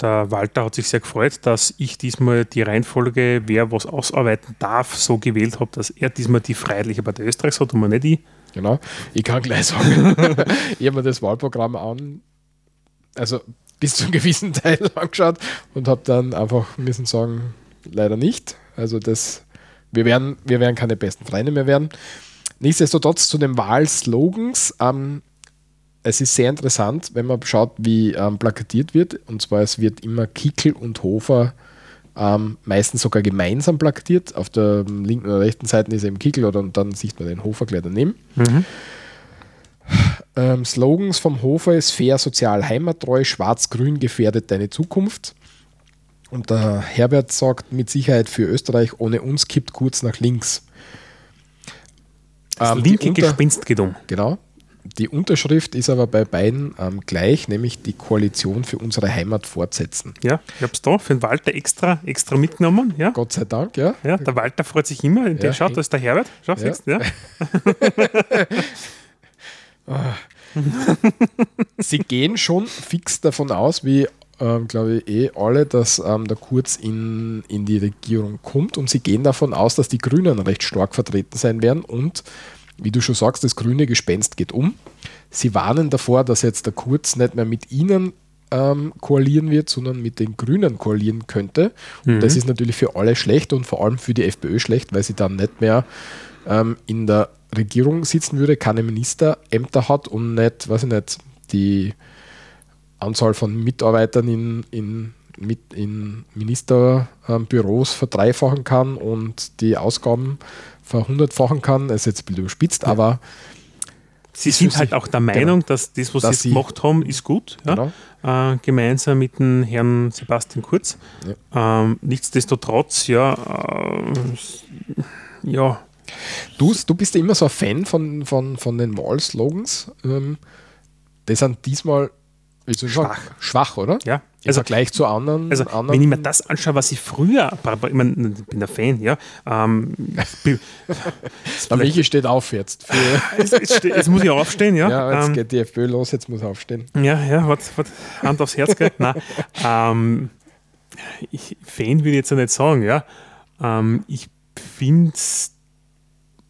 Speaker 1: Der Walter hat sich sehr gefreut, dass ich diesmal die Reihenfolge, wer was ausarbeiten darf, so gewählt habe, dass er diesmal die Freiheitliche Partei Österreichs hat und man nicht ich.
Speaker 2: Genau. Ich kann gleich sagen, ich habe mir das Wahlprogramm an, also bis zu einem gewissen Teil angeschaut und habe dann einfach müssen sagen, leider nicht. Also das wir werden, wir werden keine besten Freunde mehr werden. Nichtsdestotrotz zu den Wahlslogans. Ähm, es ist sehr interessant, wenn man schaut, wie ähm, plakatiert wird. Und zwar, es wird immer Kickel und Hofer ähm, meistens sogar gemeinsam plakatiert. Auf der linken oder rechten Seite ist eben Kickel oder und dann sieht man den Hofer gleich daneben. Mhm. Ähm, Slogans vom Hofer ist fair, sozial, heimattreu, schwarz-grün gefährdet deine Zukunft. Und der Herbert sagt mit Sicherheit für Österreich, ohne uns kippt kurz nach links.
Speaker 1: Das ähm, linke Gespenst geht um.
Speaker 2: Genau. Die Unterschrift ist aber bei beiden ähm, gleich, nämlich die Koalition für unsere Heimat fortsetzen.
Speaker 1: Ja, ich habe es da für den Walter extra, extra mitgenommen. Ja.
Speaker 2: Gott sei Dank, ja.
Speaker 1: Ja, der Walter freut sich immer. Ja, schaut, da ist der Herbert. Schau, ja. siehst ja.
Speaker 2: Sie gehen schon fix davon aus, wie ähm, glaube ich, eh alle, dass ähm, der Kurz in, in die Regierung kommt und sie gehen davon aus, dass die Grünen recht stark vertreten sein werden und wie du schon sagst, das grüne Gespenst geht um. Sie warnen davor, dass jetzt der Kurz nicht mehr mit ihnen ähm, koalieren wird, sondern mit den Grünen koalieren könnte. Und mhm. das ist natürlich für alle schlecht und vor allem für die FPÖ schlecht, weil sie dann nicht mehr ähm, in der Regierung sitzen würde, keine Ministerämter hat und nicht, weiß ich nicht, die Anzahl von Mitarbeitern in, in, mit in Ministerbüros verdreifachen kann und die Ausgaben verhundertfachen kann. Ist jetzt ein bisschen überspitzt, ja. aber
Speaker 1: Sie sind halt auch der Meinung, genau, dass das, was dass sie gemacht haben, ist gut. Ja? Genau. Äh, gemeinsam mit dem Herrn Sebastian Kurz. Ja. Ähm, nichtsdestotrotz, ja, äh, ja.
Speaker 2: Du, du bist ja immer so ein Fan von, von, von den Wahlslogans. Ähm, die sind diesmal schwach. schwach, oder?
Speaker 1: Ja.
Speaker 2: Im also, Vergleich zu anderen,
Speaker 1: also
Speaker 2: anderen.
Speaker 1: Wenn ich mir das anschaue, was ich früher, ich, mein, ich bin der Fan, ja. Ähm,
Speaker 2: der Michi steht auf jetzt.
Speaker 1: jetzt, jetzt, jetzt, muss ich aufstehen, ja.
Speaker 2: Ja, jetzt ähm, geht die FPÖ los, jetzt muss er aufstehen.
Speaker 1: Ja, ja, hat, hat Hand aufs Herz gell? Nein. Ähm, ich, Fan würde ich jetzt ja nicht sagen, ja. Ähm, ich finde es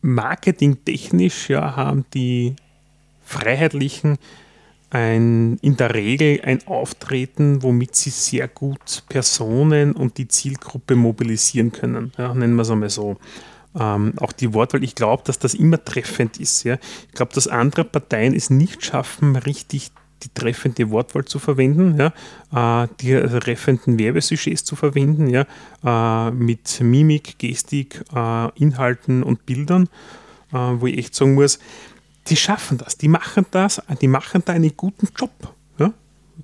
Speaker 1: marketingtechnisch, ja, haben die Freiheitlichen ein, in der Regel ein Auftreten, womit sie sehr gut Personen und die Zielgruppe mobilisieren können. Ja, nennen wir es einmal so. Ähm, auch die Wortwahl, ich glaube, dass das immer treffend ist. Ja. Ich glaube, dass andere Parteien es nicht schaffen, richtig die treffende Wortwahl zu verwenden, ja, äh, die treffenden Werbesujets zu verwenden, ja, äh, mit Mimik, Gestik, äh, Inhalten und Bildern, wo ich echt sagen muss, die schaffen das, die machen das, die machen da einen guten Job.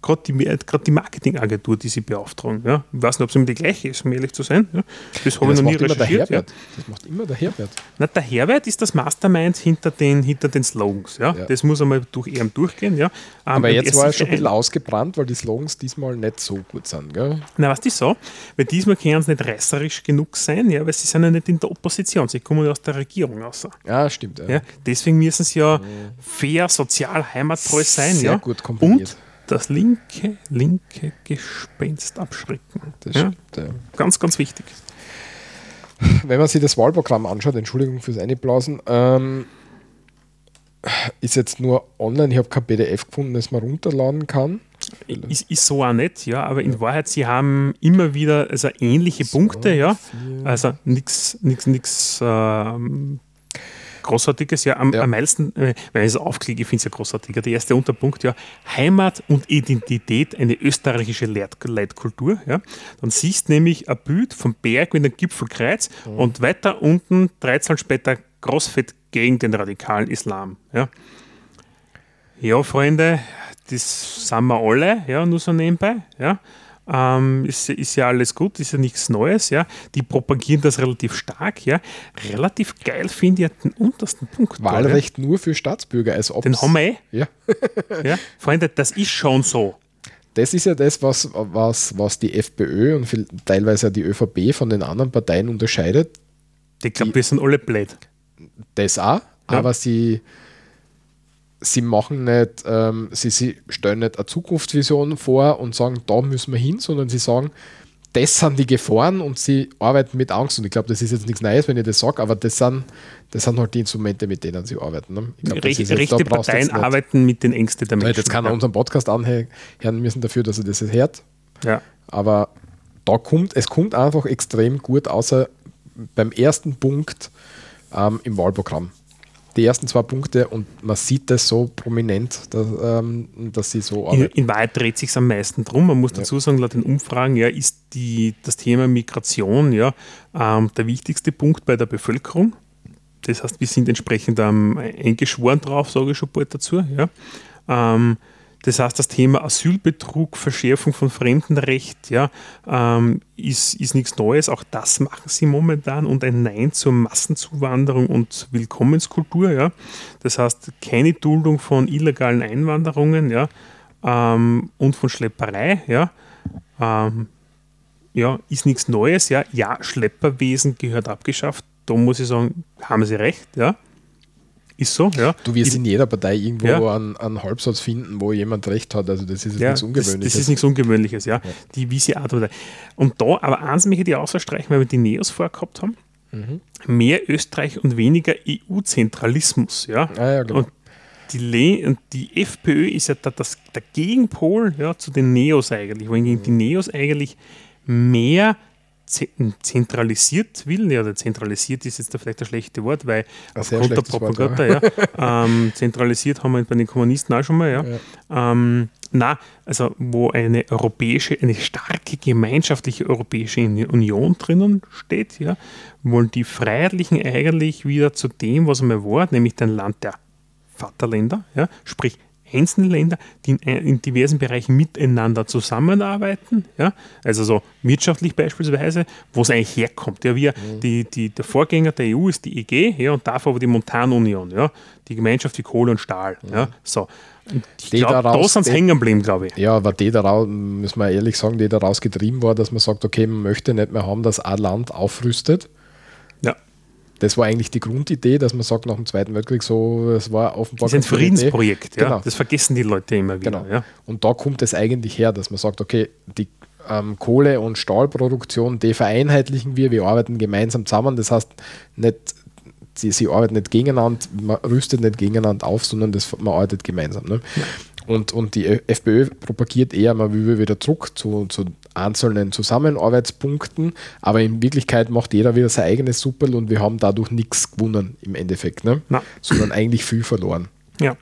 Speaker 1: Gerade die, die Marketingagentur, die sie beauftragen. Ja? Ich weiß nicht, ob es immer die gleiche ist, um ehrlich zu sein. Ja?
Speaker 2: Das habe ja, ich noch nie recherchiert. Ja. Das macht immer der Herbert.
Speaker 1: Na, der Herbert ist das Mastermind hinter den, hinter den Slogans. Ja? Das muss einmal durch EM durchgehen. Ja?
Speaker 2: Aber jetzt war er schon ein bisschen ausgebrannt, weil die Slogans diesmal nicht so gut sind. Gell?
Speaker 1: Na, was ist so? Weil diesmal können sie nicht reißerisch genug sein, ja? weil sie sind ja nicht in der Opposition, sie kommen ja aus der Regierung raus.
Speaker 2: Ja, stimmt.
Speaker 1: Ja. Deswegen müssen sie ja fair, sozial, heimattreu sein.
Speaker 2: Sehr
Speaker 1: ja?
Speaker 2: gut kombiniert.
Speaker 1: Und das linke, linke Gespenst abschrecken.
Speaker 2: Das ja? Stimmt, ja.
Speaker 1: Ganz, ganz wichtig.
Speaker 2: Wenn man sich das Wahlprogramm anschaut, Entschuldigung fürs Einblasen, ähm, ist jetzt nur online, ich habe kein PDF gefunden, das man runterladen kann.
Speaker 1: Ist, ist so auch nicht, ja, aber in ja. Wahrheit, sie haben immer wieder also ähnliche so, Punkte, ja. Vier. Also nichts nichts ähm, Großartiges, ja. Am, ja. am meisten, äh, wenn ich es aufklicke, ich finde es ja großartiger. Der erste Unterpunkt, ja, Heimat und Identität, eine österreichische Leitkultur. Ja. Dann siehst du nämlich ein Bild vom Berg mit einem Gipfelkreuz mhm. und weiter unten, 13 später, Großfett gegen den radikalen Islam. Ja, ja Freunde, das sind wir alle, ja, nur so nebenbei. Ja. Ähm, ist, ist, ja alles gut, ist ja nichts Neues, ja. Die propagieren das relativ stark, ja. Relativ geil finde ich den untersten Punkt.
Speaker 2: Wahlrecht da, ja. nur für Staatsbürger, als
Speaker 1: ob Den haben wir eh.
Speaker 2: Ja.
Speaker 1: ja. Freunde, das ist schon so.
Speaker 2: Das ist ja das, was, was, was die FPÖ und teilweise die ÖVP von den anderen Parteien unterscheidet.
Speaker 1: Ich glaube, wir sind alle blöd.
Speaker 2: Das auch, aber sie sie machen nicht, ähm, sie, sie stellen nicht eine Zukunftsvision vor und sagen, da müssen wir hin, sondern sie sagen, das sind die Gefahren und sie arbeiten mit Angst. Und ich glaube, das ist jetzt nichts Neues, wenn ich das sage, aber das sind, das sind halt die Instrumente, mit denen sie arbeiten. Ne?
Speaker 1: Glaub, Recht, jetzt, rechte Parteien arbeiten mit den Ängsten
Speaker 2: der Menschen. Jetzt kann er ja. unseren Podcast anhören müssen dafür, dass er das hört.
Speaker 1: Ja.
Speaker 2: Aber da kommt, es kommt einfach extrem gut, außer beim ersten Punkt ähm, im Wahlprogramm. Die ersten zwei Punkte und man sieht das so prominent, dass, ähm, dass sie so
Speaker 1: in, in Wahrheit dreht sich am meisten drum. Man muss dazu sagen, laut den Umfragen ja, ist die, das Thema Migration ja, ähm, der wichtigste Punkt bei der Bevölkerung. Das heißt, wir sind entsprechend ähm, eingeschworen drauf, sage ich schon bald dazu. Ja. Ähm, das heißt, das Thema Asylbetrug, Verschärfung von Fremdenrecht ja, ähm, ist, ist nichts Neues. Auch das machen sie momentan und ein Nein zur Massenzuwanderung und Willkommenskultur. Ja. Das heißt, keine Duldung von illegalen Einwanderungen ja, ähm, und von Schlepperei. Ja. Ähm, ja, ist nichts Neues. Ja. ja, Schlepperwesen gehört abgeschafft. Da muss ich sagen, haben sie recht. Ja. Ist so, ja.
Speaker 2: Du wirst in jeder Partei irgendwo ja. einen, einen, Halbsatz finden, wo jemand recht hat. Also das ist ja, nichts Ungewöhnliches.
Speaker 1: Das, das, ist nichts Ungewöhnliches, ja. ja. Die wie sie Partei. Und da, aber eins möchte ich ausstreichen, weil wir die Neos vorgehabt haben. Mhm. Mehr Österreich und weniger EU-Zentralismus, ja.
Speaker 2: Ah, ja genau.
Speaker 1: Und die, und die FPÖ ist ja da, das, der Gegenpol ja, zu den Neos eigentlich, wohingegen mhm. die Neos eigentlich mehr zentralisiert will, ja, oder zentralisiert ist jetzt da vielleicht ein schlechtes Wort, weil
Speaker 2: aufgrund der
Speaker 1: Propaganda, Wort, ja. ähm, zentralisiert haben wir bei den Kommunisten auch schon mal, ja. ja. Ähm, na, also wo eine europäische, eine starke gemeinschaftliche Europäische Union drinnen steht, ja, wollen die Freiheitlichen eigentlich wieder zu dem, was einmal war, nämlich ein Land der Vaterländer, ja, sprich einzelne Länder, die in, äh, in, diversen Bereichen miteinander zusammenarbeiten, ja, also so wirtschaftlich beispielsweise, wo es eigentlich herkommt. Ja, wir, mhm. die, die, der Vorgänger der EU ist die EG, ja, und davor aber die Montanunion, ja, die Gemeinschaft wie Kohle und Stahl, mhm. ja, so. ich glaube, da sind hängen geblieben, glaube ich.
Speaker 2: Ja, aber die daraus, müssen wir ehrlich sagen, die daraus getrieben war, dass man sagt, okay, man möchte nicht mehr haben, dass ein Land aufrüstet, das war eigentlich die Grundidee, dass man sagt, nach dem Zweiten Weltkrieg so, es war offenbar.
Speaker 1: Das ist ein Friedensprojekt, ja. Genau. Das vergessen die Leute immer wieder.
Speaker 2: Genau. Ja. Und da kommt es eigentlich her, dass man sagt, okay, die ähm, Kohle- und Stahlproduktion, die vereinheitlichen wir, wir arbeiten gemeinsam zusammen. Das heißt, nicht, sie, sie arbeiten nicht gegeneinander, man rüstet nicht gegeneinander auf, sondern das, man arbeitet gemeinsam. Ne? Ja. Und, und die FPÖ propagiert eher, man will wieder zurück zu, zu einzelnen Zusammenarbeitspunkten, aber in Wirklichkeit macht jeder wieder sein eigenes Suppel und wir haben dadurch nichts gewonnen im Endeffekt, ne? sondern eigentlich viel verloren.
Speaker 1: Ja,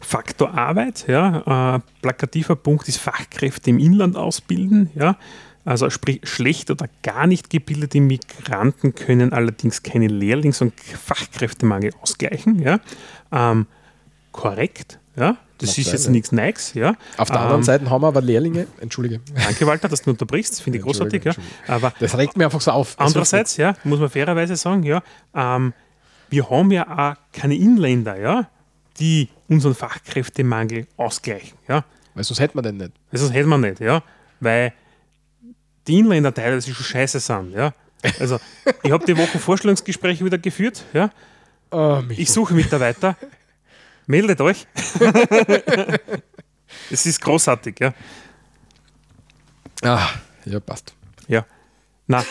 Speaker 1: Faktor Arbeit, ja, äh, plakativer Punkt ist Fachkräfte im Inland ausbilden, ja. Also sprich, schlecht oder gar nicht gebildete Migranten können allerdings keine Lehrlings- und Fachkräftemangel ausgleichen. Ja. Ähm, korrekt, ja, das ist jetzt nichts Neues. Ja.
Speaker 2: Auf der anderen ähm, Seite haben wir aber Lehrlinge, entschuldige.
Speaker 1: Danke, Walter, dass du unterbrichst, finde ich großartig. Ja.
Speaker 2: Aber das regt mir einfach so auf.
Speaker 1: Andererseits, ja, muss man fairerweise sagen, ja, ähm, wir haben ja auch keine Inländer, ja, die unseren Fachkräftemangel ausgleichen. Ja.
Speaker 2: Weil sonst hätten wir den nicht.
Speaker 1: Weil sonst hätten wir nicht, ja. Weil die Inländer teilweise schon scheiße sind, ja. Also, ich habe die Woche Vorstellungsgespräche wieder geführt, ja. Oh, ich suche Mitarbeiter. Meldet euch. es ist großartig, ja.
Speaker 2: Ah, ja, passt.
Speaker 1: Ja. Na,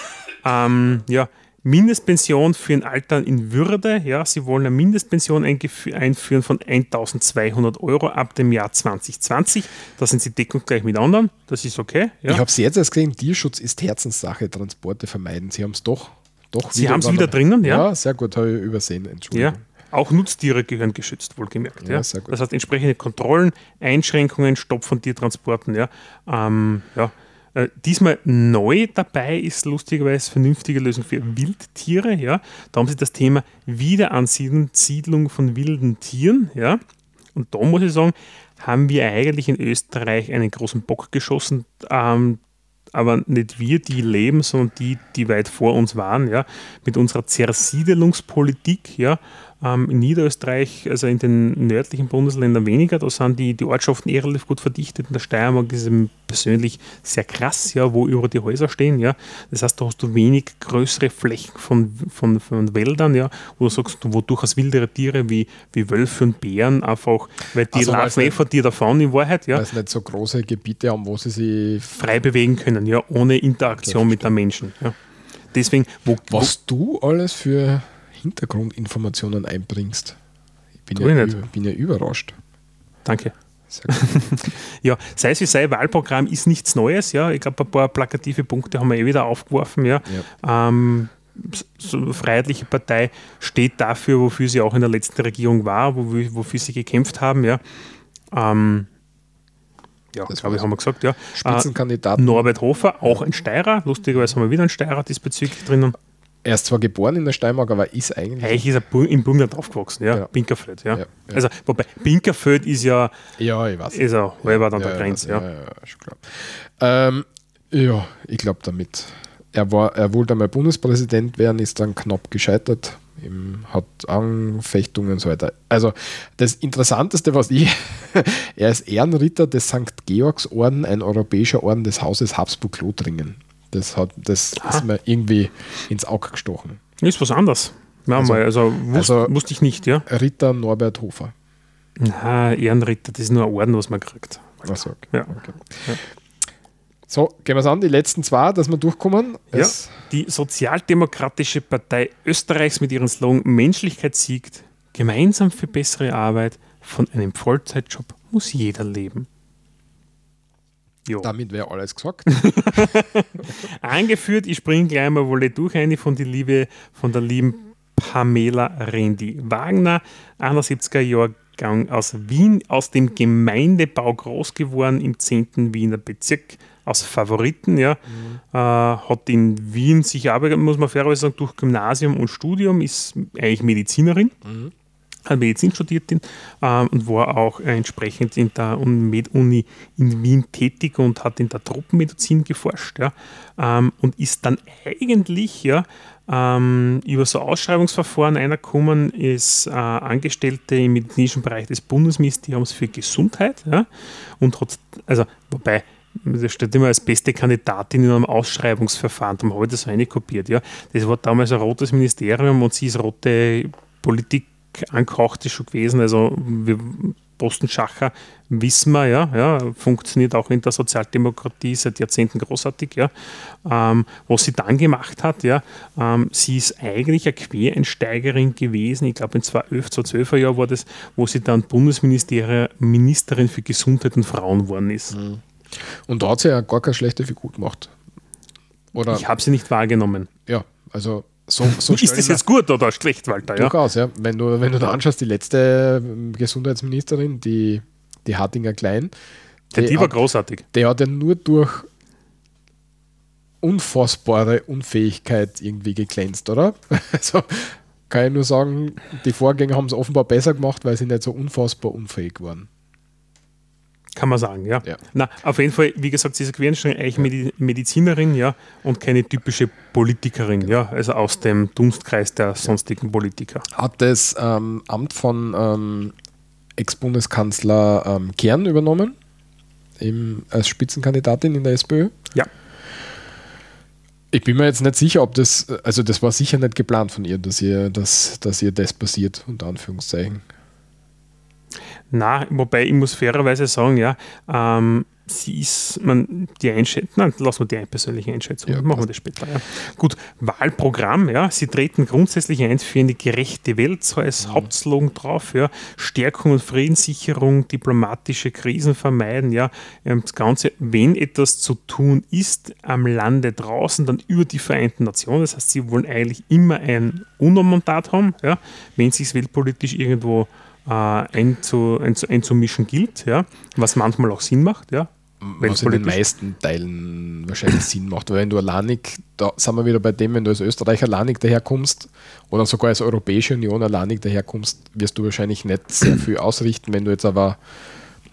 Speaker 1: ähm, ja. Mindestpension für ein Alter in Würde. Ja, sie wollen eine Mindestpension einführen von 1200 Euro ab dem Jahr 2020. Da sind sie deckungsgleich mit anderen. Das ist okay.
Speaker 2: Ja. Ich habe es jetzt erst gesehen, Tierschutz ist Herzenssache, Transporte vermeiden. Sie haben es doch, doch
Speaker 1: Sie haben es wieder drinnen, ja?
Speaker 2: Ja, sehr gut, habe ich übersehen,
Speaker 1: Entschuldigung. Ja, auch Nutztiere gehören geschützt, wohlgemerkt. Ja, ja. Das heißt, entsprechende Kontrollen, Einschränkungen, Stopp von Tiertransporten. Ja. Ähm, ja. Äh, diesmal neu dabei ist lustigerweise vernünftige Lösung für Wildtiere. Ja. Da haben sie das Thema Wiederansiedlung von wilden Tieren. Ja. Und da muss ich sagen, haben wir eigentlich in Österreich einen großen Bock geschossen. Ähm, aber nicht wir, die leben, sondern die, die weit vor uns waren, ja, mit unserer Zersiedelungspolitik, ja, ähm, in Niederösterreich, also in den nördlichen Bundesländern weniger, da sind die, die Ortschaften eher relativ gut verdichtet. In der Steiermark ist es persönlich sehr krass, ja, wo über die Häuser stehen. Ja. Das heißt, da hast du wenig größere Flächen von, von, von Wäldern, ja, wo du sagst, wo durchaus wildere Tiere wie, wie Wölfe und Bären einfach, weil die also, laufen eh vor dir davon in Wahrheit. Ja.
Speaker 2: Weil es nicht so große Gebiete haben, wo sie sich
Speaker 1: frei bewegen können, ja, ohne Interaktion mit den Menschen. Ja. Deswegen,
Speaker 2: wo, Was wo, du alles für Hintergrundinformationen einbringst. Ich bin, ja, ich bin ja überrascht.
Speaker 1: Danke. ja, sei es wie sei, Wahlprogramm ist nichts Neues. Ja. Ich glaube, ein paar plakative Punkte haben wir eh wieder aufgeworfen. Ja. ja. Ähm, so Freiheitliche Partei steht dafür, wofür sie auch in der letzten Regierung war, wofür, wofür sie gekämpft haben. Ja, ähm, ja glaube ich, haben wir gesagt. Ja.
Speaker 2: Spitzenkandidat.
Speaker 1: Äh, Norbert Hofer, auch ein Steirer. Lustigerweise haben wir wieder einen Steirer diesbezüglich drinnen.
Speaker 2: Er ist zwar geboren in der Steiermark, aber ist eigentlich.
Speaker 1: Eigentlich ist er im Burgenland aufgewachsen, ja. ja. Pinkerfeld, ja. ja, ja. Also, wobei Pinkerfeld ist ja.
Speaker 2: Ja, ich weiß.
Speaker 1: Ist er halber an der Grenze, ja. Ja,
Speaker 2: schon klar. Ähm, ja, ich glaube damit. Er, war, er wollte einmal Bundespräsident werden, ist dann knapp gescheitert, hat Anfechtungen und so weiter. Also das Interessanteste, was ich, er ist Ehrenritter des St. Georgsorden, ein europäischer Orden des Hauses Habsburg-Lothringen. Das, hat, das ist mir irgendwie ins Auge gestochen.
Speaker 1: Ist was anderes. Ja, also, mal, also, wusste, also wusste ich nicht, ja.
Speaker 2: Ritter Norbert Hofer.
Speaker 1: Na, Ehrenritter, das ist nur ein Orden, was man kriegt.
Speaker 2: Achso, okay. Ja. okay. Ja. So, gehen wir es an, die letzten zwei, dass wir durchkommen.
Speaker 1: Ja, die Sozialdemokratische Partei Österreichs mit ihrem Slogan Menschlichkeit siegt, gemeinsam für bessere Arbeit, von einem Vollzeitjob muss jeder leben.
Speaker 2: Jo. Damit wäre alles gesagt.
Speaker 1: Angeführt, ich springe gleich mal wohl durch eine von, die Liebe, von der lieben Pamela Rendi Wagner, 71er Jahrgang aus Wien, aus dem Gemeindebau groß geworden im 10. Wiener Bezirk, aus Favoriten, ja. Mhm. Äh, hat in Wien sich aber, muss man fairerweise sagen, durch Gymnasium und Studium, ist eigentlich Medizinerin. Mhm hat Medizin studiert ähm, und war auch entsprechend in der Med-Uni in Wien tätig und hat in der Tropenmedizin geforscht ja, ähm, und ist dann eigentlich ja, ähm, über so Ausschreibungsverfahren einer ist äh, Angestellte im medizinischen Bereich des Bundesministeriums für Gesundheit ja, und hat, also wobei das steht immer als beste Kandidatin in einem Ausschreibungsverfahren, da habe ich das eine kopiert. Ja. Das war damals ein rotes Ministerium und sie ist rote Politik angehaucht ist schon gewesen. Also wir Postenschacher wissen wir, ja, ja, funktioniert auch in der Sozialdemokratie seit Jahrzehnten großartig, ja. Ähm, was sie dann gemacht hat, ja, ähm, sie ist eigentlich eine Quereinsteigerin gewesen, ich glaube in 2011, 2012 Jahr war das, wo sie dann Bundesministerin für Gesundheit und Frauen geworden ist. Mhm.
Speaker 2: Und da hat sie ja gar keine schlechte Figur gemacht.
Speaker 1: Oder? Ich habe sie nicht wahrgenommen.
Speaker 2: Ja, also so, so
Speaker 1: ist das jetzt gut oder schlecht, Walter?
Speaker 2: Durchaus, ja. Wenn du, wenn du da anschaust, die letzte ähm, Gesundheitsministerin, die, die Hartinger Klein,
Speaker 1: die, die war hat, großartig.
Speaker 2: Der hat ja nur durch unfassbare Unfähigkeit irgendwie geglänzt, oder? Also kann ich nur sagen, die Vorgänger haben es offenbar besser gemacht, weil sie nicht so unfassbar unfähig waren.
Speaker 1: Kann man sagen, ja. ja. Na, auf jeden Fall, wie gesagt, sie ist eine eigentlich Medizinerin, ja, und keine typische Politikerin, ja, also aus dem Dunstkreis der sonstigen Politiker.
Speaker 2: Hat das ähm, Amt von ähm, Ex-Bundeskanzler ähm, Kern übernommen, im, als Spitzenkandidatin in der SPÖ?
Speaker 1: Ja.
Speaker 2: Ich bin mir jetzt nicht sicher, ob das, also das war sicher nicht geplant von ihr, dass ihr, dass, dass ihr das passiert, unter Anführungszeichen.
Speaker 1: Na, wobei ich muss fairerweise sagen, ja, ähm, sie ist, man, die Einschätzung, nein, lassen wir die persönliche Einschätzung, ja, machen wir das später. Ja. Gut, Wahlprogramm, ja, sie treten grundsätzlich ein für eine gerechte Welt, so als mhm. Hauptslogan drauf, ja, Stärkung und Friedenssicherung, diplomatische Krisen vermeiden, ja, ähm, das Ganze, wenn etwas zu tun ist am Lande draußen, dann über die Vereinten Nationen, das heißt, sie wollen eigentlich immer ein UNO-Mandat haben, ja, wenn es sich weltpolitisch irgendwo äh, einzu, einzu, einzumischen gilt, ja, was manchmal auch Sinn macht, ja.
Speaker 2: Was in den meisten Teilen wahrscheinlich Sinn macht. Weil wenn du alleinig, da sind wir wieder bei dem, wenn du als Österreicher alleinig daherkommst oder sogar als Europäische Union alleinig daherkommst, wirst du wahrscheinlich nicht sehr viel ausrichten, wenn du jetzt aber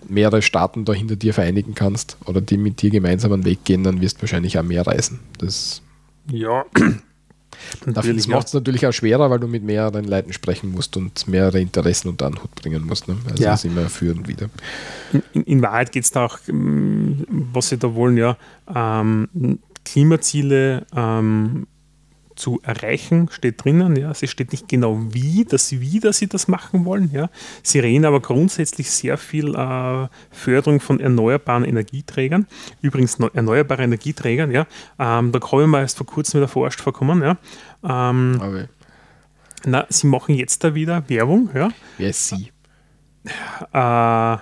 Speaker 2: mehrere Staaten da hinter dir vereinigen kannst oder die mit dir gemeinsam einen Weg gehen, dann wirst du wahrscheinlich auch mehr reisen. Das
Speaker 1: ja,
Speaker 2: das macht es natürlich auch schwerer, weil du mit mehreren Leuten sprechen musst und mehrere Interessen unter einen Hut bringen musst. Ne? Also ja. das ist immer für und wieder.
Speaker 1: In, in Wahrheit geht es da auch, mm, was sie da wollen, ja, ähm, Klimaziele ähm, zu erreichen, steht drinnen. Ja. Es steht nicht genau wie, das wie, dass sie das machen wollen. Ja. Sie reden aber grundsätzlich sehr viel äh, Förderung von erneuerbaren Energieträgern. Übrigens erneuerbare Energieträgern, ja. Ähm, da habe ich mal erst vor kurzem wieder forscht vorkommen. Ja. Ähm, okay. na, sie machen jetzt da wieder Werbung. Ja.
Speaker 2: Wer ist sie?
Speaker 1: Äh,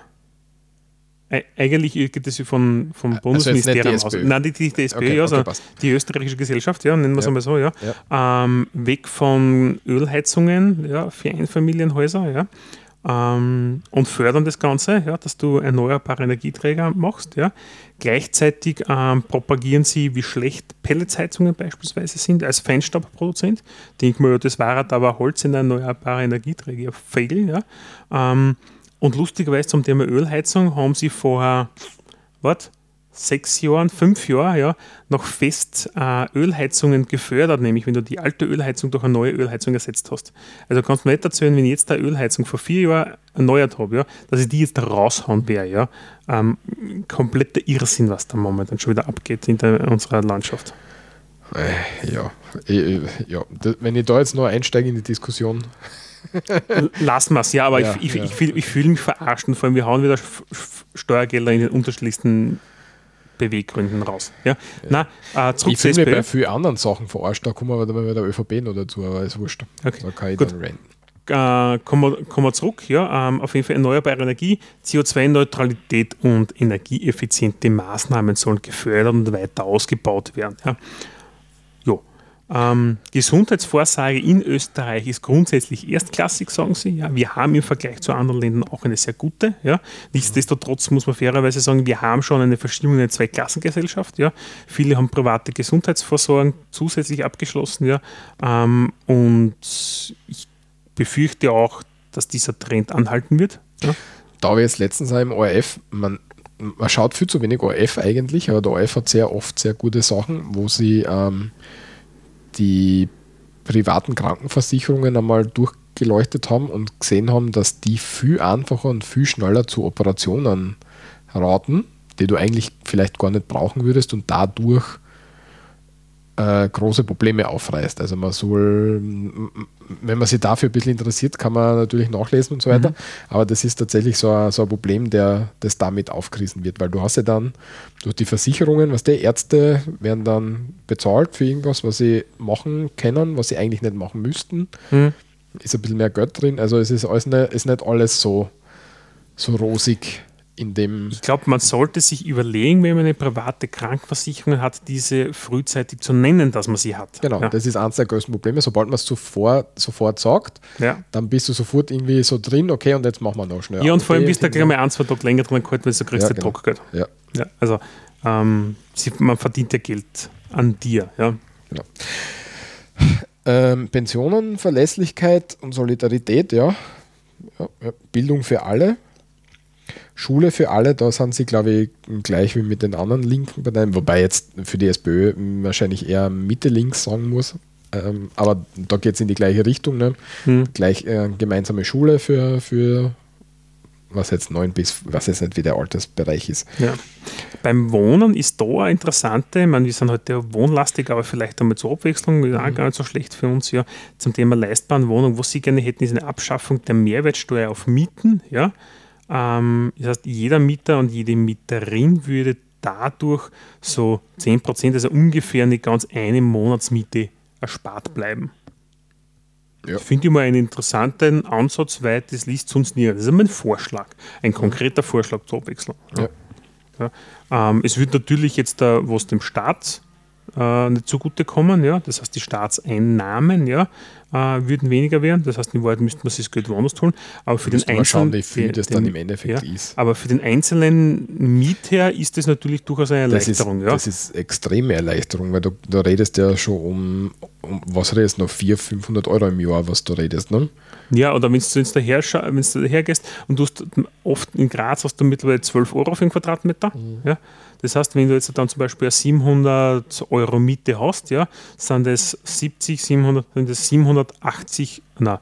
Speaker 1: Eigentlich geht es von, vom
Speaker 2: Also
Speaker 1: Bundesministerium aus.
Speaker 2: SPÖ.
Speaker 1: Nein, die, die, die SPÖ,
Speaker 2: Okay,
Speaker 1: ja,
Speaker 2: okay,
Speaker 1: also
Speaker 2: passt.
Speaker 1: die österreichische Gesellschaft, ja, nennen wir es
Speaker 2: Ja.
Speaker 1: einmal so, ja. Ähm, weg von Ölheizungen ja, für Einfamilienhäuser, ja. Ähm, und fördern das Ganze, ja, dass du erneuerbare Energieträger machst. Ja. Gleichzeitig ähm, propagieren sie, wie schlecht Pelletsheizungen beispielsweise sind als Feinstaubproduzent. Denk mal, das war aber Holz in erneuerbare Energieträger ja, fail. Ja. Und lustigerweise zum Thema Ölheizung haben sie vor was, sechs Jahren, fünf Jahren ja, noch fest äh, Ölheizungen gefördert, nämlich wenn du die alte Ölheizung durch eine neue Ölheizung ersetzt hast. Also kannst du mir nicht erzählen, wenn ich jetzt eine Ölheizung vor vier Jahren erneuert habe, ja, dass ich die jetzt raushauen werde. Ja. Ähm, kompletter Irrsinn, was da momentan schon wieder abgeht in der, unserer Landschaft.
Speaker 2: Äh, ja, äh, ja. Da- wenn ich da jetzt noch einsteige in die Diskussion,
Speaker 1: Lassen wir es, ja, aber
Speaker 2: Ja,
Speaker 1: ich, ich,
Speaker 2: ja.
Speaker 1: ich, fühl- ich fühle mich verarscht und vor allem, wir hauen wieder Steuergelder in den unterschiedlichsten Beweggründen raus. Ja? Na, äh, zurück
Speaker 2: ich fühle mich bei vielen anderen Sachen verarscht, da kommen wir dann bei der ÖVP noch dazu, aber ist wurscht.
Speaker 1: Okay,
Speaker 2: Da kann ich
Speaker 1: gut.
Speaker 2: dann ranten.
Speaker 1: äh, kommen, wir, kommen wir zurück, ja, ähm, auf jeden Fall erneuerbare Energie, CO2-Neutralität und energieeffiziente Maßnahmen sollen gefördert und weiter ausgebaut werden. Ja. Ähm, Gesundheitsvorsorge in Österreich ist grundsätzlich erstklassig, sagen sie. Ja. Wir haben im Vergleich zu anderen Ländern auch eine sehr gute. Ja. Nichtsdestotrotz muss man fairerweise sagen, wir haben schon eine Verschiebung in eine Zweiklassengesellschaft. Ja. Viele haben private Gesundheitsvorsorgen zusätzlich abgeschlossen. Ja. Ähm, und ich befürchte auch, dass dieser Trend anhalten wird. Ja.
Speaker 2: Da ich jetzt letztens im ORF, man, man schaut viel zu wenig ORF eigentlich, aber der ORF hat sehr oft sehr gute Sachen, wo sie ähm, die privaten Krankenversicherungen einmal durchgeleuchtet haben und gesehen haben, dass die viel einfacher und viel schneller zu Operationen raten, die du eigentlich vielleicht gar nicht brauchen würdest und dadurch äh, große Probleme aufreißt. Also man soll, wenn man sich dafür ein bisschen interessiert, kann man natürlich nachlesen und so weiter. Aber das ist tatsächlich so ein, so ein Problem, der das damit aufgerissen wird, weil du hast ja dann durch die Versicherungen, was die Ärzte werden dann bezahlt für irgendwas, was sie machen können, was sie eigentlich nicht machen müssten.
Speaker 1: Mhm.
Speaker 2: Ist ein bisschen mehr Geld drin. Also es ist alles nicht, ist nicht alles so, so rosig in dem.
Speaker 1: Ich glaube, man sollte sich überlegen, wenn man eine private Krankenversicherung hat, diese frühzeitig zu nennen, dass man sie hat.
Speaker 2: Genau,
Speaker 1: Ja.
Speaker 2: das ist eines der größten Probleme. Sobald man es sofort, sofort sagt,
Speaker 1: Ja.
Speaker 2: dann bist du sofort irgendwie so drin, okay, und jetzt machen wir noch schnell.
Speaker 1: Ja, und vor allem bist du gleich mal ein, zwei Tage länger dran gehalten, weil du kriegst
Speaker 2: Ja, genau.
Speaker 1: Druckgeld.
Speaker 2: Ja,
Speaker 1: Ja, also ähm, sie, man verdient ja Geld an dir. Ja.
Speaker 2: genau. Ähm, Pensionen, Verlässlichkeit und Solidarität, ja. Bildung für alle. Schule für alle, da sind sie, glaube ich, gleich wie mit den anderen linken Parteien, wobei jetzt für die SPÖ wahrscheinlich eher Mitte-Links sagen muss. Ähm, aber da geht es in die gleiche Richtung. Ne?
Speaker 1: Hm.
Speaker 2: Gleich äh, gemeinsame Schule für, für was jetzt neun bis, was jetzt nicht wie der Altersbereich ist.
Speaker 1: Ja. Beim Wohnen ist da eine interessante, ich meine, wir sind heute ja wohnlastig, aber vielleicht einmal zur Abwechslung, ist auch gar nicht so schlecht für uns, ja, zum Thema leistbaren Wohnung. Was Sie gerne hätten, ist eine Abschaffung der Mehrwertsteuer auf Mieten. Ja. Ähm, das heißt, jeder Mieter und jede Mieterin würde dadurch so 10%, also ungefähr nicht ganz eine Monatsmiete erspart bleiben.
Speaker 2: Ja.
Speaker 1: Finde ich mal einen interessanten Ansatz, weil das liest sonst nie. Das ist mein Vorschlag, ein konkreter Vorschlag zur Abwechslung.
Speaker 2: Ja.
Speaker 1: Ja. Ähm, es wird natürlich jetzt da, was dem Staat äh, nicht zugutekommen, ja. das heißt, die Staatseinnahmen ja, äh, würden weniger werden. Das heißt, in Wahrheit müsste man sich das Geld woanders holen. Aber für den
Speaker 2: man schauen,
Speaker 1: Einzelnen.
Speaker 2: wie viel das
Speaker 1: den-
Speaker 2: dann im Endeffekt
Speaker 1: ja,
Speaker 2: ist.
Speaker 1: Aber für den einzelnen Mieter ist das natürlich durchaus eine
Speaker 2: Das ist,
Speaker 1: Erleichterung. ja.
Speaker 2: das ist extreme Erleichterung, weil du, du redest ja schon um, um was redest du noch, 400, 500 Euro im Jahr, was du redest, ne?
Speaker 1: Ja, oder wenn du daher, wenn's du daher gehst und du hast oft in Graz hast du mittlerweile 12 Euro für einen Quadratmeter. Ja. Das heißt, wenn du jetzt dann zum Beispiel eine 700 Euro Miete hast, ja, sind das 70, 700, sind das 780, na,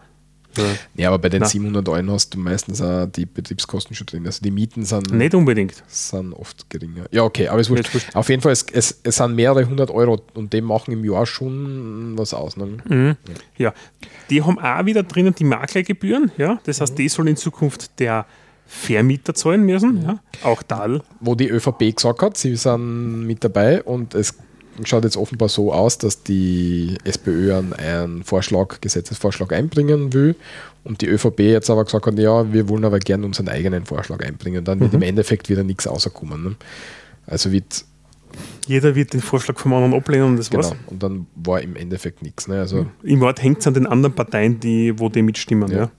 Speaker 1: ja,
Speaker 2: Ja, aber bei den
Speaker 1: Na.
Speaker 2: 700 Euro hast du meistens auch die Betriebskosten schon drin. Also die Mieten sind,
Speaker 1: nicht unbedingt.
Speaker 2: sind oft geringer. Ja, okay, aber es wurscht. Auf jeden Fall, es, es, es sind mehrere hundert Euro und dem machen im Jahr schon was aus. Ne?
Speaker 1: Mhm. Ja, die haben auch wieder drinnen die Maklergebühren, ja, das heißt, die soll in Zukunft der Vermieter zahlen müssen, ja, auch da
Speaker 2: Wo die ÖVP gesagt hat, sie sind mit dabei und es schaut jetzt offenbar so aus, dass die SPÖ einen, einen Vorschlag, Gesetzesvorschlag einbringen will und die ÖVP jetzt aber gesagt hat, ja, wir wollen aber gerne unseren eigenen Vorschlag einbringen. Dann wird
Speaker 1: Mhm.
Speaker 2: im Endeffekt wieder nichts rauskommen. Ne? Also wird,
Speaker 1: Jeder wird den Vorschlag vom anderen ablehnen und das
Speaker 2: genau,
Speaker 1: war's.
Speaker 2: und dann war im Endeffekt nichts. Ne? Also,
Speaker 1: Im Wort hängt es an den anderen Parteien, die, wo die mitstimmen.
Speaker 2: Ja.
Speaker 1: Ja.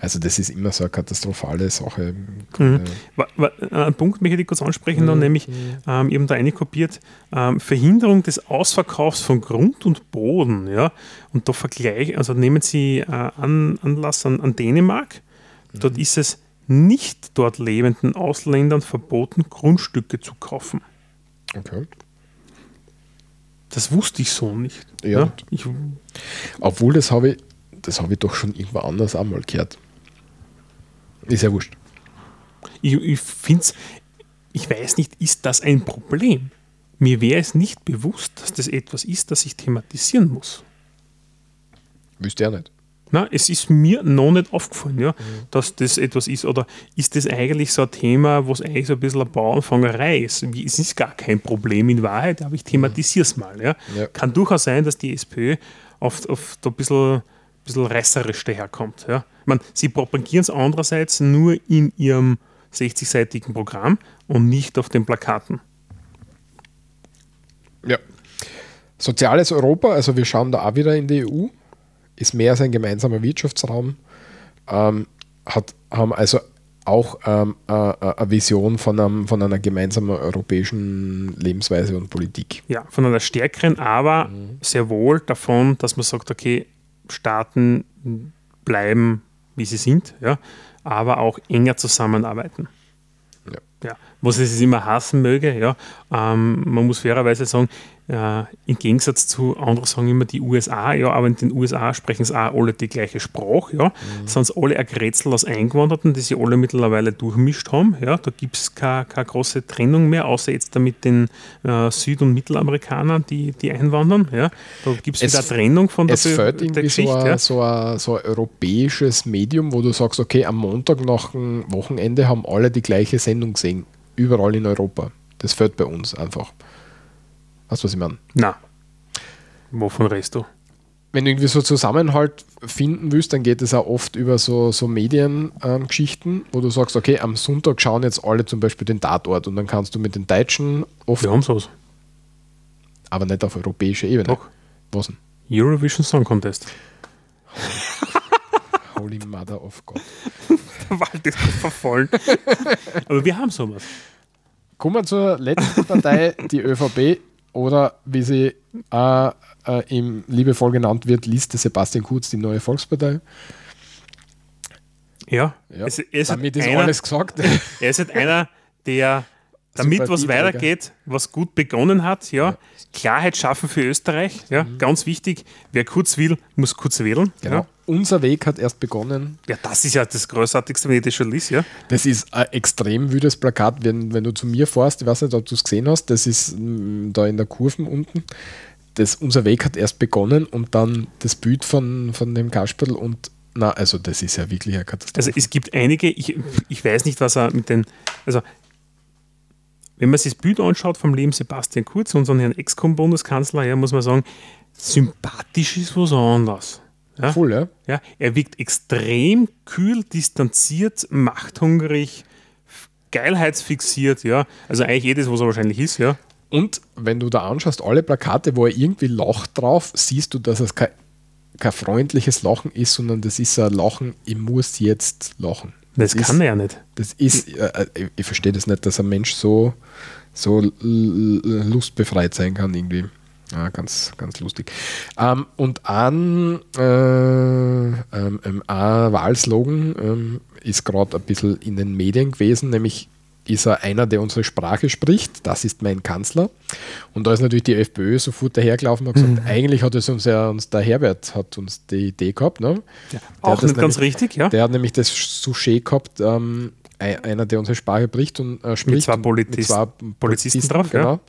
Speaker 2: Also das ist immer so eine katastrophale Sache.
Speaker 1: Mhm. Wa- wa- Ein Punkt möchte ich kurz ansprechen,
Speaker 2: Mhm.
Speaker 1: nämlich, ähm, eben da einkopiert, ähm, Verhinderung des Ausverkaufs von Grund und Boden. Ja? Und da vergleich, also nehmen Sie äh, an, Anlass an, an Dänemark.
Speaker 2: Mhm.
Speaker 1: Dort ist es nicht dort lebenden Ausländern verboten, Grundstücke zu kaufen.
Speaker 2: Okay.
Speaker 1: Das wusste ich so nicht.
Speaker 2: Ja.
Speaker 1: Ich,
Speaker 2: Obwohl, das habe ich, das habe ich doch schon irgendwo anders einmal gehört. Ist ja wurscht.
Speaker 1: ich, ich finde es, ich weiß nicht, ist das ein Problem? Mir wäre es nicht bewusst, dass das etwas ist, das ich thematisieren muss.
Speaker 2: Wüsste er nicht.
Speaker 1: Na, es ist mir noch nicht aufgefallen, ja, dass das etwas ist. Oder ist das eigentlich so ein Thema, was eigentlich so ein bisschen eine Bauernfangerei ist? Wie, es ist gar kein Problem in Wahrheit, aber ich thematisiere es mal. Ja.
Speaker 2: Ja.
Speaker 1: Kann durchaus sein, dass die SPÖ oft, oft ein bisschen, bisschen reißerisch daherkommt. Ja. Ich meine, sie propagieren es andererseits nur in ihrem 60-seitigen Programm und nicht auf den Plakaten.
Speaker 2: Ja. Soziales Europa, also wir schauen da auch wieder in die EU, ist mehr als ein gemeinsamer Wirtschaftsraum, ähm, hat, haben also auch ähm, äh, äh, eine Vision von, einem, von einer gemeinsamen europäischen Lebensweise und Politik.
Speaker 1: Ja, von einer stärkeren, aber sehr wohl davon, dass man sagt, okay, Staaten bleiben, wie sie sind, ja, aber auch enger zusammenarbeiten.
Speaker 2: Ja.
Speaker 1: Ja, was es immer hassen möge, ja, ähm, man muss fairerweise sagen, äh, im Gegensatz zu anderen sagen immer die USA, ja, aber in den USA sprechen es auch alle die gleiche Sprache, ja, sind es alle ein Grätzl aus Eingewanderten, die sich alle mittlerweile durchmischt haben, ja, da gibt es keine, keine große Trennung mehr, außer jetzt mit den äh, Süd- und Mittelamerikanern, die, die einwandern, ja, da gibt es wieder eine Trennung von der,
Speaker 2: Es
Speaker 1: Be-
Speaker 2: fällt
Speaker 1: der
Speaker 2: irgendwie so
Speaker 1: Geschichte,
Speaker 2: ein,
Speaker 1: ja.
Speaker 2: so, ein, so ein europäisches Medium, wo du sagst, okay, am Montag nach dem Wochenende haben alle die gleiche Sendung gesehen, überall in Europa. Das fällt bei uns einfach. Weißt du, was ich meine?
Speaker 1: Na, wovon redest du?
Speaker 2: wenn du irgendwie so Zusammenhalt finden willst, dann geht es auch oft über so, so Mediengeschichten, wo du sagst, okay, am Sonntag schauen jetzt alle zum Beispiel den Tatort und dann kannst du mit den Deutschen oft,
Speaker 1: Wir haben sowas.
Speaker 2: aber nicht auf europäischer Ebene.
Speaker 1: Doch.
Speaker 2: Was denn?
Speaker 1: Eurovision Song Contest.
Speaker 2: Holy Mother of God.
Speaker 1: Der Wald ist verfallen. Aber wir haben sowas.
Speaker 2: Kommen wir zur letzten Partei, die ÖVP, oder wie sie äh, äh, im liebevoll genannt wird, Liste Sebastian Kurz, die neue Volkspartei.
Speaker 1: Ja,
Speaker 2: Ja,
Speaker 1: es, er ist
Speaker 2: damit ist
Speaker 1: einer,
Speaker 2: alles gesagt.
Speaker 1: Er ist halt einer, der damit was weitergeht, was gut begonnen hat, ja. Klarheit schaffen für Österreich, ja, ganz wichtig. Wer kurz will, muss kurz wählen.
Speaker 2: Genau.
Speaker 1: Ja.
Speaker 2: Unser Weg hat erst begonnen.
Speaker 1: ja, das ist ja das Großartigste, wenn ich das schon liest, ja.
Speaker 2: Das ist ein extrem wüdes Plakat, wenn, wenn du zu mir fährst, ich weiß nicht, ob du es gesehen hast, das ist mm, da in der Kurven unten. Das, unser Weg hat erst begonnen und dann das Bild von, von dem Kasperl und na, also das ist ja wirklich eine Katastrophe.
Speaker 1: Also es gibt einige, ich, ich weiß nicht, was er mit den, also wenn man sich das Bild anschaut vom Leben Sebastian Kurz, unseren Herrn Ex-Bundeskanzler, ja, muss man sagen, sympathisch ist was anderes. Ja?
Speaker 2: Voll, ja?
Speaker 1: Ja, er wirkt extrem kühl, distanziert, machthungrig, geilheitsfixiert, ja. Also eigentlich jedes, was er wahrscheinlich ist, ja.
Speaker 2: Und wenn du da anschaust, alle Plakate, wo er irgendwie lacht drauf, siehst du, dass es kein, kein freundliches Lachen ist, sondern das ist ein Lachen, ich muss jetzt lachen.
Speaker 1: Das,
Speaker 2: ist,
Speaker 1: kann er ja nicht.
Speaker 2: Das ist, äh, ich, ich verstehe das nicht, dass ein Mensch so, so lustbefreit sein kann irgendwie. Ja, ganz, ganz lustig. Ähm, und ein, äh, ähm, ähm, ein Wahlslogan ähm, ist gerade ein bisschen in den Medien gewesen, nämlich ist er einer, der unsere Sprache spricht. Das ist mein Kanzler. Und da ist natürlich die FPÖ sofort dahergelaufen und hat gesagt, eigentlich hat es uns ja uns der Herbert hat uns die Idee gehabt. Ne? Der
Speaker 1: Auch nicht ganz
Speaker 2: nämlich-
Speaker 1: richtig, ja.
Speaker 2: der hat nämlich das Sujet gehabt, ähm, ein- einer, der unsere Sprache bricht und äh, spricht.
Speaker 1: zwei
Speaker 2: und
Speaker 1: Polizist-
Speaker 2: zwei
Speaker 1: Polizisten drauf, ja.
Speaker 2: genau.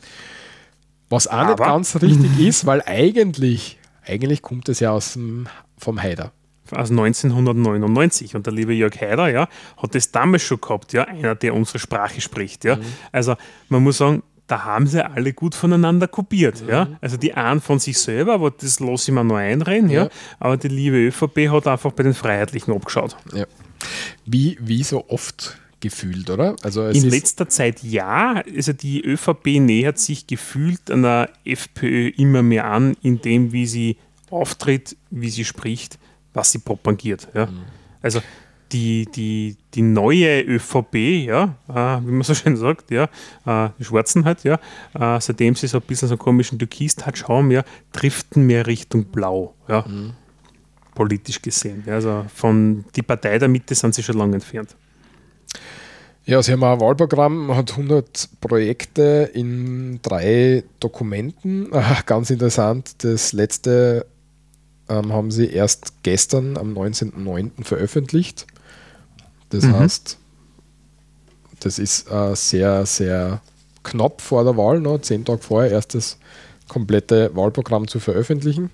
Speaker 2: Was auch nicht
Speaker 1: Aber-
Speaker 2: ganz richtig ist, weil eigentlich, eigentlich kommt es ja aus dem, vom Haider.
Speaker 1: Aus 1999. Und der liebe Jörg Haider, ja, hat das damals schon gehabt, ja, einer, der unsere Sprache spricht, ja. Also man muss sagen, da haben sie alle gut voneinander kopiert. Mhm. Ja? Also die einen von sich selber, aber das lasse ich mir noch einreden. Ja. ja. Aber die liebe ÖVP hat einfach bei den Freiheitlichen abgeschaut.
Speaker 2: Ja. Wie, wie so oft gefühlt, oder?
Speaker 1: Also In letzter Zeit ja. Also die ÖVP nähert sich gefühlt an der FPÖ immer mehr an, in dem, wie sie auftritt, wie sie spricht, was sie propagiert. Ja? Mhm. Also die, die, die neue ÖVP, ja, äh, wie man so schön sagt, ja, äh, die Schwarzen halt, ja, äh, seitdem sie so ein bisschen so einen komischen Türkis-Touch haben, ja, driften mehr Richtung Blau, ja, mhm. politisch gesehen. Ja, also von die Partei der Mitte sind sie schon lange entfernt.
Speaker 2: Ja, sie haben ein Wahlprogramm, hat 100 Projekte in drei Dokumenten. Ganz interessant, das letzte ähm, haben sie erst gestern am 19.09. veröffentlicht. Das mhm. heißt, das ist äh, sehr, sehr knapp vor der Wahl, noch zehn Tage vorher erst das komplette Wahlprogramm zu veröffentlichen.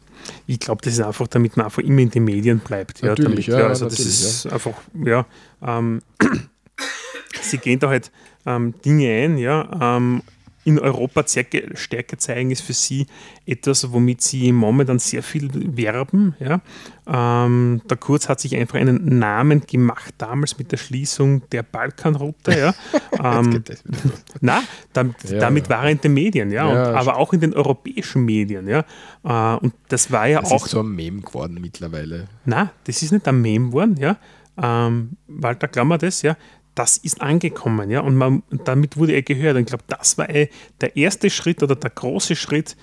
Speaker 1: Ich glaube, das ist einfach, damit man einfach immer in den Medien bleibt.
Speaker 2: Natürlich,
Speaker 1: ja, damit, ja, also das ist ja. einfach, ja, ähm, sie gehen da halt ähm, Dinge ein, ja, ähm, in Europa Stärke zeigen, ist für sie etwas, womit sie momentan sehr viel werben. Ja. Ähm, der Kurz hat sich einfach einen Namen gemacht, damals mit der Schließung der Balkanroute. Ja. ähm, na, damit, ja, damit war er in den Medien, ja, und, aber auch in den europäischen Medien. Ja. Äh, und das war ja
Speaker 2: das
Speaker 1: auch.
Speaker 2: Das ist so ein Meme geworden mittlerweile.
Speaker 1: Na, das ist nicht ein Meme geworden, ja. Ähm, Walter Klammer das, ja das ist angekommen, ja, und man, damit wurde er gehört. Und ich glaube, das war eh der erste Schritt oder der große Schritt,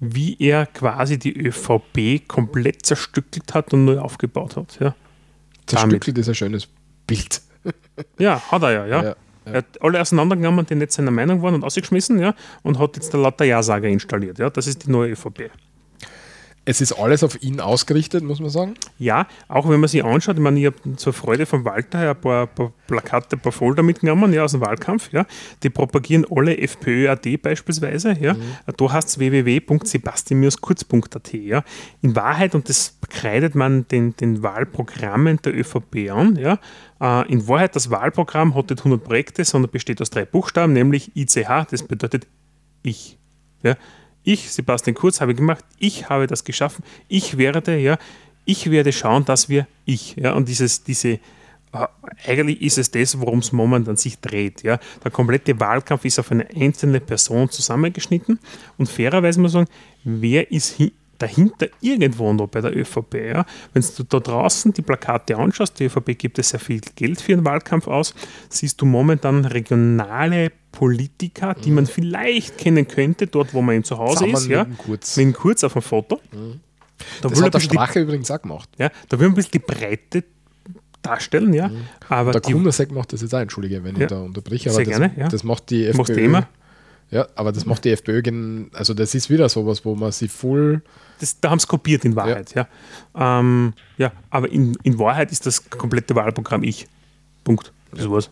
Speaker 1: wie er quasi die ÖVP komplett zerstückelt hat und neu aufgebaut hat. Ja.
Speaker 2: Zerstückelt damit. ist ein schönes Bild.
Speaker 1: Ja, hat er ja, ja. ja, ja. Er hat alle auseinandergenommen, die nicht seiner Meinung waren und ausgeschmissen, ja, und hat jetzt der lauter Ja-Sager installiert. Ja. Das ist die neue ÖVP
Speaker 2: es ist alles auf ihn ausgerichtet, muss man sagen.
Speaker 1: Ja, auch wenn man sich anschaut, ich meine, ich habe zur Freude von Walter ein paar, paar, Plakate, ein paar Folder mitgenommen, ja, aus dem Wahlkampf, ja. Die propagieren alle FPÖ.at beispielsweise, ja. Mhm. Da heißt es www.sebastian-kurz.at, ja. In Wahrheit, und das kreidet man den, den Wahlprogrammen der ÖVP an, ja. Äh, in Wahrheit, das Wahlprogramm hat nicht 100 Projekte, sondern besteht aus drei Buchstaben, nämlich ICH, das bedeutet ich, ja. Ich, Sebastian Kurz, habe gemacht, ich habe das geschaffen, ich werde, ja, ich werde schauen, dass wir ich, ja, und dieses, diese, äh, eigentlich ist es das, worum es momentan sich dreht. Ja. Der komplette Wahlkampf ist auf eine einzelne Person zusammengeschnitten und fairerweise muss man sagen, wer ist dahinter irgendwo noch bei der ÖVP. Ja. Wenn du da draußen die Plakate anschaust, die ÖVP gibt es sehr viel Geld für den Wahlkampf aus, siehst du momentan regionale Politiker, die man vielleicht kennen könnte, dort wo man ihm zu Hause ist. Ja,
Speaker 2: kurz.
Speaker 1: Mit kurz auf dem Foto.
Speaker 2: Mhm. Da das hat der Strache die, übrigens auch gemacht.
Speaker 1: Ja, da will man ein bisschen die Breite darstellen, ja. Mhm.
Speaker 2: Aber der Kundersek macht das jetzt auch, entschuldige, wenn ja, ich da unterbreche, aber
Speaker 1: sehr
Speaker 2: das,
Speaker 1: gerne, ja.
Speaker 2: das macht die FPÖ. Ja, aber das macht die FPÖ, also das ist wieder sowas, wo man sie voll.
Speaker 1: Das, da haben sie kopiert in Wahrheit, ja. Ja, ähm, ja aber in, in Wahrheit ist das komplette Wahlprogramm ich. Punkt. Das war's.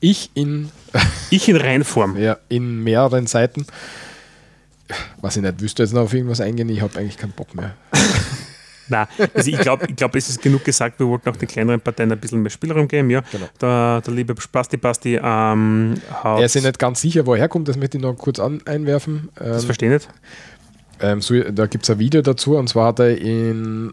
Speaker 2: Ich in.
Speaker 1: ich in Reinform.
Speaker 2: Ja, in mehreren Seiten. Was ich nicht, wüsste jetzt noch auf irgendwas eingehen? Ich habe eigentlich keinen Bock mehr.
Speaker 1: Nein, also ich glaube, ich glaub, es ist genug gesagt, wir wollten auch den kleineren Parteien ein bisschen mehr Spielraum geben. Ja. Genau. Der, der liebe Spasti Basti ähm,
Speaker 2: hat. Er ist sich nicht ganz sicher, woher kommt, das möchte ich noch kurz an, einwerfen.
Speaker 1: Ähm, das verstehe ich nicht.
Speaker 2: Ähm, so, da gibt es ein Video dazu und zwar hat er in,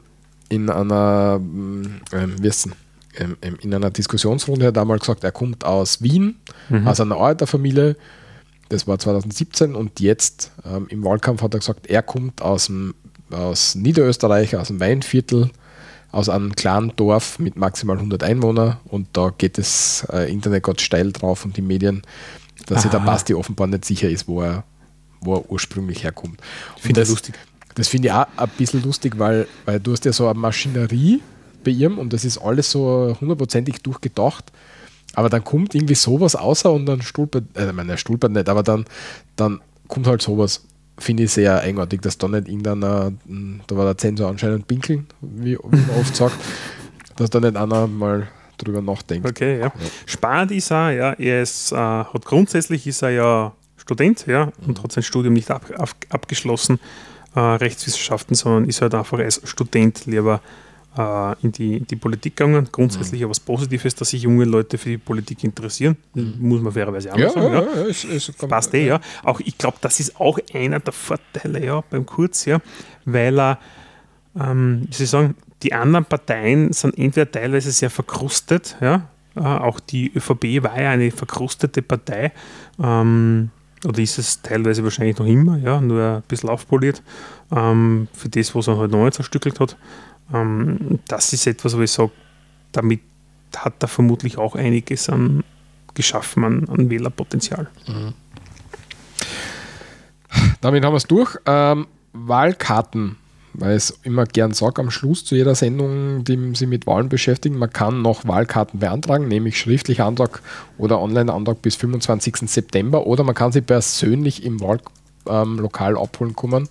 Speaker 2: in einer, ähm, wie ist denn? Ähm, ähm, in einer Diskussionsrunde hat er damals gesagt, er kommt aus Wien, mhm. aus einer Arbeiterfamilie. Das war 2017 und jetzt ähm, im Wahlkampf hat er gesagt, er kommt aus, dem, aus Niederösterreich, aus dem Weinviertel, aus einem kleinen Dorf mit maximal 100 Einwohnern und da geht das äh, Internet Gott steil drauf und die Medien, dass sich der Basti offenbar nicht sicher ist, wo er, wo er ursprünglich herkommt.
Speaker 1: Finde ich lustig.
Speaker 2: Das finde ich auch ein bisschen lustig, weil, weil du hast ja so eine Maschinerie, bei ihm und das ist alles so hundertprozentig durchgedacht. Aber dann kommt irgendwie sowas außer und dann stolpert, äh, ich meine, er stolpert nicht, aber dann, dann kommt halt sowas, finde ich sehr eigenartig, dass da nicht irgendeiner, da war der Zensor anscheinend pinkeln, wie, wie man oft sagt, dass da nicht einer mal drüber nachdenkt.
Speaker 1: Okay, ja. ja. Spannend ist er, ja, er ist, äh, hat grundsätzlich ist er ja Student, ja, und mhm. hat sein Studium nicht ab, ab, abgeschlossen, äh, Rechtswissenschaften, sondern ist halt einfach als Student lieber in, die, in die Politik gegangen. Grundsätzlich mhm. was Positives, dass sich junge Leute für die Politik interessieren. Mhm. Muss man fairerweise auch ja, sagen. Ja, ja. Ist, ist, Passt eh, ja. Auch, ich glaube, das ist auch einer der Vorteile ja, beim Kurz, ja, weil er, ähm, wie Sie sagen, die anderen Parteien sind entweder teilweise sehr verkrustet, ja, äh, auch die ÖVP war ja eine verkrustete Partei, ähm, oder ist es teilweise wahrscheinlich noch immer, ja, nur ein bisschen aufpoliert, ähm, für das, was er halt neu zerstückelt hat. Ähm, das ist etwas, wo ich sage, damit hat er vermutlich auch einiges an, geschaffen an, an Wählerpotenzial. Mhm.
Speaker 2: Damit haben wir es durch. Ähm, Wahlkarten weil es immer gern sage am Schluss zu jeder Sendung, die sich mit Wahlen beschäftigen, man kann noch Wahlkarten beantragen, nämlich schriftlich Antrag oder Online-Antrag bis 25. September oder man kann sie persönlich im Wahllokal ähm, abholen kommen.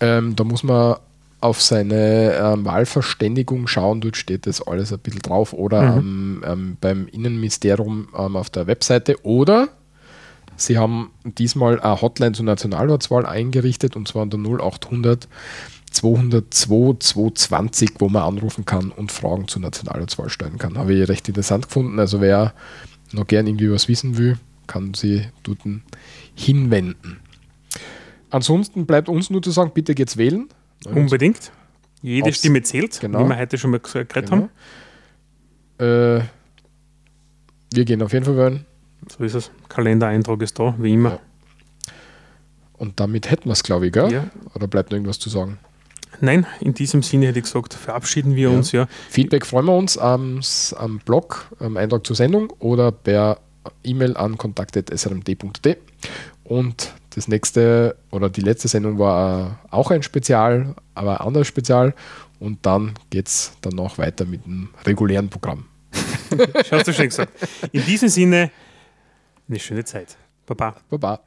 Speaker 2: Ähm, da muss man auf seine ähm, Wahlverständigung schauen, dort steht das alles ein bisschen drauf oder mhm. ähm, beim Innenministerium ähm, auf der Webseite oder Sie haben diesmal eine Hotline zur Nationalratswahl eingerichtet und zwar an der 0800 202 220, wo man anrufen kann und Fragen zur Nationalratswahl stellen kann. Habe ich recht interessant gefunden. Also wer noch gern irgendwie was wissen will, kann sie dort hinwenden. Ansonsten bleibt uns nur zu sagen, bitte geht's wählen.
Speaker 1: Unbedingt. Jede Aufs Stimme zählt, genau. wie wir heute schon mal geredet genau. haben.
Speaker 2: Äh, wir gehen auf jeden Fall wählen.
Speaker 1: So ist es. Kalendereintrag ist da, wie immer. Ja.
Speaker 2: Und damit hätten wir es, glaube ich, gell? Ja. Oder bleibt noch irgendwas zu sagen?
Speaker 1: Nein, in diesem Sinne hätte ich gesagt, verabschieden wir ja. uns. Ja.
Speaker 2: Feedback freuen wir uns am, am Blog, am Eintrag zur Sendung oder per E-Mail an kontakt.srmd.de. Und das nächste oder die letzte Sendung war auch ein Spezial, aber ein anderes Spezial. Und dann geht es dann noch weiter mit dem regulären Programm.
Speaker 1: Hast du schon gesagt. In diesem Sinne, eine schöne Zeit. Baba.
Speaker 2: Baba.